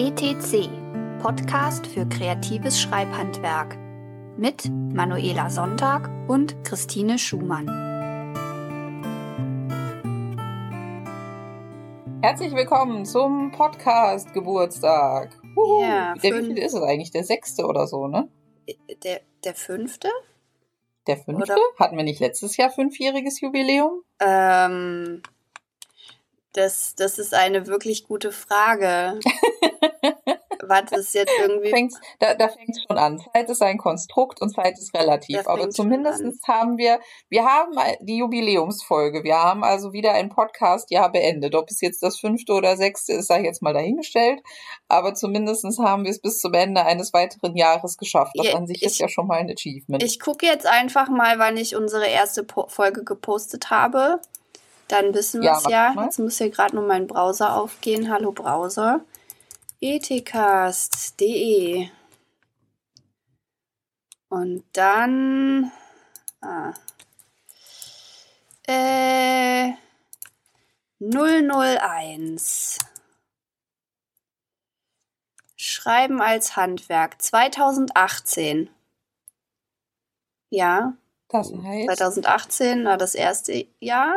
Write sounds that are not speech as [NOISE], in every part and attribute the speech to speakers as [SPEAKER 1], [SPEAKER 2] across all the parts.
[SPEAKER 1] ETC, Podcast für kreatives Schreibhandwerk mit Manuela Sonntag und Christine Schumann.
[SPEAKER 2] Herzlich willkommen zum Podcast Geburtstag. Ja, der wie viel ist es eigentlich? Der sechste oder so, ne?
[SPEAKER 1] Der, der fünfte?
[SPEAKER 2] Der fünfte? Oder? Hatten wir nicht letztes Jahr fünfjähriges Jubiläum?
[SPEAKER 1] Ähm, das, das ist eine wirklich gute Frage. [LAUGHS] Was ist jetzt irgendwie.
[SPEAKER 2] Fängt's, da da fängt es schon an. Zeit ist ein Konstrukt und Zeit ist relativ. Aber zumindest haben wir, wir haben die Jubiläumsfolge. Wir haben also wieder ein Podcast-Jahr beendet. Ob es jetzt das fünfte oder sechste ist, sei jetzt mal dahingestellt. Aber zumindest haben wir es bis zum Ende eines weiteren Jahres geschafft. Das ja, an sich ich, ist ja schon mal ein Achievement.
[SPEAKER 1] Ich gucke jetzt einfach mal, wann ich unsere erste po Folge gepostet habe. Dann wissen wir es ja. ja. Jetzt muss hier gerade nur mein Browser aufgehen. Hallo Browser. etcast.de Und dann ah, äh, 001. Schreiben als Handwerk 2018. Ja.
[SPEAKER 2] Das heißt.
[SPEAKER 1] 2018 war das erste Jahr.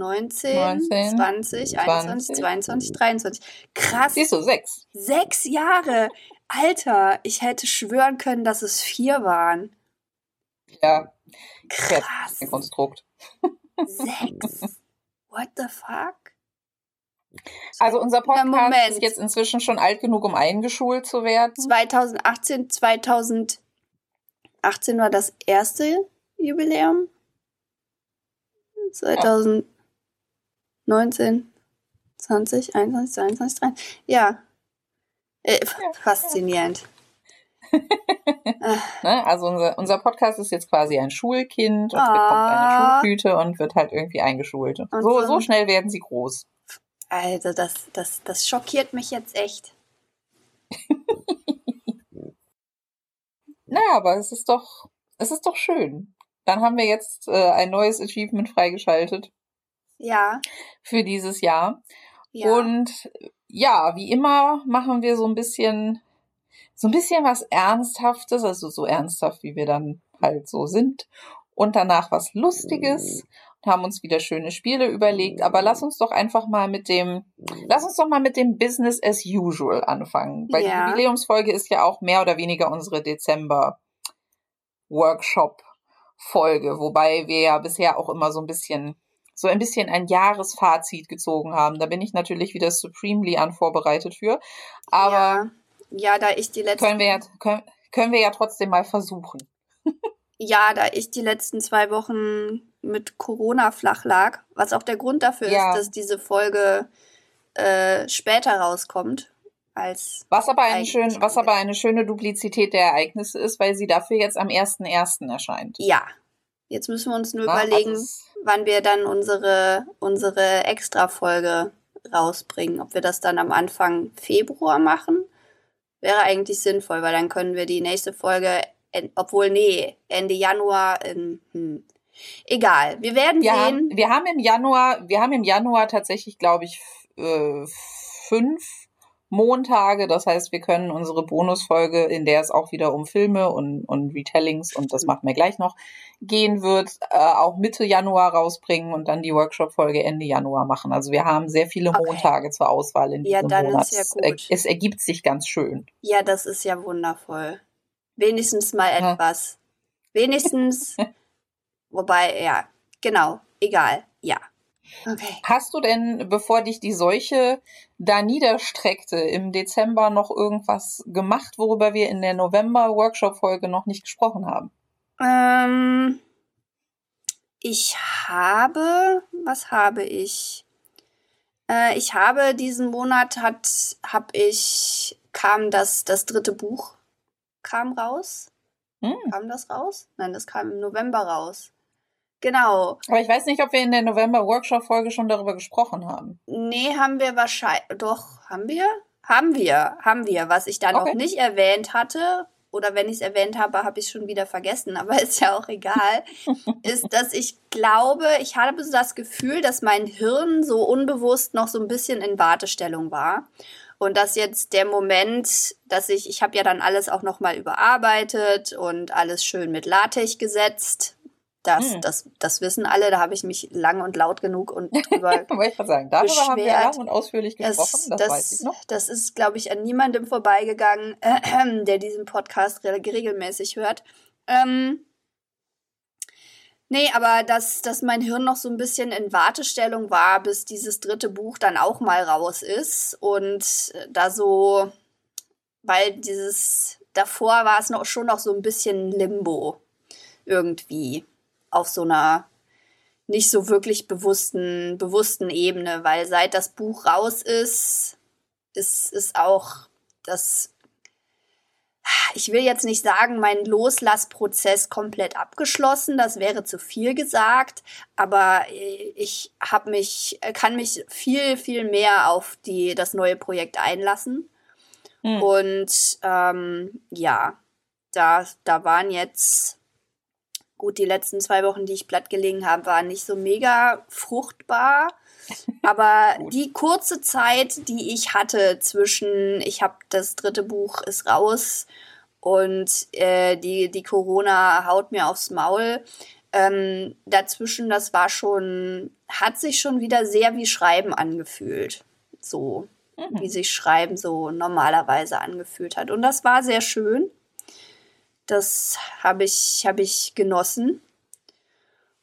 [SPEAKER 1] 19, 19 20, 21, 22, 23. Krass.
[SPEAKER 2] Siehst du, sechs.
[SPEAKER 1] Sechs Jahre. Alter, ich hätte schwören können, dass es vier waren.
[SPEAKER 2] Ja.
[SPEAKER 1] Krass.
[SPEAKER 2] Ein Konstrukt.
[SPEAKER 1] Sechs. What the fuck?
[SPEAKER 2] Also unser Podcast ja, ist jetzt inzwischen schon alt genug, um eingeschult zu werden.
[SPEAKER 1] 2018, 2018 war das erste Jubiläum. 2000. Ja. 19, 20, 21, 22, 23. Ja. Äh, faszinierend. [LAUGHS]
[SPEAKER 2] ne? Also unser, unser Podcast ist jetzt quasi ein Schulkind und ah. bekommt eine Schultüte und wird halt irgendwie eingeschult. Und so, so schnell werden sie groß.
[SPEAKER 1] Also das, das, das schockiert mich jetzt echt. [LAUGHS]
[SPEAKER 2] naja, aber es ist doch, es ist doch schön. Dann haben wir jetzt äh, ein neues Achievement freigeschaltet.
[SPEAKER 1] Ja.
[SPEAKER 2] Für dieses Jahr. Ja. Und ja, wie immer machen wir so ein bisschen, so ein bisschen was Ernsthaftes, also so ernsthaft, wie wir dann halt so sind. Und danach was Lustiges und haben uns wieder schöne Spiele überlegt. Aber lass uns doch einfach mal mit dem, lass uns doch mal mit dem Business as usual anfangen. Weil ja. die Jubiläumsfolge ist ja auch mehr oder weniger unsere Dezember Workshop Folge, wobei wir ja bisher auch immer so ein bisschen so ein bisschen ein Jahresfazit gezogen haben. Da bin ich natürlich wieder supremely unvorbereitet für. Aber
[SPEAKER 1] ja, ja da ich die letzten
[SPEAKER 2] können wir ja, können, können wir ja trotzdem mal versuchen.
[SPEAKER 1] ja, da ich die letzten zwei Wochen mit Corona flach lag, was auch der Grund dafür ja. ist, dass diese Folge äh, später rauskommt. Als
[SPEAKER 2] was aber, eine schön, was aber eine schöne Duplizität der Ereignisse ist, weil sie dafür jetzt am 1.1. erscheint.
[SPEAKER 1] Ja, Jetzt müssen wir uns nur Na, überlegen, also wann wir dann unsere, unsere Extra-Folge rausbringen. Ob wir das dann am Anfang Februar machen, wäre eigentlich sinnvoll, weil dann können wir die nächste Folge, obwohl, nee, Ende Januar, in, hm. egal, wir werden
[SPEAKER 2] wir
[SPEAKER 1] sehen.
[SPEAKER 2] Haben, wir haben im Januar, wir haben im Januar tatsächlich, glaube ich, äh, fünf Montage. Das heißt, wir können unsere Bonusfolge, in der es auch wieder um Filme und, und Retellings und das machen wir gleich noch, gehen wird, äh, auch Mitte Januar rausbringen und dann die Workshop-Folge Ende Januar machen. Also wir haben sehr viele okay. Montage zur Auswahl in diesem ja, dann Monat. Ist ja gut. Es ergibt sich ganz schön.
[SPEAKER 1] Ja, das ist ja wundervoll. Wenigstens mal etwas. Ja. Wenigstens. [LAUGHS] wobei, ja, genau, egal, ja. Okay.
[SPEAKER 2] Hast du denn, bevor dich die Seuche da niederstreckte, im Dezember noch irgendwas gemacht, worüber wir in der November-Workshop-Folge noch nicht gesprochen haben?
[SPEAKER 1] Ähm, ich habe, was habe ich? Äh, ich habe diesen Monat hat, habe ich, kam das, das dritte Buch kam raus. Hm. Kam das raus? Nein, das kam im November raus. Genau.
[SPEAKER 2] Aber ich weiß nicht, ob wir in der November-Workshop-Folge schon darüber gesprochen haben.
[SPEAKER 1] Nee, haben wir wahrscheinlich. Doch, haben wir? Haben wir, haben wir. Was ich da okay. noch nicht erwähnt hatte, oder wenn ich es erwähnt habe, habe ich es schon wieder vergessen, aber [LAUGHS] ist ja auch egal, [LAUGHS] ist, dass ich glaube, ich habe so das Gefühl, dass mein Hirn so unbewusst noch so ein bisschen in Wartestellung war. Und das jetzt der Moment, dass ich, ich habe ja dann alles auch nochmal überarbeitet und alles schön mit LaTeX gesetzt. Das, hm. das, das wissen alle, da habe ich mich lang und laut genug und [LAUGHS] drüber
[SPEAKER 2] Wollte ich sagen, darüber beschwert. haben wir lang und ausführlich gesprochen, das, das, das weiß ich noch.
[SPEAKER 1] Das ist, glaube ich, an niemandem vorbeigegangen, äh, [CLEARS THROAT] der diesen Podcast regelmäßig hört. Ähm, Nee, aber dass, dass mein Hirn noch so ein bisschen in Wartestellung war, bis dieses dritte Buch dann auch mal raus ist. Und da so, weil dieses, davor war es noch schon noch so ein bisschen Limbo irgendwie auf so einer nicht so wirklich bewussten, bewussten Ebene, weil seit das Buch raus ist, ist, ist auch das ich will jetzt nicht sagen, mein Loslassprozess komplett abgeschlossen, das wäre zu viel gesagt, aber ich habe mich, kann mich viel, viel mehr auf die, das neue Projekt einlassen. Mhm. Und ähm, ja, da, da waren jetzt, gut, die letzten zwei Wochen, die ich platt gelegen habe, waren nicht so mega fruchtbar. [LAUGHS] Aber die kurze Zeit, die ich hatte zwischen, ich habe das dritte Buch ist raus und äh, die, die Corona haut mir aufs Maul. Ähm, dazwischen, das war schon, hat sich schon wieder sehr wie Schreiben angefühlt. So, mhm. wie sich Schreiben so normalerweise angefühlt hat. Und das war sehr schön. Das habe ich, hab ich genossen.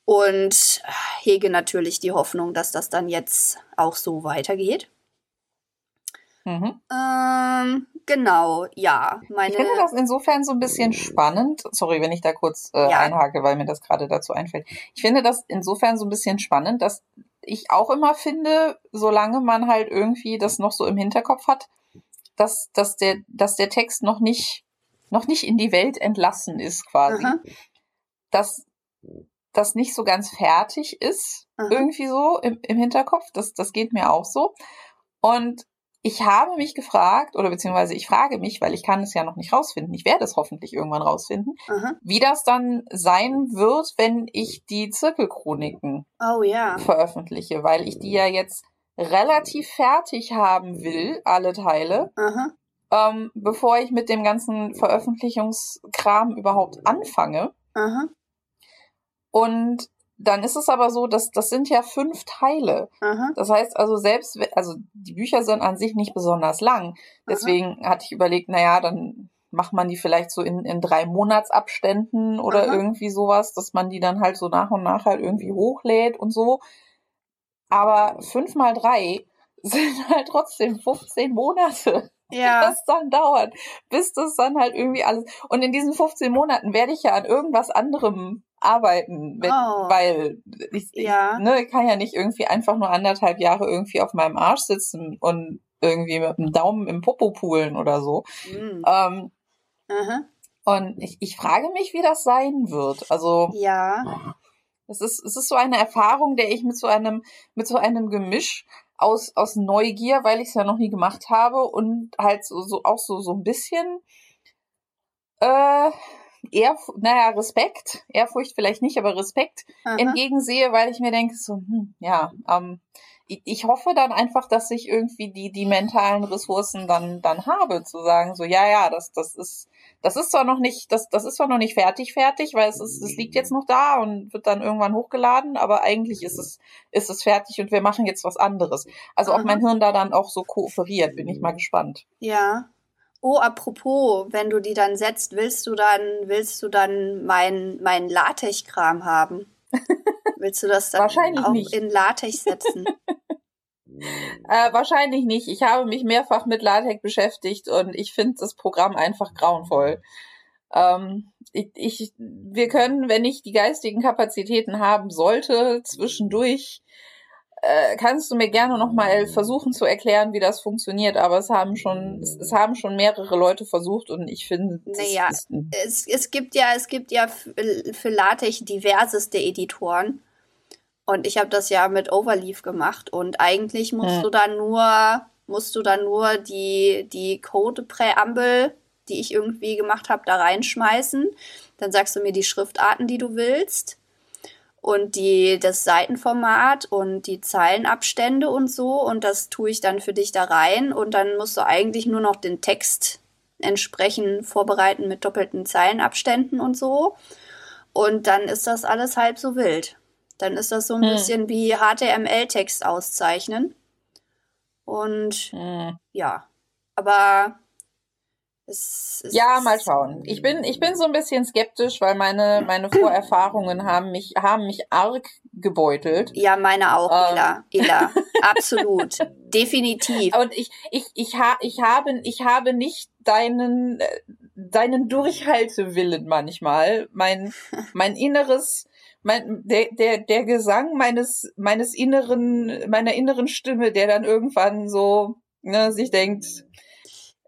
[SPEAKER 1] Und hege natürlich die Hoffnung, dass das dann jetzt auch so weitergeht. Mhm. Ähm, genau, ja.
[SPEAKER 2] Meine ich finde das insofern so ein bisschen spannend. Sorry, wenn ich da kurz äh, ja. einhake, weil mir das gerade dazu einfällt. Ich finde das insofern so ein bisschen spannend, dass ich auch immer finde, solange man halt irgendwie das noch so im Hinterkopf hat, dass, dass, der, dass der Text noch nicht, noch nicht in die Welt entlassen ist, quasi. Mhm. Dass das nicht so ganz fertig ist, mhm. irgendwie so im, im Hinterkopf. Das, das geht mir auch so. Und ich habe mich gefragt, oder beziehungsweise ich frage mich, weil ich kann es ja noch nicht rausfinden, ich werde es hoffentlich irgendwann rausfinden, mhm. wie das dann sein wird, wenn ich die Zirkelchroniken
[SPEAKER 1] oh, ja.
[SPEAKER 2] veröffentliche, weil ich die ja jetzt relativ fertig haben will, alle Teile, mhm. Ähm, bevor ich mit dem ganzen Veröffentlichungskram überhaupt anfange. Mhm. Und dann ist es aber so, dass das sind ja fünf Teile. Aha. Das heißt also selbst, also die Bücher sind an sich nicht besonders lang. Deswegen Aha. hatte ich überlegt, naja, dann macht man die vielleicht so in, in drei Monatsabständen oder Aha. irgendwie sowas, dass man die dann halt so nach und nach halt irgendwie hochlädt und so. Aber fünf mal drei [LAUGHS] sind halt trotzdem 15 Monate [LAUGHS] ja. das dann dauert, bis das dann halt irgendwie alles. Und in diesen 15 Monaten werde ich ja an irgendwas anderem arbeiten, wenn, oh. weil ich, ja. ich ne, kann ja nicht irgendwie einfach nur anderthalb Jahre irgendwie auf meinem Arsch sitzen und irgendwie mit dem Daumen im Popo poolen oder so. Mhm. Ähm, Und ich, ich frage mich, wie das sein wird. Also
[SPEAKER 1] ja.
[SPEAKER 2] Es ist, es ist so eine Erfahrung, der ich mit so einem, mit so einem Gemisch aus, aus Neugier, weil ich es ja noch nie gemacht habe und halt so, so auch so, so ein bisschen äh, eher, naja, Respekt, Ehrfurcht vielleicht nicht, aber Respekt Aha. entgegensehe, weil ich mir denke, so, hm, ja, ähm, ich, ich hoffe dann einfach, dass ich irgendwie die, die mentalen Ressourcen dann, dann habe, zu sagen, so, ja, ja, das, das ist, das ist zwar noch nicht, das, das ist zwar noch nicht fertig, fertig, weil es ist, es liegt jetzt noch da und wird dann irgendwann hochgeladen, aber eigentlich ist es, ist es fertig und wir machen jetzt was anderes. Also ob mein Hirn da dann auch so kooperiert, bin ich mal gespannt.
[SPEAKER 1] Ja. Oh, apropos, wenn du die dann setzt, willst du dann, willst du dann mein, mein Latex-Kram haben? [LAUGHS] willst du das dann auch nicht. in Latex setzen? [LAUGHS]
[SPEAKER 2] Äh, wahrscheinlich nicht. Ich habe mich mehrfach mit LaTeX beschäftigt und ich finde das Programm einfach grauenvoll. Ähm, ich, ich, wir können, wenn ich die geistigen Kapazitäten haben sollte, zwischendurch äh, kannst du mir gerne noch mal versuchen zu erklären, wie das funktioniert, aber es haben schon es, es haben schon mehrere Leute versucht und ich finde
[SPEAKER 1] naja, es, es gibt ja es gibt ja für LaTeX diverseste Editoren und ich habe das ja mit Overleaf gemacht und eigentlich musst ja. du dann nur musst du dann nur die die Code Präambel, die ich irgendwie gemacht habe, da reinschmeißen. Dann sagst du mir die Schriftarten, die du willst und die, das Seitenformat und die Zeilenabstände und so. Und das tue ich dann für dich da rein. Und dann musst du eigentlich nur noch den Text entsprechend vorbereiten mit doppelten Zeilenabständen und so. Und dann ist das alles halb so wild. Dann ist das so ein hm. bisschen wie HTML-Text auszeichnen. Und hm. ja, aber
[SPEAKER 2] es, es ja, mal schauen. Ich bin, ich bin so ein bisschen skeptisch, weil meine, meine Vorerfahrungen haben mich, haben mich arg gebeutelt.
[SPEAKER 1] Ja, meine auch, ähm. Ela. Ela. [LAUGHS] Absolut. Definitiv.
[SPEAKER 2] Und ich, ich, ich, ha, ich habe, ich habe nicht deinen, deinen Durchhaltewillen manchmal. Mein, mein inneres, mein, der, der, der Gesang meines, meines inneren, meiner inneren Stimme, der dann irgendwann so, ne, sich denkt,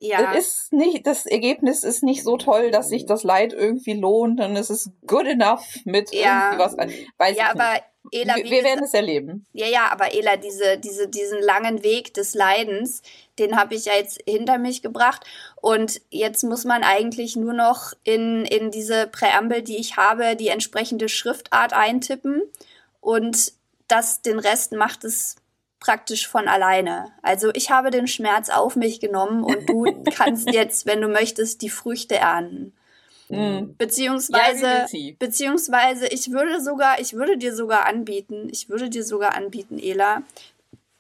[SPEAKER 2] ja. Es ist nicht, das Ergebnis ist nicht so toll, dass sich das Leid irgendwie lohnt und es ist good enough mit ja. irgendwie was. Weiß ja, aber nicht. Ela, wir, wir werden es erleben.
[SPEAKER 1] Ja, ja, aber Ela, diese, diese, diesen langen Weg des Leidens, den habe ich ja jetzt hinter mich gebracht. Und jetzt muss man eigentlich nur noch in, in diese Präambel, die ich habe, die entsprechende Schriftart eintippen. Und das, den Rest macht es praktisch von alleine. Also ich habe den Schmerz auf mich genommen und du [LAUGHS] kannst jetzt, wenn du möchtest, die Früchte ernten. Mhm. Beziehungsweise, ja, beziehungsweise, ich würde sogar, ich würde dir sogar anbieten, ich würde dir sogar anbieten, Ela,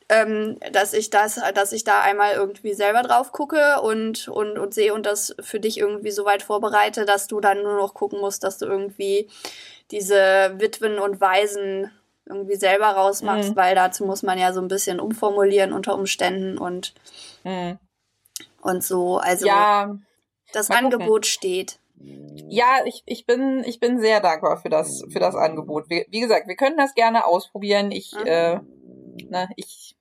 [SPEAKER 1] ähm, dass ich das, dass ich da einmal irgendwie selber drauf gucke und, und, und sehe und das für dich irgendwie so weit vorbereite, dass du dann nur noch gucken musst, dass du irgendwie diese Witwen und Waisen irgendwie selber rausmachst, mhm. weil dazu muss man ja so ein bisschen umformulieren unter Umständen und, mhm. und so. Also ja, das Angebot steht.
[SPEAKER 2] Ja, ich, ich, bin, ich bin sehr dankbar für das, für das Angebot. Wie, wie gesagt, wir können das gerne ausprobieren. Ich, mhm. äh, na, ne, ich,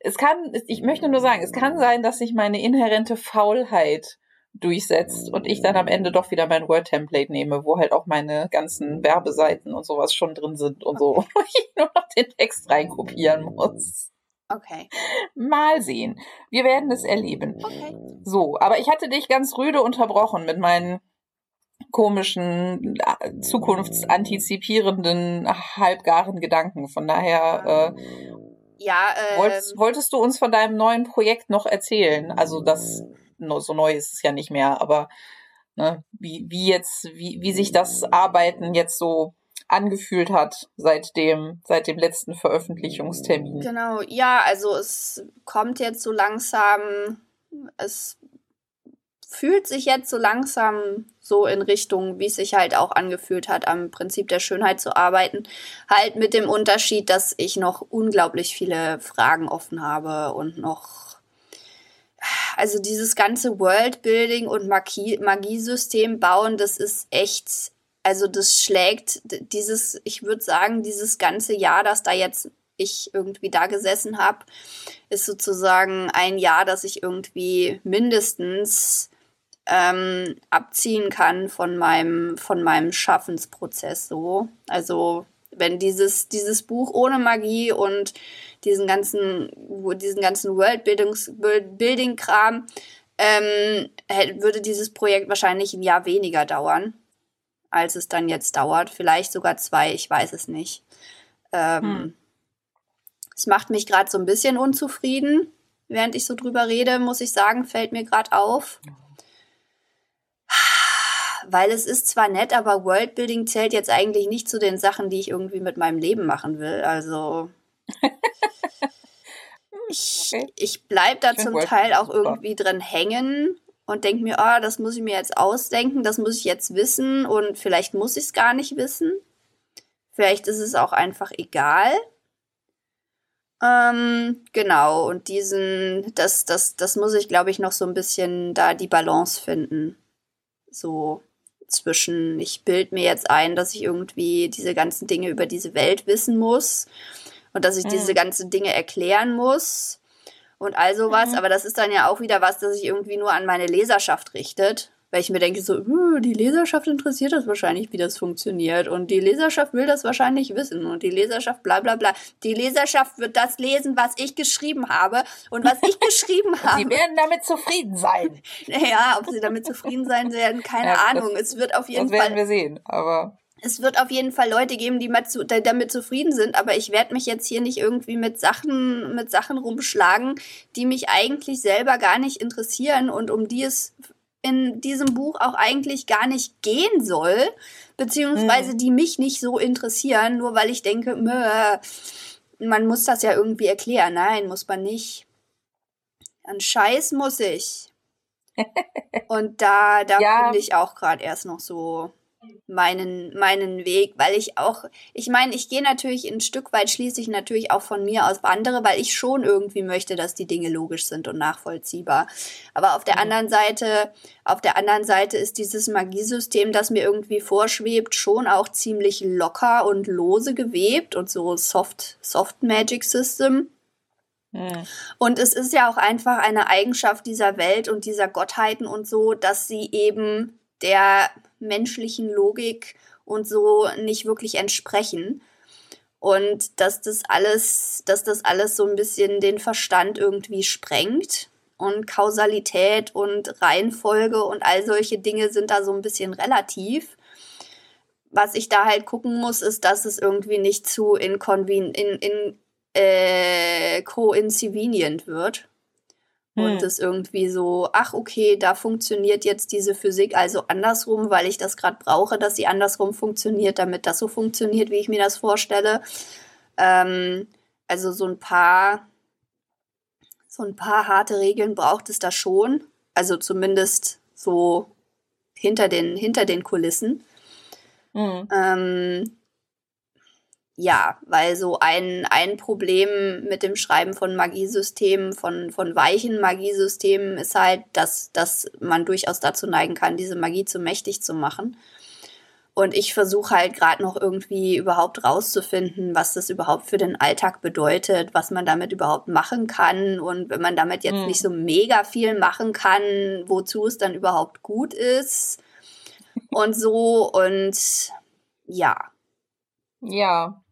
[SPEAKER 2] es kann, ich möchte nur sagen, es kann sein, dass sich meine inhärente Faulheit durchsetzt und ich dann am Ende doch wieder mein Word-Template nehme, wo halt auch meine ganzen Werbeseiten und sowas schon drin sind und so, [LAUGHS] wo ich nur noch den Text reinkopieren muss.
[SPEAKER 1] Okay.
[SPEAKER 2] Mal sehen. Wir werden es erleben.
[SPEAKER 1] Okay.
[SPEAKER 2] So, aber ich hatte dich ganz rüde unterbrochen mit meinen komischen, äh, zukunftsantizipierenden, halbgaren Gedanken. Von daher, äh,
[SPEAKER 1] ja,
[SPEAKER 2] äh, wolltest, wolltest du uns von deinem neuen Projekt noch erzählen? Also das so neu ist es ja nicht mehr, aber ne, wie, wie jetzt, wie, wie sich das Arbeiten jetzt so angefühlt hat seit dem, seit dem letzten Veröffentlichungstermin.
[SPEAKER 1] Genau, ja, also es kommt jetzt so langsam, es fühlt sich jetzt so langsam so in Richtung, wie es sich halt auch angefühlt hat, am Prinzip der Schönheit zu arbeiten. Halt mit dem Unterschied, dass ich noch unglaublich viele Fragen offen habe und noch also dieses ganze Worldbuilding und Magie, Magiesystem bauen, das ist echt, also das schlägt dieses, ich würde sagen, dieses ganze Jahr, das da jetzt ich irgendwie da gesessen habe, ist sozusagen ein Jahr, das ich irgendwie mindestens ähm, abziehen kann von meinem, von meinem Schaffensprozess so. Also wenn dieses, dieses Buch ohne Magie und diesen ganzen, diesen ganzen World-Building-Kram, ähm, würde dieses Projekt wahrscheinlich ein Jahr weniger dauern, als es dann jetzt dauert. Vielleicht sogar zwei, ich weiß es nicht. Ähm, hm. Es macht mich gerade so ein bisschen unzufrieden, während ich so drüber rede, muss ich sagen, fällt mir gerade auf. Weil es ist zwar nett, aber Worldbuilding zählt jetzt eigentlich nicht zu den Sachen, die ich irgendwie mit meinem Leben machen will. Also ich, okay. ich bleibe da ich zum Teil auch irgendwie drin hängen und denke mir, ah, das muss ich mir jetzt ausdenken, das muss ich jetzt wissen und vielleicht muss ich es gar nicht wissen. Vielleicht ist es auch einfach egal. Ähm, genau, und diesen, das, das, das muss ich, glaube ich, noch so ein bisschen da die Balance finden. So zwischen, ich bild mir jetzt ein, dass ich irgendwie diese ganzen Dinge über diese Welt wissen muss und dass ich mhm. diese ganzen Dinge erklären muss und all sowas. Mhm. Aber das ist dann ja auch wieder was, das sich irgendwie nur an meine Leserschaft richtet. Weil ich mir denke, so, die Leserschaft interessiert das wahrscheinlich, wie das funktioniert. Und die Leserschaft will das wahrscheinlich wissen. Und die Leserschaft, bla bla bla. Die Leserschaft wird das lesen, was ich geschrieben habe. Und was ich geschrieben [LAUGHS] habe.
[SPEAKER 2] Sie werden damit zufrieden sein. [LAUGHS]
[SPEAKER 1] naja, ob sie damit zufrieden sein werden, [LAUGHS] keine ja, Ahnung.
[SPEAKER 2] Das,
[SPEAKER 1] es wird auf jeden
[SPEAKER 2] das Fall. Das werden wir sehen, aber.
[SPEAKER 1] Es wird auf jeden Fall Leute geben, die damit zufrieden sind, aber ich werde mich jetzt hier nicht irgendwie mit Sachen, mit Sachen rumschlagen, die mich eigentlich selber gar nicht interessieren und um die es in diesem Buch auch eigentlich gar nicht gehen soll, beziehungsweise hm. die mich nicht so interessieren, nur weil ich denke, man muss das ja irgendwie erklären. Nein, muss man nicht. Ein Scheiß muss ich. [LAUGHS] Und da, da ja. finde ich auch gerade erst noch so meinen, meinen Weg, weil ich auch, ich meine, ich gehe natürlich ein Stück weit, schließe ich natürlich auch von mir aus andere, weil ich schon irgendwie möchte, dass die Dinge logisch sind und nachvollziehbar. Aber auf der mhm. anderen Seite, auf der anderen Seite ist dieses Magiesystem, das mir irgendwie vorschwebt, schon auch ziemlich locker und lose gewebt und so Soft, Soft Magic System. Mhm. Und es ist ja auch einfach eine Eigenschaft dieser Welt und dieser Gottheiten und so, dass sie eben der menschlichen Logik und so nicht wirklich entsprechen. Und dass das alles, dass das alles so ein bisschen den Verstand irgendwie sprengt. Und Kausalität und Reihenfolge und all solche Dinge sind da so ein bisschen relativ. Was ich da halt gucken muss, ist, dass es irgendwie nicht zu inconven in, in, äh, co-inconvenient Und es hm. irgendwie so, ach okay, da funktioniert jetzt diese Physik also andersrum, weil ich das gerade brauche, dass sie andersrum funktioniert, damit das so funktioniert, wie ich mir das vorstelle. Ähm, also so ein paar, so ein paar harte Regeln braucht es da schon. Also zumindest so hinter den, hinter den Kulissen. Mhm. Ähm, ja, weil so ein, ein Problem mit dem Schreiben von Magiesystemen, von, von weichen Magiesystemen ist halt, dass, dass man durchaus dazu neigen kann, diese Magie zu mächtig zu machen. Und ich versuche halt gerade noch irgendwie überhaupt rauszufinden, was das überhaupt für den Alltag bedeutet, was man damit überhaupt machen kann. Und wenn man damit jetzt mhm. nicht so mega viel machen kann, wozu es dann überhaupt gut ist. Und so und ja.
[SPEAKER 2] Ja,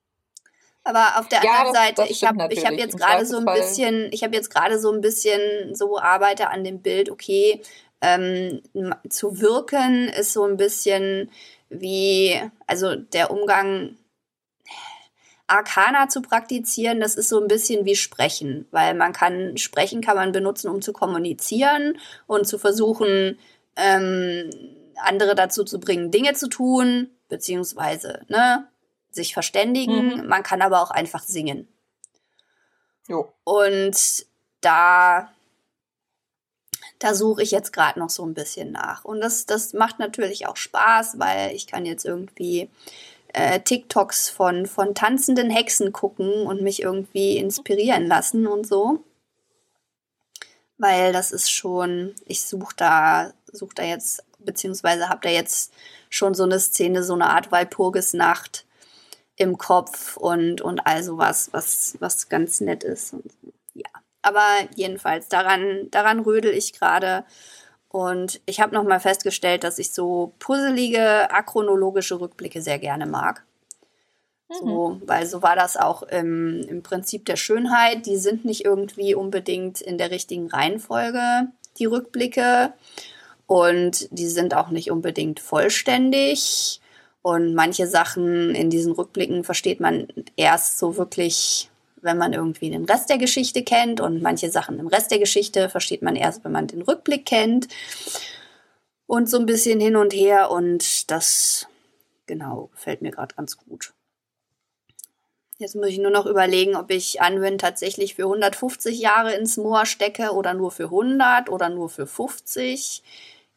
[SPEAKER 1] aber auf der ja, anderen Seite, ich habe ich hab jetzt gerade so ein bisschen, ich habe jetzt gerade so ein bisschen so arbeite an dem Bild, okay, ähm, zu wirken ist so ein bisschen wie, also der Umgang Arcana zu praktizieren, das ist so ein bisschen wie Sprechen, weil man kann Sprechen kann man benutzen, um zu kommunizieren und zu versuchen, ähm, andere dazu zu bringen, Dinge zu tun, beziehungsweise ne, sich verständigen, mhm. man kann aber auch einfach singen. Jo. Und da, da suche ich jetzt gerade noch so ein bisschen nach. Und das, das macht natürlich auch Spaß, weil ich kann jetzt irgendwie äh, TikToks von, von tanzenden Hexen gucken und mich irgendwie inspirieren lassen und so. Weil das ist schon, ich suche da, suche da jetzt, beziehungsweise habe da jetzt schon so eine Szene, so eine Art Walpurgisnacht, im Kopf und, und all sowas, was, was ganz nett ist. Und, ja. Aber jedenfalls, daran, daran rödel ich gerade. Und ich habe nochmal festgestellt, dass ich so puzzelige, achronologische Rückblicke sehr gerne mag. Mhm. So, weil so war das auch im, im Prinzip der Schönheit. Die sind nicht irgendwie unbedingt in der richtigen Reihenfolge, die Rückblicke. Und die sind auch nicht unbedingt vollständig. Und manche Sachen in diesen Rückblicken versteht man erst so wirklich, wenn man irgendwie den Rest der Geschichte kennt. Und manche Sachen im Rest der Geschichte versteht man erst, wenn man den Rückblick kennt. Und so ein bisschen hin und her. Und das, genau, gefällt mir gerade ganz gut. Jetzt muss ich nur noch überlegen, ob ich Anwin tatsächlich für 150 Jahre ins Moor stecke oder nur für 100 oder nur für 50.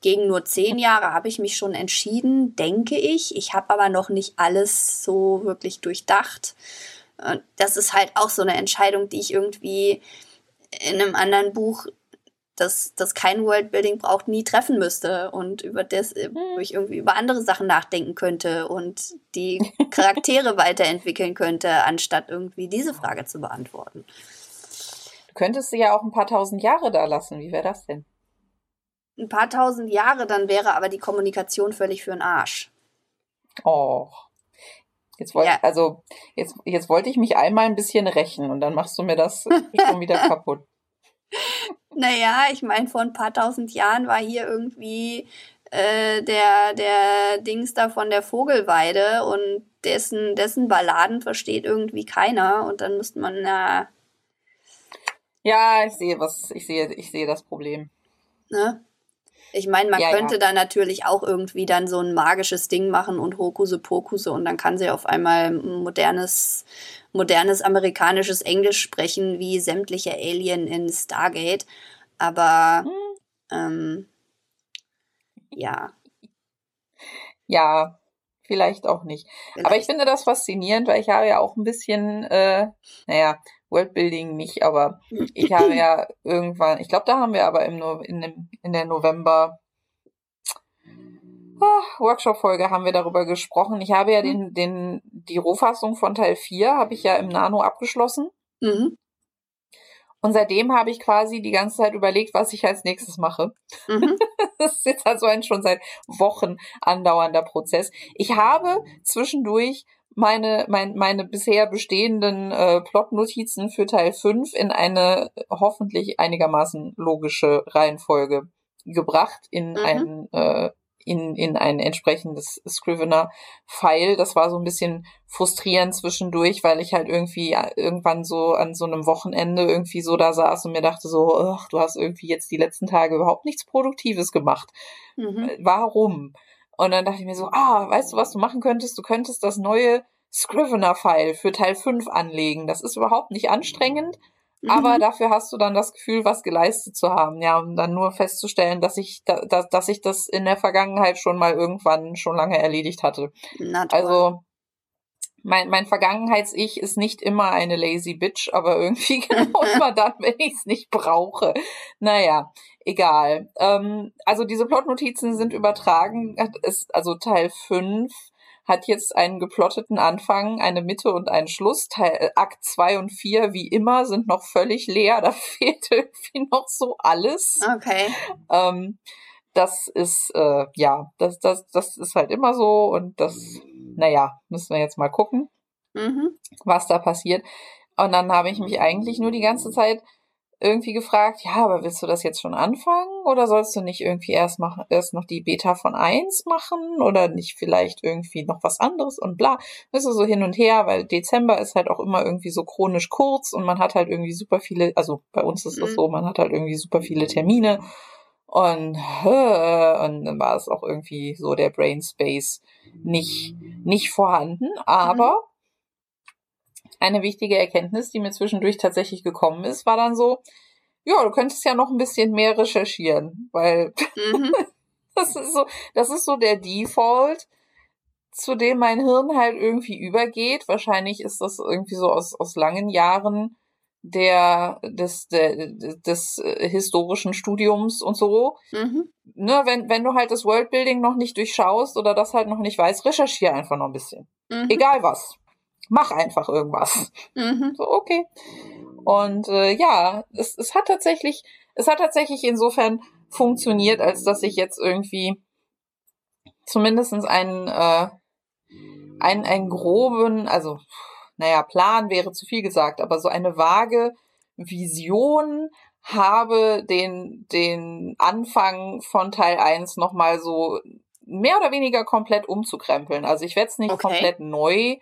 [SPEAKER 1] Gegen nur zehn Jahre habe ich mich schon entschieden, denke ich. Ich habe aber noch nicht alles so wirklich durchdacht. Das ist halt auch so eine Entscheidung, die ich irgendwie in einem anderen Buch, das, das kein Worldbuilding braucht, nie treffen müsste und über das, wo ich irgendwie über andere Sachen nachdenken könnte und die Charaktere [LAUGHS] weiterentwickeln könnte, anstatt irgendwie diese Frage zu beantworten.
[SPEAKER 2] Du könntest sie ja auch ein paar tausend Jahre da lassen. Wie wäre das denn?
[SPEAKER 1] Ein paar tausend Jahre, dann wäre aber die Kommunikation völlig für den Arsch.
[SPEAKER 2] Oh. Jetzt wollte, ja. also, jetzt, jetzt wollte ich mich einmal ein bisschen rächen und dann machst du mir das [LAUGHS] schon wieder kaputt.
[SPEAKER 1] Naja, ich meine, vor ein paar tausend Jahren war hier irgendwie äh, der, der Dings da von der Vogelweide und dessen, dessen Balladen versteht irgendwie keiner und dann müsste man ja.
[SPEAKER 2] Ja, ich sehe was, ich sehe, ich sehe das Problem.
[SPEAKER 1] Ne? Ich meine, man ja, könnte ja. da natürlich auch irgendwie dann so ein magisches Ding machen und Hokuse Pokuse und dann kann sie auf einmal modernes, modernes amerikanisches Englisch sprechen, wie sämtliche Alien in Stargate. Aber hm. ähm, ja. [LAUGHS]
[SPEAKER 2] Ja, vielleicht auch nicht. Vielleicht. Aber ich finde das faszinierend, weil ich habe ja auch ein bisschen, äh, naja, Worldbuilding nicht, aber [LAUGHS] ich habe ja irgendwann, ich glaube, da haben wir aber im no in, dem, in der November ah, Workshop-Folge haben wir darüber gesprochen. Ich habe ja den, den, die Rohfassung von Teil 4 habe ich ja im Nano abgeschlossen. Mhm. Und seitdem habe ich quasi die ganze Zeit überlegt, was ich als nächstes mache. Mhm. [LAUGHS] das ist jetzt also ein schon seit Wochen andauernder Prozess. Ich habe zwischendurch meine, mein, meine bisher bestehenden äh, Plotnotizen für Teil 5 in eine hoffentlich einigermaßen logische Reihenfolge gebracht, in mhm. ein äh, in, in ein entsprechendes Scrivener-File. Das war so ein bisschen frustrierend zwischendurch, weil ich halt irgendwie irgendwann so an so einem Wochenende irgendwie so da saß und mir dachte so, ach, du hast irgendwie jetzt die letzten Tage überhaupt nichts Produktives gemacht. Mhm. Warum? Und dann dachte ich mir so, ah, weißt du, was du machen könntest? Du könntest das neue Scrivener-File für Teil 5 anlegen. Das ist überhaupt nicht anstrengend, mhm. aber dafür hast du dann das Gefühl, was geleistet zu haben. Ja, um dann nur festzustellen, dass ich, da, dass ich das in der Vergangenheit schon mal irgendwann schon lange erledigt hatte. Also, mein, mein Vergangenheits-Ich ist nicht immer eine lazy bitch, aber irgendwie [LAUGHS] genau [LAUGHS] immer dann, wenn ich es nicht brauche. Naja, egal. Ähm, also diese Plotnotizen sind übertragen, ist also Teil 5 hat jetzt einen geplotteten Anfang, eine Mitte und einen Schluss. Teil, Akt 2 und 4, wie immer, sind noch völlig leer. Da [LAUGHS] fehlt irgendwie noch so alles.
[SPEAKER 1] Okay.
[SPEAKER 2] Ähm, das ist, äh, ja, das, das, das ist halt immer so und das, naja, müssen wir jetzt mal gucken, mhm. was da passiert. Und dann habe ich mich eigentlich nur die ganze Zeit irgendwie gefragt, ja, aber willst du das jetzt schon anfangen oder sollst du nicht irgendwie erst machen, erst noch die Beta von eins machen oder nicht vielleicht irgendwie noch was anderes und bla. Das ist so hin und her, weil Dezember ist halt auch immer irgendwie so chronisch kurz und man hat halt irgendwie super viele, also bei uns ist es mhm. so, man hat halt irgendwie super viele Termine und, äh, und dann war es auch irgendwie so der Brain Space nicht, nicht vorhanden, aber mhm eine wichtige Erkenntnis, die mir zwischendurch tatsächlich gekommen ist, war dann so, ja, du könntest ja noch ein bisschen mehr recherchieren, weil mhm. [LAUGHS] das ist so, das ist so der Default, zu dem mein Hirn halt irgendwie übergeht. Wahrscheinlich ist das irgendwie so aus, aus langen Jahren der des, der, des äh, historischen Studiums und so. Mhm. Ne, wenn, wenn du halt das Worldbuilding noch nicht durchschaust oder das halt noch nicht weißt, recherchiere einfach noch ein bisschen. Mhm. Egal was mach einfach irgendwas. Mhm. So, okay. Und äh, ja, es, es hat tatsächlich, es hat tatsächlich insofern funktioniert, als dass ich jetzt irgendwie zumindestens einen, äh, einen, einen groben, also, naja, Plan wäre zu viel gesagt, aber so eine vage Vision habe, den, den Anfang von Teil 1 nochmal so mehr oder weniger komplett umzukrempeln. Also ich werde es nicht okay. komplett neu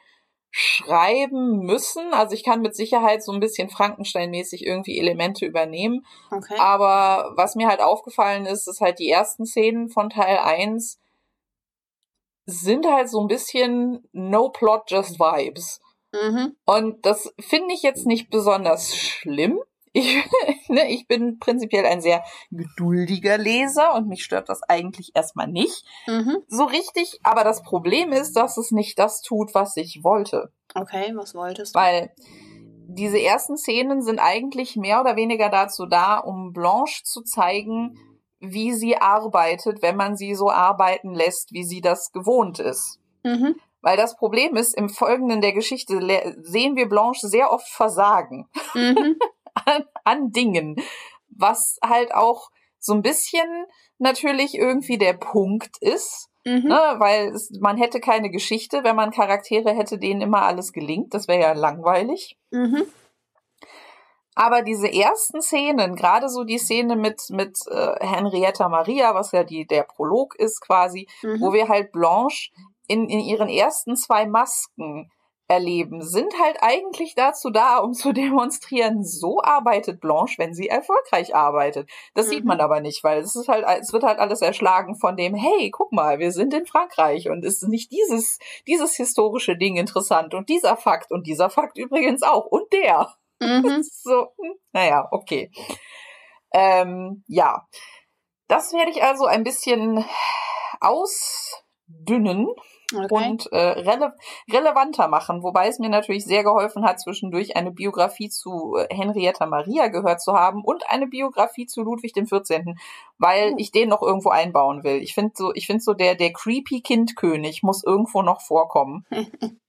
[SPEAKER 2] schreiben müssen. Also ich kann mit Sicherheit so ein bisschen Frankenstein-mäßig irgendwie Elemente übernehmen. Okay. Aber was mir halt aufgefallen ist, ist halt die ersten Szenen von Teil 1 sind halt so ein bisschen No Plot, just Vibes. Mhm. Und das finde ich jetzt nicht besonders schlimm. Ich, [LAUGHS] ne, ich bin prinzipiell ein sehr geduldiger Leser und mich stört das eigentlich erstmal nicht. Mhm. So richtig, aber das Problem ist, dass es nicht das tut, was ich wollte.
[SPEAKER 1] Okay, was wolltest du?
[SPEAKER 2] Weil diese ersten Szenen sind eigentlich mehr oder weniger dazu da, um Blanche zu zeigen, wie sie arbeitet, wenn man sie so arbeiten lässt, wie sie das gewohnt ist. Mhm. Weil das Problem ist, im Folgenden der Geschichte sehen wir Blanche sehr oft versagen. Mhm. [LAUGHS] an, an Dingen, was halt auch so ein bisschen natürlich irgendwie der Punkt ist, mhm. ne, weil es, man hätte keine Geschichte, wenn man Charaktere hätte, denen immer alles gelingt. Das wäre ja langweilig. Mhm. Aber diese ersten Szenen, gerade so die Szene mit, mit äh, Henrietta Maria, was ja die, der Prolog ist quasi, mhm. wo wir halt Blanche in, in ihren ersten zwei Masken erleben, sind halt eigentlich dazu da, um zu [LAUGHS] demonstrieren, so arbeitet Blanche, wenn sie erfolgreich arbeitet. Das mhm. sieht man aber nicht, weil es ist halt, es wird halt alles erschlagen von dem, hey, guck mal, wir sind in Frankreich und ist nicht dieses, dieses historische Ding interessant und dieser Fakt und dieser Fakt übrigens auch und der. Mhm. [LAUGHS] so, hm, naja, okay. Ähm, ja. Das werde ich also ein bisschen ausdünnen okay. und äh, rele relevanter machen, wobei es mir natürlich sehr geholfen hat, zwischendurch eine Biografie zu äh, Henrietta Maria gehört zu haben und eine Biografie zu Ludwig dem 14., weil oh. ich den noch irgendwo einbauen will. Ich finde so, ich finde so der der creepy Kindkönig muss irgendwo noch vorkommen. [LAUGHS]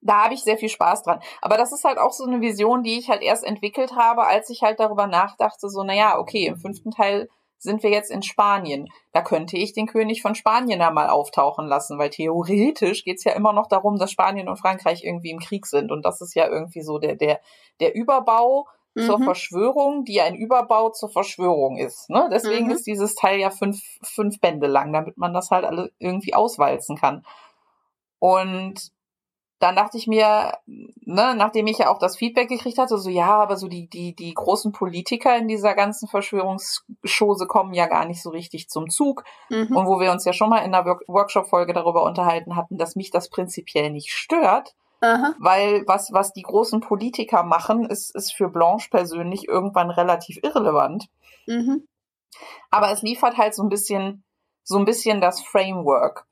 [SPEAKER 2] da habe ich sehr viel Spaß dran. Aber das ist halt auch so eine Vision, die ich halt erst entwickelt habe, als ich halt darüber nachdachte, so, naja, okay, im fünften Teil sind wir jetzt in Spanien. Da könnte ich den König von Spanien da mal auftauchen lassen, weil theoretisch geht's ja immer noch darum, dass Spanien und Frankreich irgendwie im Krieg sind. Und das ist ja irgendwie so der, der, der Überbau mhm. zur Verschwörung, die ein Überbau zur Verschwörung ist. Ne? Deswegen mhm. ist dieses Teil ja fünf, fünf Bände lang, damit man das halt alle irgendwie auswalzen kann. Und dann dachte ich mir, ne, nachdem ich ja auch das Feedback gekriegt hatte, so ja, aber so die, die, die großen Politiker in dieser ganzen Verschwörungsschose kommen ja gar nicht so richtig zum Zug. Mhm. Und wo wir uns ja schon mal in der Workshop-Folge darüber unterhalten hatten, dass mich das prinzipiell nicht stört. Aha. Weil was, was die großen Politiker machen, ist, ist für Blanche persönlich irgendwann relativ irrelevant. Mhm. Aber es liefert halt so ein bisschen, so ein bisschen das Framework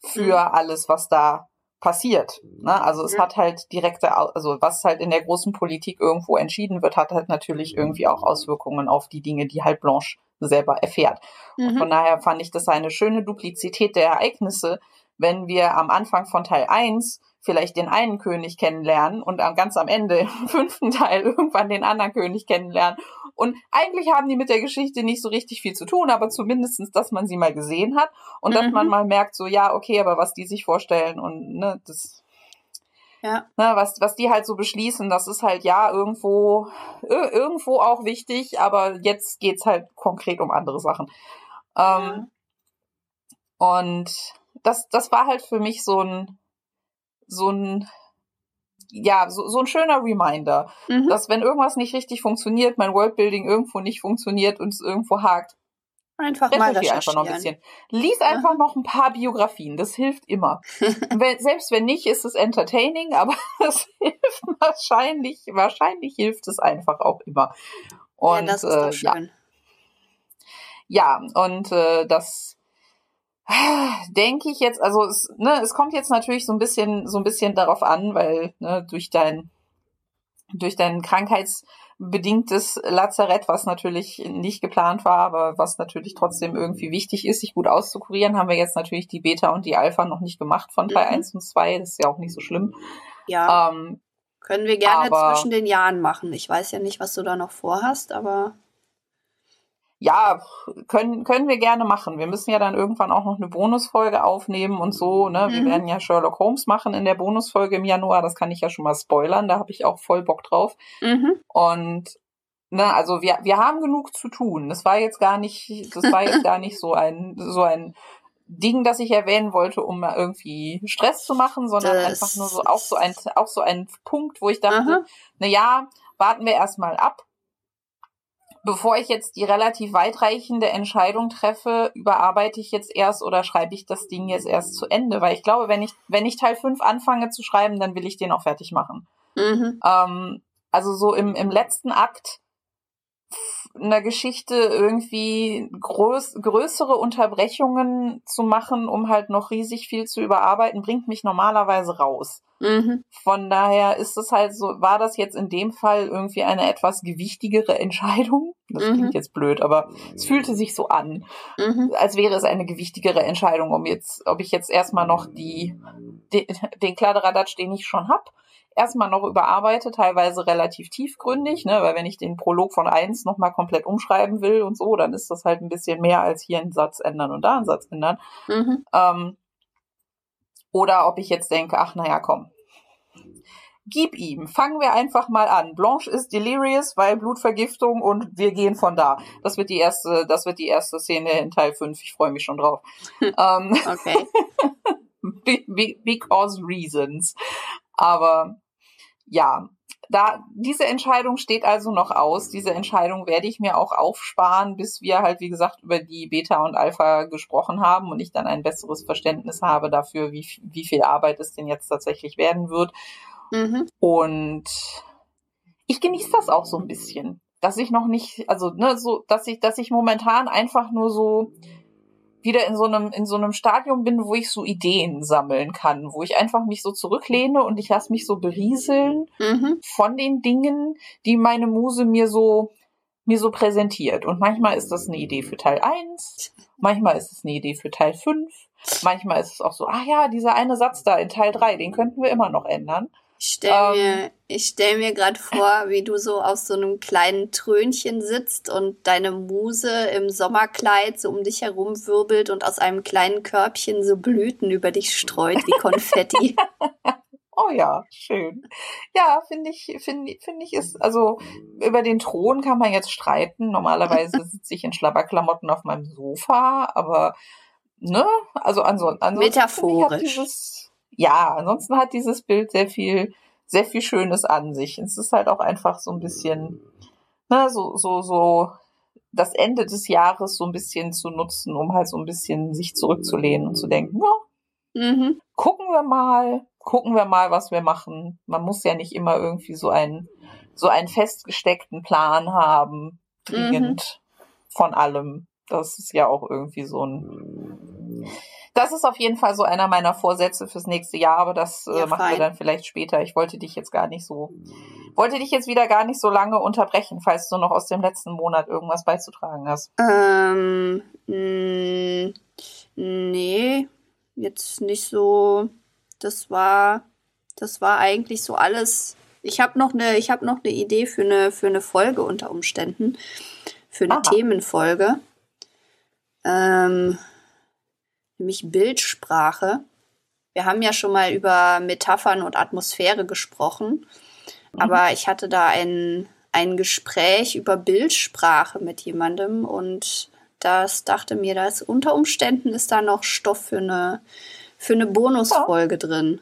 [SPEAKER 2] für mhm. alles, was da passiert. Ne? Also es mhm. hat halt direkte, also was halt in der großen Politik irgendwo entschieden wird, hat halt natürlich irgendwie auch Auswirkungen auf die Dinge, die halt Blanche selber erfährt. Mhm. Und von daher fand ich das eine schöne Duplizität der Ereignisse, wenn wir am Anfang von Teil 1 vielleicht den einen König kennenlernen und ganz am Ende [LAUGHS] im fünften Teil irgendwann den anderen König kennenlernen. Und eigentlich haben die mit der Geschichte nicht so richtig viel zu tun, aber zumindestens, dass man sie mal gesehen hat und mhm. dass man mhm. mal merkt, so ja, okay, aber was die sich vorstellen und ne, das ja. Ne, was, was die halt so beschließen, das ist halt ja irgendwo, irgendwo auch wichtig, aber jetzt geht's halt konkret um andere Sachen. Ähm, Und das, das war halt für mich so ein, so ein ja, so, so ein schöner Reminder, mhm. dass wenn irgendwas nicht richtig funktioniert, mein Worldbuilding irgendwo nicht funktioniert und es irgendwo hakt,
[SPEAKER 1] einfach mal
[SPEAKER 2] einfach noch ein bisschen. Lies einfach Aha. noch ein paar Biografien, das hilft immer. [LAUGHS] wenn, selbst wenn nicht, ist es entertaining, aber [LAUGHS] es hilft wahrscheinlich, wahrscheinlich hilft es einfach auch immer. Und, ja, das ist äh, schön. Ja. ja, und äh, das denke ich jetzt, also es, ne, es kommt jetzt natürlich so ein bisschen, so ein bisschen darauf an, weil ne, durch dein, durch dein krankheitsbedingtes Lazarett, was natürlich nicht geplant war, aber was natürlich trotzdem irgendwie wichtig ist, sich gut auszukurieren, haben wir jetzt natürlich die Beta und die Alpha noch nicht gemacht von Teil mhm. 1 und 2. Das ist ja auch nicht so schlimm.
[SPEAKER 1] Ja. Ähm, können wir gerne aber, zwischen den Jahren machen. Ich weiß ja nicht, was du da noch vorhast, aber
[SPEAKER 2] ja, können, können wir gerne machen. Wir müssen ja dann irgendwann auch noch eine Bonusfolge aufnehmen und so. Ne? Wir mhm. werden ja Sherlock Holmes machen in der Bonusfolge im Januar. Das kann ich ja schon mal spoilern. Da habe ich auch voll Bock drauf. Mhm. Und ne, also wir, wir haben genug zu tun. Das war jetzt gar nicht, das war jetzt [LAUGHS] gar nicht so ein, so ein Ding, das ich erwähnen wollte, um mal irgendwie Stress zu machen, sondern das einfach nur so auch so ein, auch so ein Punkt, wo ich dachte, na ja, warten wir erstmal ab bevor ich jetzt die relativ weitreichende Entscheidung treffe, überarbeite ich jetzt erst oder schreibe ich das Ding jetzt erst zu Ende? Weil ich glaube, wenn ich, wenn ich Teil 5 anfange zu schreiben, dann will ich den auch fertig machen. Mhm. Ähm, also so im, im letzten Akt einer Geschichte irgendwie groß, größere Unterbrechungen zu machen, um halt noch riesig viel zu überarbeiten, bringt mich normalerweise raus. Mhm. Von daher ist es halt so, war das jetzt in dem Fall irgendwie eine etwas gewichtigere Entscheidung? Das mhm. klingt jetzt blöd, aber es fühlte sich so an, mhm. als wäre es eine gewichtigere Entscheidung, um jetzt, ob ich jetzt erstmal noch die, den, den Kladderadatsch, den ich schon hab, erstmal noch überarbeitet, teilweise relativ tiefgründig, ne, weil wenn ich den Prolog von eins nochmal komplett umschreiben will und so, dann ist das halt ein bisschen mehr als hier einen Satz ändern und da einen Satz ändern. Mhm. Ähm, oder ob ich jetzt denke, ach naja, komm. gib ihm. Fangen wir einfach mal an. Blanche ist delirious, weil Blutvergiftung und wir gehen von da. Das wird die erste, das wird die erste Szene in Teil 5. Ich freue mich schon drauf. ähm, okay. [LAUGHS] because reasons. Aber ja, da, diese Entscheidung steht also noch aus. Diese Entscheidung werde ich mir auch aufsparen, bis wir halt, wie gesagt, über die Beta und Alpha gesprochen haben und ich dann ein besseres Verständnis habe dafür, wie, wie viel Arbeit es denn jetzt tatsächlich werden wird. Mhm. Und ich genieße das auch so ein bisschen, dass ich noch nicht, also, ne, so, dass ich, dass ich momentan einfach nur so, wieder in so einem in so einem Stadium bin, wo ich so Ideen sammeln kann, wo ich einfach mich so zurücklehne und ich lasse mich so berieseln mhm. von den Dingen, die meine Muse mir so mir so präsentiert. Und manchmal ist das eine Idee für Teil 1, manchmal ist es eine Idee für Teil 5, manchmal ist es auch so, ah ja, dieser eine Satz da in Teil 3, den könnten wir immer noch ändern.
[SPEAKER 1] Ich stelle ähm, mir, ich stell mir gerade vor, wie du so auf so einem kleinen Trönchen sitzt und deine Muse im Sommerkleid so um dich herum wirbelt und aus einem kleinen Körbchen so Blüten über dich streut wie Konfetti. [LAUGHS]
[SPEAKER 2] oh ja, schön. Ja, finde ich, finde finde ich ist, also über den Thron kann man jetzt streiten. Normalerweise [LAUGHS] sitze ich in Schlabberklamotten auf meinem Sofa, aber ne, also ansonsten
[SPEAKER 1] Metaphorisch
[SPEAKER 2] ja, ansonsten hat dieses Bild sehr viel, sehr viel Schönes an sich. Es ist halt auch einfach so ein bisschen, ne, so, so, so das Ende des Jahres so ein bisschen zu nutzen, um halt so ein bisschen sich zurückzulehnen und zu denken, ja, mhm. gucken wir mal, gucken wir mal, was wir machen. Man muss ja nicht immer irgendwie so einen, so einen festgesteckten Plan haben, dringend mhm. von allem. Das ist ja auch irgendwie so ein, das ist auf jeden Fall so einer meiner Vorsätze fürs nächste Jahr, aber das äh, ja, machen fein. wir dann vielleicht später. Ich wollte dich jetzt gar nicht so, wollte dich jetzt wieder gar nicht so lange unterbrechen, falls du noch aus dem letzten Monat irgendwas beizutragen hast.
[SPEAKER 1] Ähm, mh, nee, jetzt nicht so. Das war, das war eigentlich so alles. Ich habe noch eine, ich habe noch eine Idee für eine, für eine Folge unter Umständen, für eine Aha. Themenfolge. Ähm, nämlich Bildsprache. Wir haben ja schon mal über Metaphern und Atmosphäre gesprochen, mhm. aber ich hatte da ein, ein Gespräch über Bildsprache mit jemandem und das dachte mir, da ist unter Umständen ist da noch Stoff für eine, für eine Bonusfolge ja. drin.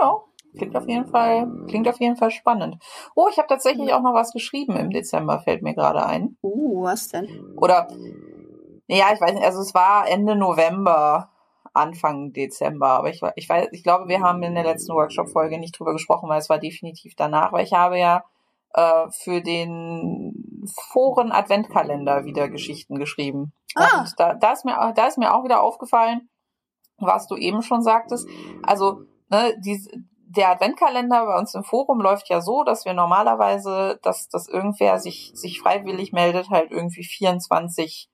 [SPEAKER 2] Ja, klingt auf jeden Fall, klingt auf jeden Fall spannend. Oh, ich habe tatsächlich auch noch was geschrieben im Dezember, fällt mir gerade ein.
[SPEAKER 1] Uh, was denn?
[SPEAKER 2] Oder ja, ich weiß nicht, also es war Ende November, Anfang Dezember, aber ich, ich weiß, ich glaube, wir haben in der letzten Workshop-Folge nicht drüber gesprochen, weil es war definitiv danach, weil ich habe ja äh, für den Foren Adventkalender wieder Geschichten geschrieben. Ah. Und da, da, ist mir, da ist mir auch wieder aufgefallen, was du eben schon sagtest. Also, ne, die, der Adventkalender bei uns im Forum läuft ja so, dass wir normalerweise, dass, dass irgendwer sich, sich freiwillig meldet, halt irgendwie 24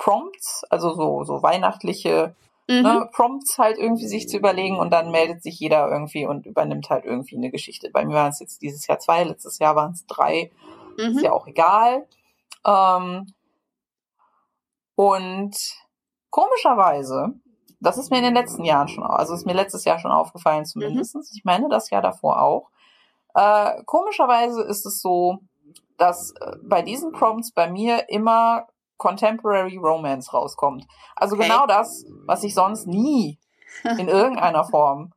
[SPEAKER 2] Prompts, also so, so weihnachtliche mhm. ne, Prompts halt irgendwie sich zu überlegen und dann meldet sich jeder irgendwie und übernimmt halt irgendwie eine Geschichte. Bei mir waren es jetzt dieses Jahr zwei, letztes Jahr waren es drei. Mhm. Ist ja auch egal. Ähm, und komischerweise, das ist mir in den letzten Jahren schon, also ist mir letztes Jahr schon aufgefallen zumindest. Mhm. Ich meine das Jahr davor auch. Äh, komischerweise ist es so, dass äh, bei diesen Prompts bei mir immer Contemporary Romance rauskommt. Also okay. genau das, was ich sonst nie in [LAUGHS] irgendeiner Form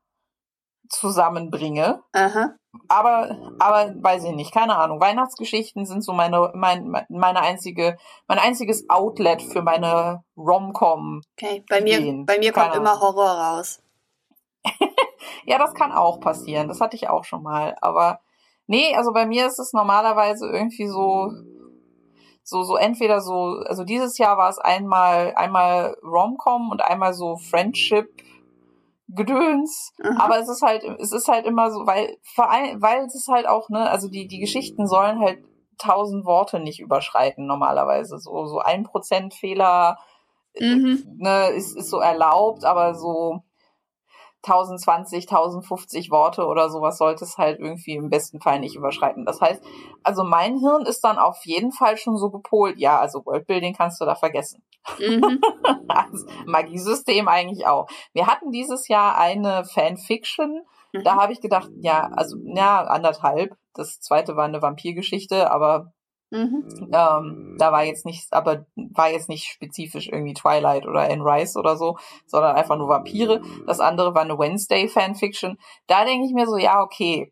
[SPEAKER 2] zusammenbringe. Aha. Aber, aber weiß ich nicht, keine Ahnung. Weihnachtsgeschichten sind so meine, mein, meine einzige, mein einziges Outlet für meine Rom-Com.
[SPEAKER 1] Okay, bei mir, bei mir kommt immer Horror raus. [LAUGHS]
[SPEAKER 2] ja, das kann auch passieren. Das hatte ich auch schon mal. Aber nee, also bei mir ist es normalerweise irgendwie so, so, so entweder so, also dieses Jahr war es einmal, einmal Romcom und einmal so Friendship Gedöns, mhm. aber es ist halt, es ist halt immer so, weil, weil es ist halt auch, ne, also die, die Geschichten sollen halt tausend Worte nicht überschreiten normalerweise, so, so ein Prozent Fehler, mhm. ne, ist, ist so erlaubt, aber so, 1020, 1050 Worte oder sowas sollte es halt irgendwie im besten Fall nicht überschreiten. Das heißt, also mein Hirn ist dann auf jeden Fall schon so gepolt, ja, also Worldbuilding kannst du da vergessen. Mhm. [LAUGHS] also Magiesystem eigentlich auch. Wir hatten dieses Jahr eine Fanfiction, Mhm. Da habe ich gedacht, ja, also ja, anderthalb. Das zweite war eine Vampirgeschichte, aber Mhm. Ähm, da war jetzt nicht, aber war jetzt nicht spezifisch irgendwie Twilight oder Anne Rice oder so, sondern einfach nur Vampire. Das andere war eine Wednesday Fanfiction. Da denke ich mir so, ja, okay.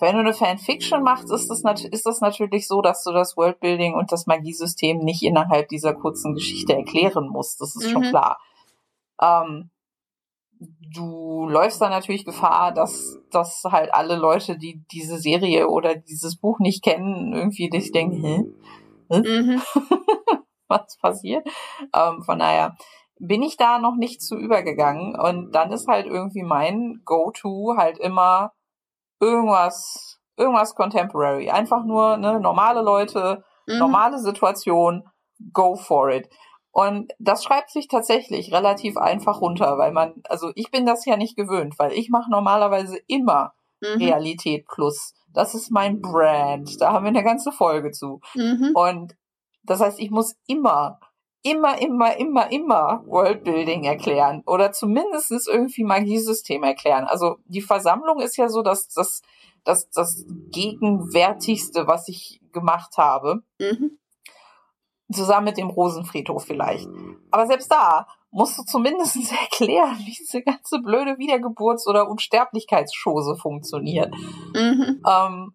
[SPEAKER 2] Wenn du eine Fanfiction machst, ist das, ist das natürlich so, dass du das Worldbuilding und das Magiesystem nicht innerhalb dieser kurzen Geschichte erklären musst. Das ist mhm. schon klar. Ähm, du läufst da natürlich Gefahr, dass, dass halt alle Leute, die diese Serie oder dieses Buch nicht kennen, irgendwie dich denken, hä? Mhm. [LAUGHS] Was passiert? Ähm, von daher bin ich da noch nicht zu übergegangen und dann ist halt irgendwie mein Go-To halt immer irgendwas, irgendwas Contemporary. Einfach nur ne, normale Leute, mhm. normale Situation, go for it. Und das schreibt sich tatsächlich relativ einfach runter, weil man, also ich bin das ja nicht gewöhnt, weil ich mache normalerweise immer mhm. Realität plus. Das ist mein Brand. Da haben wir eine ganze Folge zu. Mhm. Und das heißt, ich muss immer, immer, immer, immer, immer Worldbuilding erklären oder zumindest irgendwie Magiesystem erklären. Also die Versammlung ist ja so, dass das, das, das Gegenwärtigste, was ich gemacht habe. Mhm. Zusammen mit dem Rosenfriedhof vielleicht. Aber selbst da musst du zumindest [LAUGHS] erklären, wie diese ganze blöde Wiedergeburts- oder Unsterblichkeitschose funktioniert. Mhm. Ähm,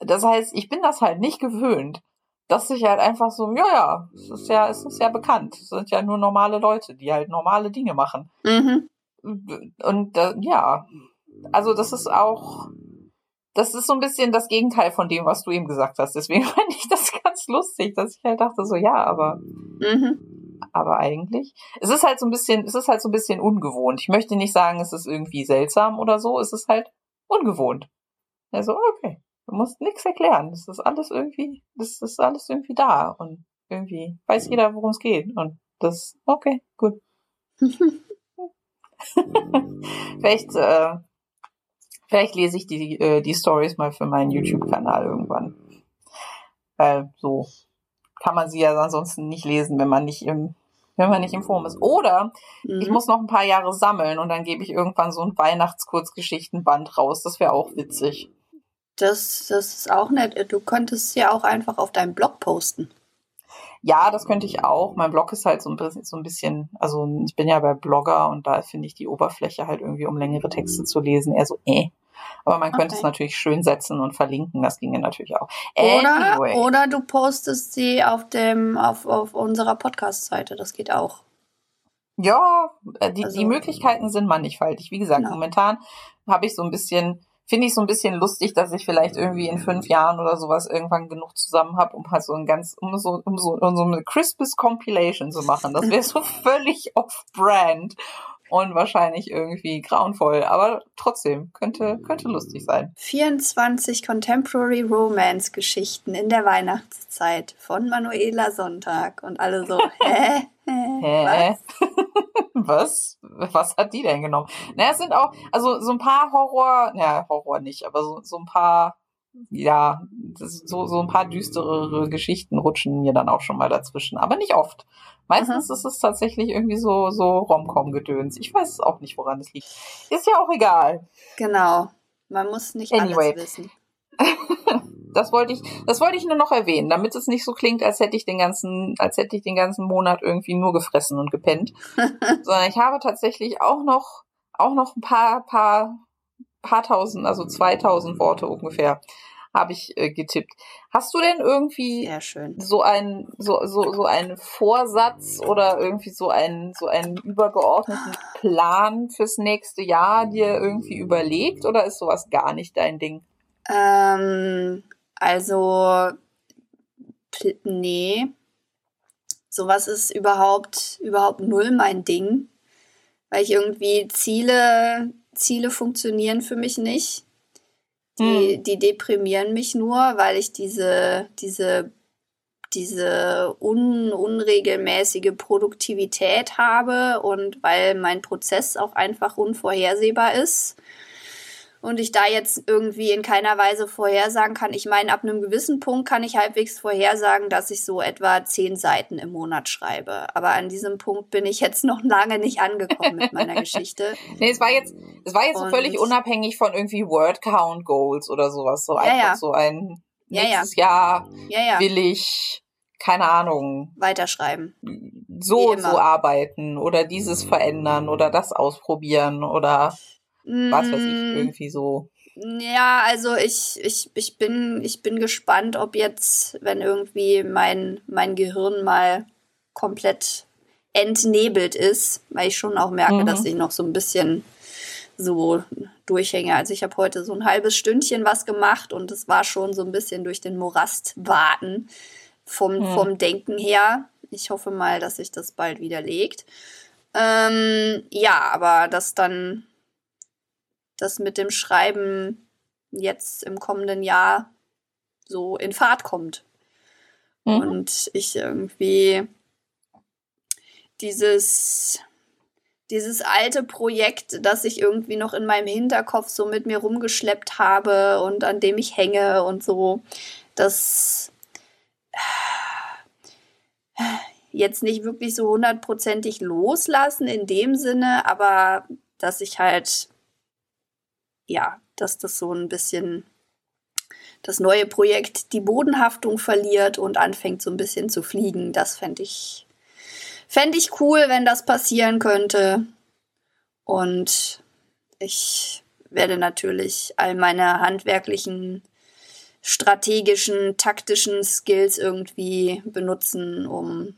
[SPEAKER 2] das heißt, ich bin das halt nicht gewöhnt, dass ich halt einfach so, ja, ja, es ist ja, es ist ja bekannt. Es sind ja nur normale Leute, die halt normale Dinge machen. Mhm. Und äh, ja, also das ist auch, das ist so ein bisschen das Gegenteil von dem, was du eben gesagt hast. Deswegen [LAUGHS] fand ich das lustig, dass ich halt dachte so, ja, aber, mhm. aber eigentlich, es ist halt so ein bisschen, es ist halt so ein bisschen ungewohnt. Ich möchte nicht sagen, es ist irgendwie seltsam oder so, es ist halt ungewohnt. Also, okay, du musst nichts erklären. Das ist alles irgendwie, das ist alles irgendwie da und irgendwie weiß jeder, worum es geht und das, okay, gut. [LAUGHS] Vielleicht, äh, Vielleicht lese ich die, äh, die Stories mal für meinen YouTube-Kanal irgendwann. Weil so kann man sie ja ansonsten nicht lesen, wenn man nicht im, wenn man nicht im Forum ist. Oder mhm. ich muss noch ein paar Jahre sammeln und dann gebe ich irgendwann so ein Weihnachtskurzgeschichtenband raus. Das wäre auch witzig.
[SPEAKER 1] Das, das ist auch nett. Du könntest ja auch einfach auf deinem Blog posten.
[SPEAKER 2] Ja, das könnte ich auch. Mein Blog ist halt so ein bisschen, so ein bisschen, also ich bin ja bei Blogger und da finde ich die Oberfläche halt irgendwie, um längere Texte zu lesen, eher so äh. Aber man könnte okay. es natürlich schön setzen und verlinken, das ginge natürlich auch.
[SPEAKER 1] Anyway. Oder, oder du postest sie auf dem, auf, auf unserer Podcast-Seite, das geht auch.
[SPEAKER 2] Ja, äh, die, also, die Möglichkeiten sind mannigfaltig. Wie gesagt, genau. momentan habe ich so ein bisschen, finde ich so ein bisschen lustig, dass ich vielleicht irgendwie in fünf Jahren oder sowas irgendwann genug zusammen habe, um halt so ein ganz, um so, um so, um so eine Crispus Compilation zu machen. Das wäre so [LAUGHS] völlig off-brand und wahrscheinlich irgendwie grauenvoll, aber trotzdem könnte, könnte lustig sein.
[SPEAKER 1] 24 Contemporary Romance Geschichten in der Weihnachtszeit von Manuela Sonntag und alle so, [LAUGHS] hä?
[SPEAKER 2] Hä? [LAUGHS] Was? Was hat die denn genommen? Na, es sind auch, also so ein paar Horror, ja, Horror nicht, aber so, so ein paar ja, so, so ein paar düsterere Geschichten rutschen mir dann auch schon mal dazwischen, aber nicht oft. Meistens Aha. ist es tatsächlich irgendwie so, so Rom-Com-Gedöns. Ich weiß es auch nicht, woran es liegt. Ist ja auch egal.
[SPEAKER 1] Genau. Man muss nicht anyway. alles wissen. [LAUGHS]
[SPEAKER 2] das wollte ich, das wollte ich nur noch erwähnen, damit es nicht so klingt, als hätte ich den ganzen, als hätte ich den ganzen Monat irgendwie nur gefressen und gepennt. [LAUGHS] Sondern ich habe tatsächlich auch noch, auch noch ein paar, paar paar tausend, also 2000 Worte ungefähr habe ich äh, getippt. Hast du denn irgendwie so einen so so so einen Vorsatz oder irgendwie so einen so einen übergeordneten Plan fürs nächste Jahr dir irgendwie überlegt oder ist sowas gar nicht dein Ding?
[SPEAKER 1] Ähm, also nee, sowas ist überhaupt überhaupt null mein Ding, weil ich irgendwie Ziele Ziele funktionieren für mich nicht. Die, hm. die deprimieren mich nur, weil ich diese, diese, diese un, unregelmäßige Produktivität habe und weil mein Prozess auch einfach unvorhersehbar ist. Und ich da jetzt irgendwie in keiner Weise vorhersagen kann. Ich meine, ab einem gewissen Punkt kann ich halbwegs vorhersagen, dass ich so etwa zehn Seiten im Monat schreibe. Aber an diesem Punkt bin ich jetzt noch lange nicht angekommen mit meiner [LAUGHS] Geschichte.
[SPEAKER 2] Nee, es war jetzt, es war jetzt so völlig unabhängig von irgendwie Word Count Goals oder sowas. So ja, einfach ja. so ein nächstes ja, Jahr will ich keine Ahnung.
[SPEAKER 1] Weiterschreiben.
[SPEAKER 2] So und so arbeiten oder dieses verändern oder das ausprobieren oder was weiß ich, mm. irgendwie so.
[SPEAKER 1] Ja, also ich, ich, ich, bin, ich bin gespannt, ob jetzt, wenn irgendwie mein, mein Gehirn mal komplett entnebelt ist, weil ich schon auch merke, mhm. dass ich noch so ein bisschen so durchhänge. Also ich habe heute so ein halbes Stündchen was gemacht und es war schon so ein bisschen durch den Morast warten vom, mhm. vom Denken her. Ich hoffe mal, dass sich das bald widerlegt. Ähm, ja, aber das dann das mit dem Schreiben jetzt im kommenden Jahr so in Fahrt kommt. Mhm. Und ich irgendwie dieses, dieses alte Projekt, das ich irgendwie noch in meinem Hinterkopf so mit mir rumgeschleppt habe und an dem ich hänge und so, das jetzt nicht wirklich so hundertprozentig loslassen in dem Sinne, aber dass ich halt ja, dass das so ein bisschen das neue Projekt die Bodenhaftung verliert und anfängt so ein bisschen zu fliegen. Das fände ich, fänd ich cool, wenn das passieren könnte. Und ich werde natürlich all meine handwerklichen, strategischen, taktischen Skills irgendwie benutzen, um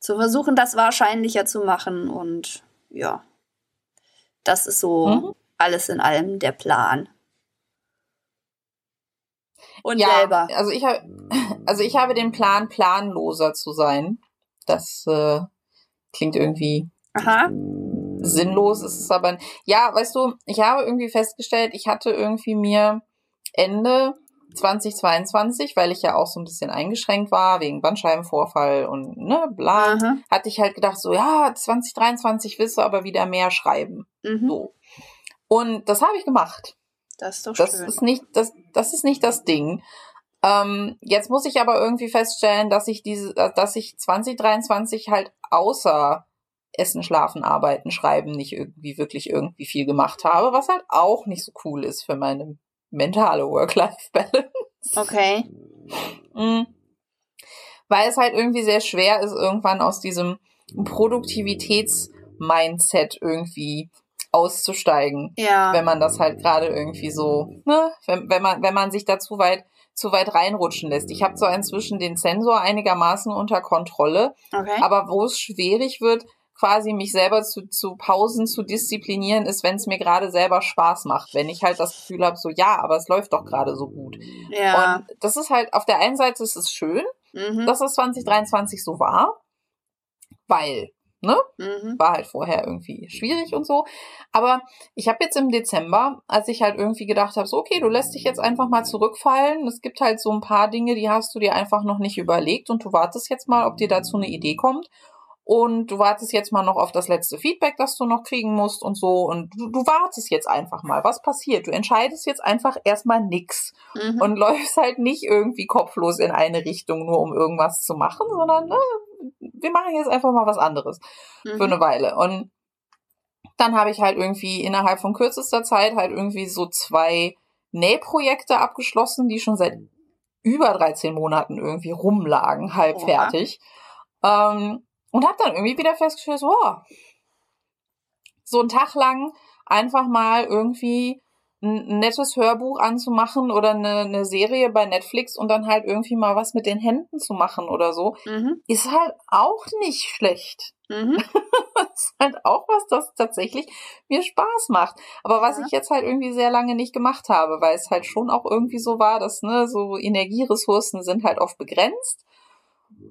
[SPEAKER 1] zu versuchen, das wahrscheinlicher zu machen. Und ja, das ist so mhm alles in allem der Plan.
[SPEAKER 2] Und ja, selber. Also ich habe, also ich habe den Plan, planloser zu sein. Das äh, klingt irgendwie Aha. sinnlos. Es ist aber, ja, weißt du, ich habe irgendwie festgestellt, ich hatte irgendwie mir Ende 2022, weil ich ja auch so ein bisschen eingeschränkt war wegen Bandscheibenvorfall und ne, bla, Aha. hatte ich halt gedacht so, ja, 2023 willst du aber wieder mehr schreiben. Mhm. So. Und das habe ich gemacht.
[SPEAKER 1] Das ist doch
[SPEAKER 2] das
[SPEAKER 1] schön.
[SPEAKER 2] Ist nicht, das, das ist nicht das Ding. Ähm, jetzt muss ich aber irgendwie feststellen, dass ich diese, dass ich 2023 halt außer Essen, Schlafen, Arbeiten, Schreiben nicht irgendwie wirklich irgendwie viel gemacht habe, was halt auch nicht so cool ist für meine mentale Work-Life-Balance.
[SPEAKER 1] Okay.
[SPEAKER 2] Mhm. Weil es halt irgendwie sehr schwer ist, irgendwann aus diesem Produktivitäts-Mindset irgendwie auszusteigen, ja. wenn man das halt gerade irgendwie so, ne, wenn, wenn man wenn man sich da zu weit zu weit reinrutschen lässt. Ich habe zwar inzwischen den Sensor einigermaßen unter Kontrolle, okay. aber wo es schwierig wird, quasi mich selber zu, zu Pausen zu disziplinieren, ist, wenn es mir gerade selber Spaß macht. Wenn ich halt das Gefühl habe, so ja, aber es läuft doch gerade so gut. Ja. Und das ist halt, auf der einen Seite ist es schön, mhm. dass es 2023 so war, weil Ne? Mhm. War halt vorher irgendwie schwierig und so. Aber ich habe jetzt im Dezember, als ich halt irgendwie gedacht habe, so, okay, du lässt dich jetzt einfach mal zurückfallen. Es gibt halt so ein paar Dinge, die hast du dir einfach noch nicht überlegt und du wartest jetzt mal, ob dir dazu eine Idee kommt. Und du wartest jetzt mal noch auf das letzte Feedback, das du noch kriegen musst und so. Und du, du wartest jetzt einfach mal. Was passiert? Du entscheidest jetzt einfach erstmal nix mhm. und [LAUGHS] läufst halt nicht irgendwie kopflos in eine Richtung, nur um irgendwas zu machen, sondern ne, wir machen jetzt einfach mal was anderes mhm. für eine Weile. Und dann habe ich halt irgendwie innerhalb von kürzester Zeit halt irgendwie so zwei Nähprojekte abgeschlossen, die schon seit über 13 Monaten irgendwie rumlagen, halb fertig. Ähm, und habe dann irgendwie wieder festgestellt, so, oh, so einen Tag lang einfach mal irgendwie ein nettes Hörbuch anzumachen oder eine, eine Serie bei Netflix und dann halt irgendwie mal was mit den Händen zu machen oder so, mhm. ist halt auch nicht schlecht. Mhm. [LAUGHS] ist halt auch was, das tatsächlich mir Spaß macht. Aber was ja. ich jetzt halt irgendwie sehr lange nicht gemacht habe, weil es halt schon auch irgendwie so war, dass ne, so Energieressourcen sind halt oft begrenzt.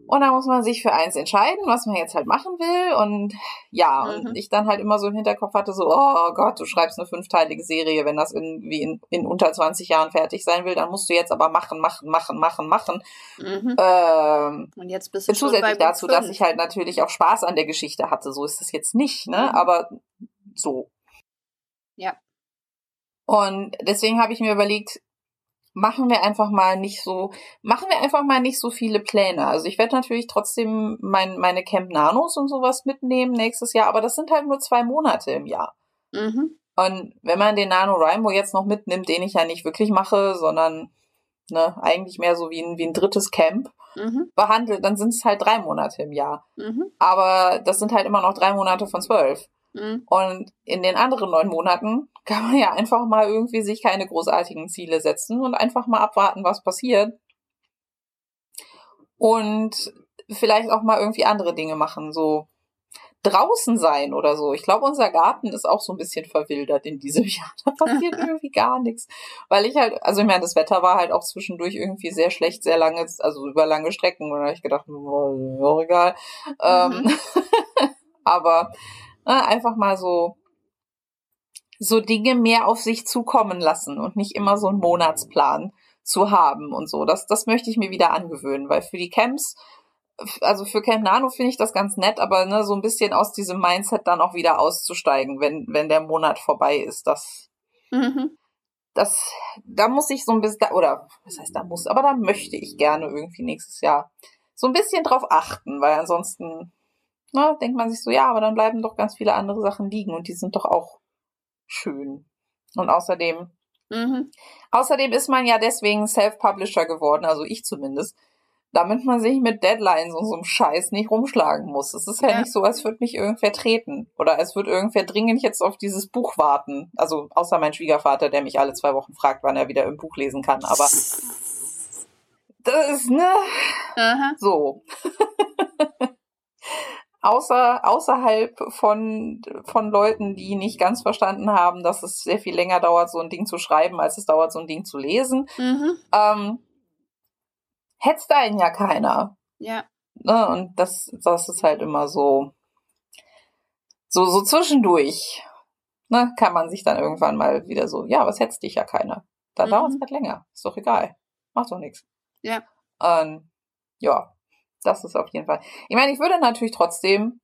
[SPEAKER 2] Und da muss man sich für eins entscheiden, was man jetzt halt machen will. Und ja, mhm. und ich dann halt immer so im Hinterkopf hatte, so, oh Gott, du schreibst eine fünfteilige Serie, wenn das irgendwie in, in unter 20 Jahren fertig sein will, dann musst du jetzt aber machen, machen, machen, machen, machen. Mhm. Ähm,
[SPEAKER 1] und jetzt bist du schon
[SPEAKER 2] zusätzlich dazu, dass ich halt natürlich auch Spaß an der Geschichte hatte. So ist es jetzt nicht, ne? Mhm. Aber so.
[SPEAKER 1] Ja.
[SPEAKER 2] Und deswegen habe ich mir überlegt, machen wir einfach mal nicht so, machen wir einfach mal nicht so viele Pläne. Also ich werde natürlich trotzdem mein, meine Camp Nanos und sowas mitnehmen nächstes Jahr, aber das sind halt nur zwei Monate im Jahr. Mhm. Und wenn man den Nano Rainbow jetzt noch mitnimmt, den ich ja nicht wirklich mache, sondern ne, eigentlich mehr so wie ein, wie ein drittes Camp mhm. behandelt, dann sind es halt drei Monate im Jahr. Mhm. Aber das sind halt immer noch drei Monate von zwölf. Mhm. Und in den anderen neun Monaten kann man ja einfach mal irgendwie sich keine großartigen Ziele setzen und einfach mal abwarten, was passiert. Und vielleicht auch mal irgendwie andere Dinge machen, so draußen sein oder so. Ich glaube, unser Garten ist auch so ein bisschen verwildert in diesem [LAUGHS] Jahr. Da passiert [LAUGHS] irgendwie gar nichts. Weil ich halt, also ich meine, das Wetter war halt auch zwischendurch irgendwie sehr schlecht, sehr lange, also über lange Strecken. Und da habe ich gedacht, oh, egal. Mhm. Ähm, [LAUGHS] aber einfach mal so so Dinge mehr auf sich zukommen lassen und nicht immer so einen Monatsplan zu haben und so. Das, das möchte ich mir wieder angewöhnen, weil für die Camps, also für Camp Nano finde ich das ganz nett, aber ne, so ein bisschen aus diesem Mindset dann auch wieder auszusteigen, wenn, wenn der Monat vorbei ist, das, mhm. das, da muss ich so ein bisschen, oder, was heißt da muss, aber da möchte ich gerne irgendwie nächstes Jahr so ein bisschen drauf achten, weil ansonsten, ne, denkt man sich so, ja, aber dann bleiben doch ganz viele andere Sachen liegen und die sind doch auch schön. Und außerdem, mhm. außerdem ist man ja deswegen Self-Publisher geworden, also ich zumindest, damit man sich mit Deadlines und so einem Scheiß nicht rumschlagen muss. Es ist ja, ja, nicht so, als würde mich irgendwer treten oder als würde irgendwer dringend jetzt auf dieses Buch warten. Also außer mein Schwiegervater, der mich alle zwei Wochen fragt, wann er wieder im Buch lesen kann. Aber [LAUGHS] das ist, ne? Aha. So. [LAUGHS] außer, außerhalb von, von Leuten, die nicht ganz verstanden haben, dass es sehr viel länger dauert, so ein Ding zu schreiben, als es dauert, so ein Ding zu lesen, mhm. ähm, hetzt einen ja keiner. Ja. Ne? Und das, das ist halt immer so, so, so zwischendurch, ne, kann man sich dann irgendwann mal wieder so, ja, was hetzt dich ja keiner. Da mhm. dauert es halt länger. Ist doch egal. Macht doch nichts. Ja. Ähm, ja, das ist auf jeden Fall. Ich meine, ich würde natürlich trotzdem,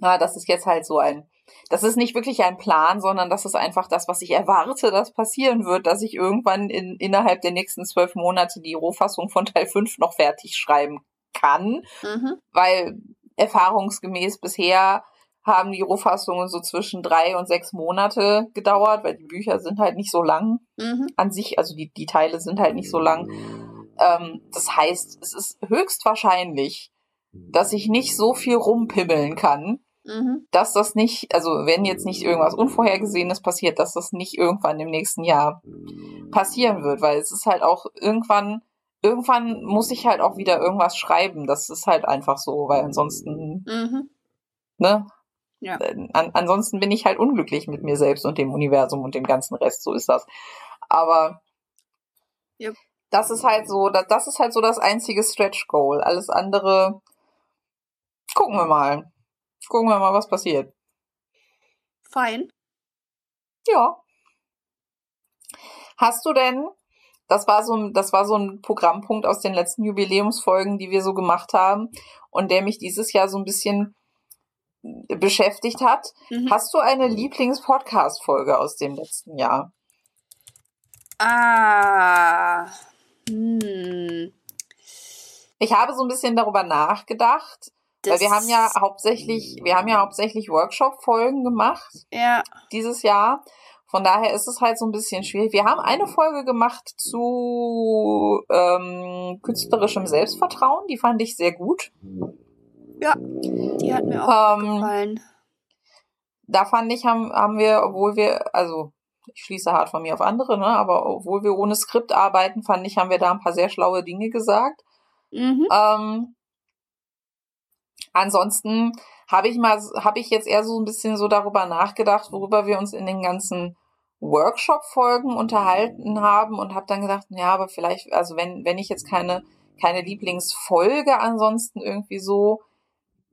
[SPEAKER 2] na, das ist jetzt halt so ein, das ist nicht wirklich ein Plan, sondern das ist einfach das, was ich erwarte, dass passieren wird, dass ich irgendwann in, innerhalb der nächsten zwölf Monate die Rohfassung von Teil 5 noch fertig schreiben kann, mhm. weil erfahrungsgemäß bisher haben die Rohfassungen so zwischen drei und sechs Monate gedauert, weil die Bücher sind halt nicht so lang mhm. an sich, also die, die Teile sind halt nicht so lang. Ähm, das heißt, es ist höchstwahrscheinlich, dass ich nicht so viel rumpimmeln kann, mhm. dass das nicht, also wenn jetzt nicht irgendwas Unvorhergesehenes passiert, dass das nicht irgendwann im nächsten Jahr passieren wird, weil es ist halt auch irgendwann, irgendwann muss ich halt auch wieder irgendwas schreiben. Das ist halt einfach so, weil ansonsten, mhm. ne? Ja. An, ansonsten bin ich halt unglücklich mit mir selbst und dem Universum und dem ganzen Rest. So ist das. Aber yep das ist halt so, das, ist halt so das einzige Stretch Goal. Alles andere gucken wir mal. Gucken wir mal, was passiert.
[SPEAKER 1] Fein.
[SPEAKER 2] Ja. Hast du denn, das war so ein, das war so ein Programmpunkt aus den letzten Jubiläumsfolgen, die wir so gemacht haben und der mich dieses Jahr so ein bisschen beschäftigt hat. Mhm. Hast du eine Lieblings-Podcast-Folge aus dem letzten Jahr?
[SPEAKER 1] Ah, hm.
[SPEAKER 2] Ich habe so ein bisschen darüber nachgedacht, das weil wir haben ja hauptsächlich, wir haben ja hauptsächlich Workshop-Folgen gemacht. Ja. Dieses Jahr. Von daher ist es halt so ein bisschen schwierig. Wir haben eine Folge gemacht zu ähm, künstlerischem Selbstvertrauen. Die fand ich sehr gut.
[SPEAKER 1] Ja, die hat mir auch ähm, gefallen.
[SPEAKER 2] Da fand ich, haben, haben wir, obwohl wir, also ich schließe hart von mir auf andere, ne? aber obwohl wir ohne Skript arbeiten, fand ich, haben wir da ein paar sehr schlaue Dinge gesagt. Mhm. Ähm, ansonsten habe ich mal, habe ich jetzt eher so ein bisschen so darüber nachgedacht, worüber wir uns in den ganzen Workshop-Folgen unterhalten haben und habe dann gedacht, ja, aber vielleicht, also wenn, wenn ich jetzt keine, keine Lieblingsfolge ansonsten irgendwie so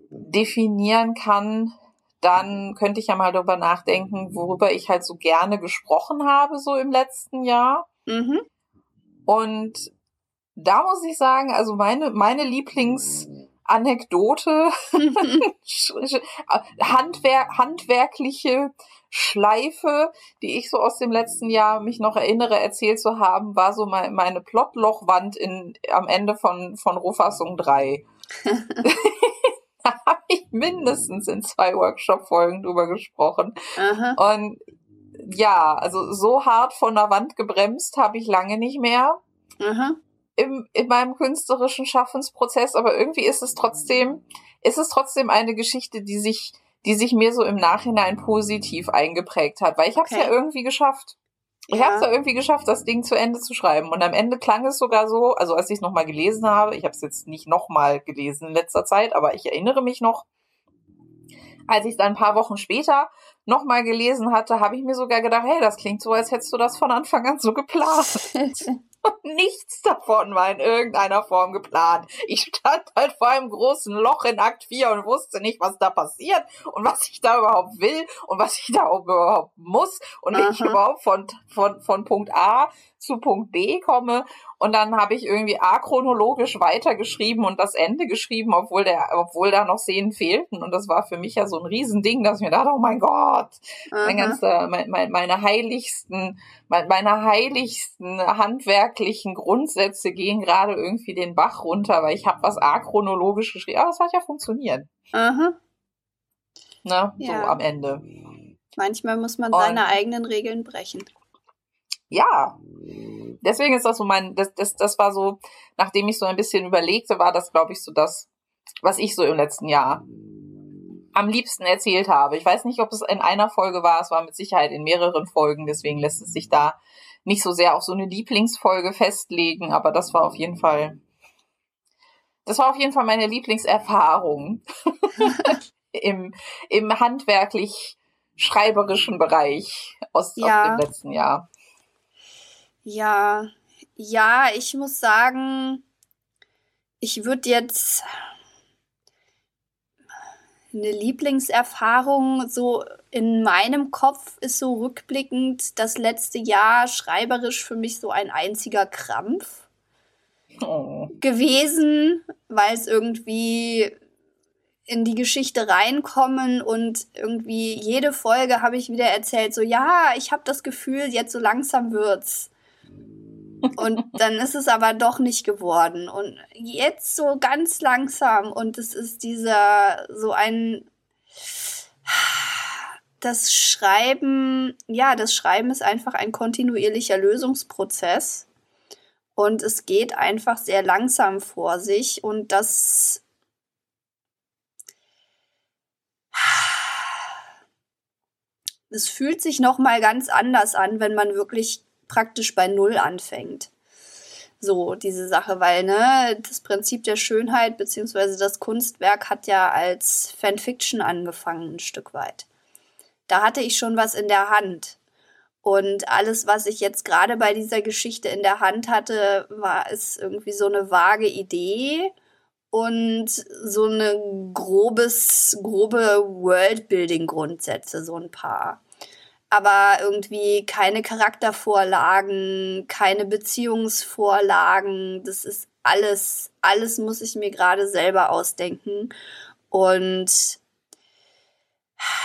[SPEAKER 2] definieren kann, dann könnte ich ja mal darüber nachdenken, worüber ich halt so gerne gesprochen habe, so im letzten Jahr. Mhm. Und da muss ich sagen, also meine, meine Lieblings Anekdote, [LAUGHS] [LAUGHS] Handwer handwerkliche Schleife, die ich so aus dem letzten Jahr mich noch erinnere, erzählt zu haben, war so mein, meine Plotlochwand in, am Ende von, von Rohfassung 3. [LAUGHS] [LAUGHS] da habe ich mindestens in zwei Workshop-Folgen drüber gesprochen. Aha. Und ja, also so hart von der Wand gebremst habe ich lange nicht mehr. Aha im, in meinem künstlerischen Schaffensprozess, aber irgendwie ist es trotzdem, ist es trotzdem eine Geschichte, die sich, die sich mir so im Nachhinein positiv eingeprägt hat, weil ich habe es okay. ja irgendwie geschafft. Ich ja. habe es ja irgendwie geschafft, das Ding zu Ende zu schreiben. Und am Ende klang es sogar so, also als ich es nochmal gelesen habe, ich habe es jetzt nicht nochmal gelesen in letzter Zeit, aber ich erinnere mich noch, als ich es ein paar Wochen später nochmal gelesen hatte, habe ich mir sogar gedacht, hey, das klingt so, als hättest du das von Anfang an so geplant. [LAUGHS] [LAUGHS] Nichts davon war in irgendeiner Form geplant. Ich stand halt vor einem großen Loch in Akt 4 und wusste nicht, was da passiert und was ich da überhaupt will und was ich da überhaupt muss und wie ich überhaupt von, von, von Punkt A zu Punkt B komme. Und dann habe ich irgendwie achronologisch weitergeschrieben und das Ende geschrieben, obwohl der, obwohl da noch Szenen fehlten. Und das war für mich ja so ein Riesending, dass ich mir dachte, oh mein Gott, mein ganzer, mein, mein, meine heiligsten, mein, meine heiligsten handwerklichen Grundsätze gehen gerade irgendwie den Bach runter, weil ich habe was achronologisch geschrieben. Aber es hat ja funktioniert. Aha. Ne, ja. so am Ende.
[SPEAKER 1] Manchmal muss man seine und, eigenen Regeln brechen
[SPEAKER 2] ja, deswegen ist das so mein, das, das, das war so, nachdem ich so ein bisschen überlegte, war das, glaube ich, so das, was ich so im letzten Jahr am liebsten erzählt habe. Ich weiß nicht, ob es in einer Folge war, es war mit Sicherheit in mehreren Folgen, deswegen lässt es sich da nicht so sehr auf so eine Lieblingsfolge festlegen, aber das war auf jeden Fall, das war auf jeden Fall meine Lieblingserfahrung [LAUGHS] im, im handwerklich schreiberischen Bereich aus, ja. aus dem letzten Jahr.
[SPEAKER 1] Ja, ja, ich muss sagen, ich würde jetzt eine Lieblingserfahrung so in meinem Kopf ist so rückblickend das letzte Jahr schreiberisch für mich so ein einziger Krampf oh. gewesen, weil es irgendwie in die Geschichte reinkommen und irgendwie jede Folge habe ich wieder erzählt, so ja, ich habe das Gefühl, jetzt so langsam wird's. Und dann ist es aber doch nicht geworden. Und jetzt so ganz langsam. Und es ist dieser so ein das Schreiben, ja, das Schreiben ist einfach ein kontinuierlicher Lösungsprozess. Und es geht einfach sehr langsam vor sich. Und das es fühlt sich noch mal ganz anders an, wenn man wirklich praktisch bei Null anfängt. So, diese Sache, weil, ne, das Prinzip der Schönheit beziehungsweise das Kunstwerk hat ja als Fanfiction angefangen, ein Stück weit. Da hatte ich schon was in der Hand. Und alles, was ich jetzt gerade bei dieser Geschichte in der Hand hatte, war es irgendwie so eine vage Idee und so eine grobes, grobe Worldbuilding-Grundsätze, so ein paar aber irgendwie keine Charaktervorlagen, keine Beziehungsvorlagen. Das ist alles, alles muss ich mir gerade selber ausdenken. Und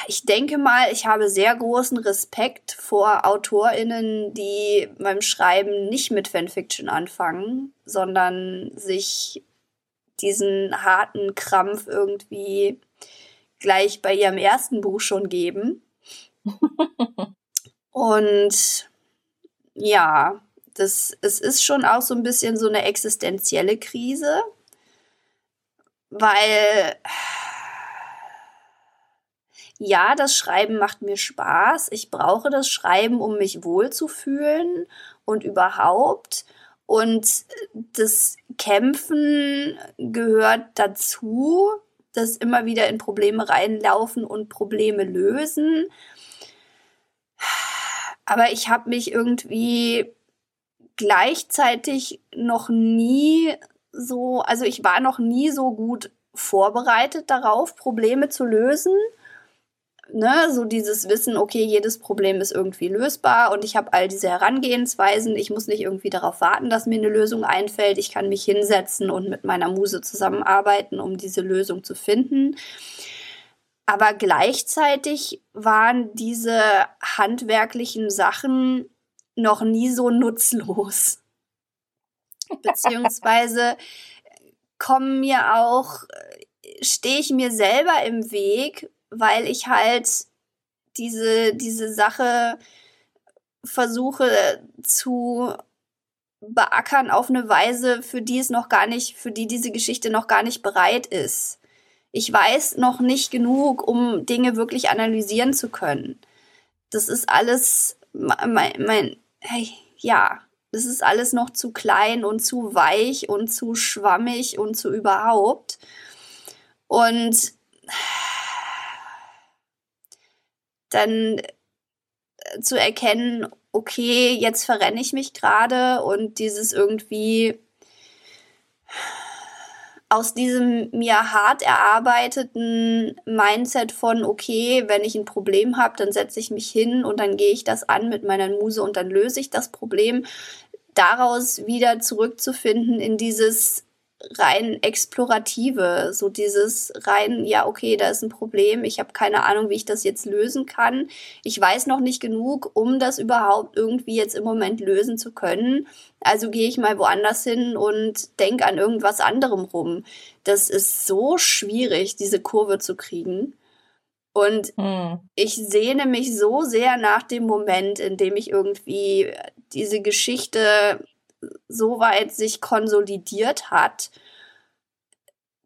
[SPEAKER 1] ich denke mal, ich habe sehr großen Respekt vor AutorInnen, die beim Schreiben nicht mit Fanfiction anfangen, sondern sich diesen harten Krampf irgendwie gleich bei ihrem ersten Buch schon geben. Und ja, das, es ist schon auch so ein bisschen so eine existenzielle Krise, weil ja, das Schreiben macht mir Spaß. Ich brauche das Schreiben, um mich wohlzufühlen und überhaupt. Und das Kämpfen gehört dazu, das immer wieder in Probleme reinlaufen und Probleme lösen. Aber ich habe mich irgendwie gleichzeitig noch nie so, also ich war noch nie so gut vorbereitet darauf, Probleme zu lösen, ne, so dieses Wissen, okay, jedes Problem ist irgendwie lösbar und ich habe all diese Herangehensweisen. Ich muss nicht irgendwie darauf warten, dass mir eine Lösung einfällt. Ich kann mich hinsetzen und mit meiner Muse zusammenarbeiten, um diese Lösung zu finden. Aber gleichzeitig waren diese handwerklichen Sachen noch nie so nutzlos. Beziehungsweise kommen mir auch, stehe ich mir selber im Weg, weil ich halt diese, diese Sache versuche zu beackern auf eine Weise, für die es noch gar nicht, für die diese Geschichte noch gar nicht bereit ist. Ich weiß noch nicht genug, um Dinge wirklich analysieren zu können. Das ist alles mein, mein hey, ja, das ist alles noch zu klein und zu weich und zu schwammig und zu überhaupt. Und dann äh, zu erkennen, okay, jetzt verrenne ich mich gerade und dieses irgendwie aus diesem mir hart erarbeiteten Mindset von, okay, wenn ich ein Problem habe, dann setze ich mich hin und dann gehe ich das an mit meiner Muse und dann löse ich das Problem, daraus wieder zurückzufinden in dieses rein explorative, so dieses rein, ja, okay, da ist ein Problem, ich habe keine Ahnung, wie ich das jetzt lösen kann. Ich weiß noch nicht genug, um das überhaupt irgendwie jetzt im Moment lösen zu können. Also gehe ich mal woanders hin und denke an irgendwas anderem rum. Das ist so schwierig, diese Kurve zu kriegen. Und hm. ich sehne mich so sehr nach dem Moment, in dem ich irgendwie diese Geschichte so weit sich konsolidiert hat,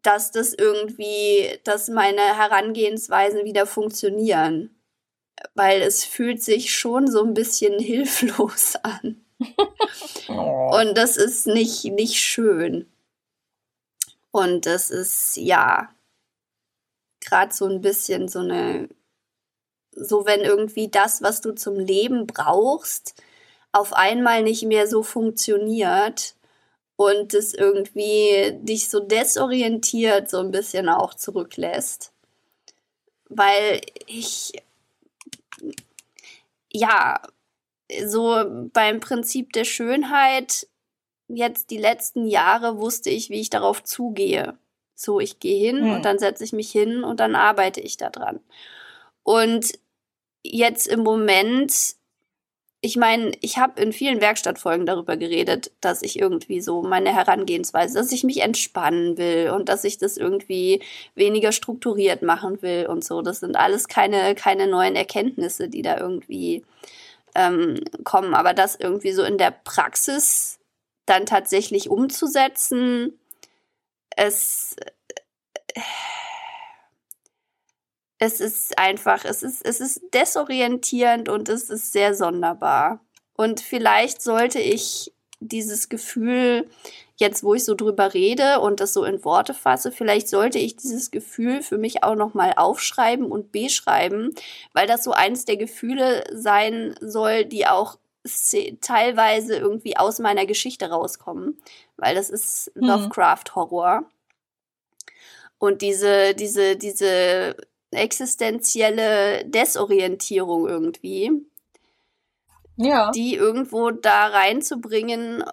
[SPEAKER 1] dass das irgendwie, dass meine Herangehensweisen wieder funktionieren. Weil es fühlt sich schon so ein bisschen [LAUGHS] hilflos an. oh. Und das ist nicht, nicht schön. Und das ist, ja, gerade so ein bisschen so eine, so wenn irgendwie das, was du zum Leben brauchst, auf einmal nicht mehr so funktioniert und es irgendwie dich so desorientiert so ein bisschen auch zurücklässt. Weil ich, ja, so beim Prinzip der Schönheit jetzt die letzten Jahre wusste ich, wie ich darauf zugehe. So, ich gehe hin hm. und dann setze ich mich hin und dann arbeite ich daran. Und jetzt im Moment ich meine, ich habe in vielen Werkstattfolgen darüber geredet, dass ich irgendwie so meine Herangehensweise, dass ich mich entspannen will und dass ich das irgendwie weniger strukturiert machen will und so. Das sind alles keine, keine neuen Erkenntnisse, die da irgendwie ähm, kommen. Aber das irgendwie so in der Praxis dann tatsächlich umzusetzen, es. Äh, es ist einfach, es ist, es ist desorientierend und es ist sehr sonderbar. Und vielleicht sollte ich dieses Gefühl, jetzt wo ich so drüber rede und das so in Worte fasse, vielleicht sollte ich dieses Gefühl für mich auch nochmal aufschreiben und beschreiben, weil das so eins der Gefühle sein soll, die auch teilweise irgendwie aus meiner Geschichte rauskommen, weil das ist mhm. Lovecraft Horror. Und diese, diese, diese existenzielle Desorientierung irgendwie. Ja. Die irgendwo da reinzubringen,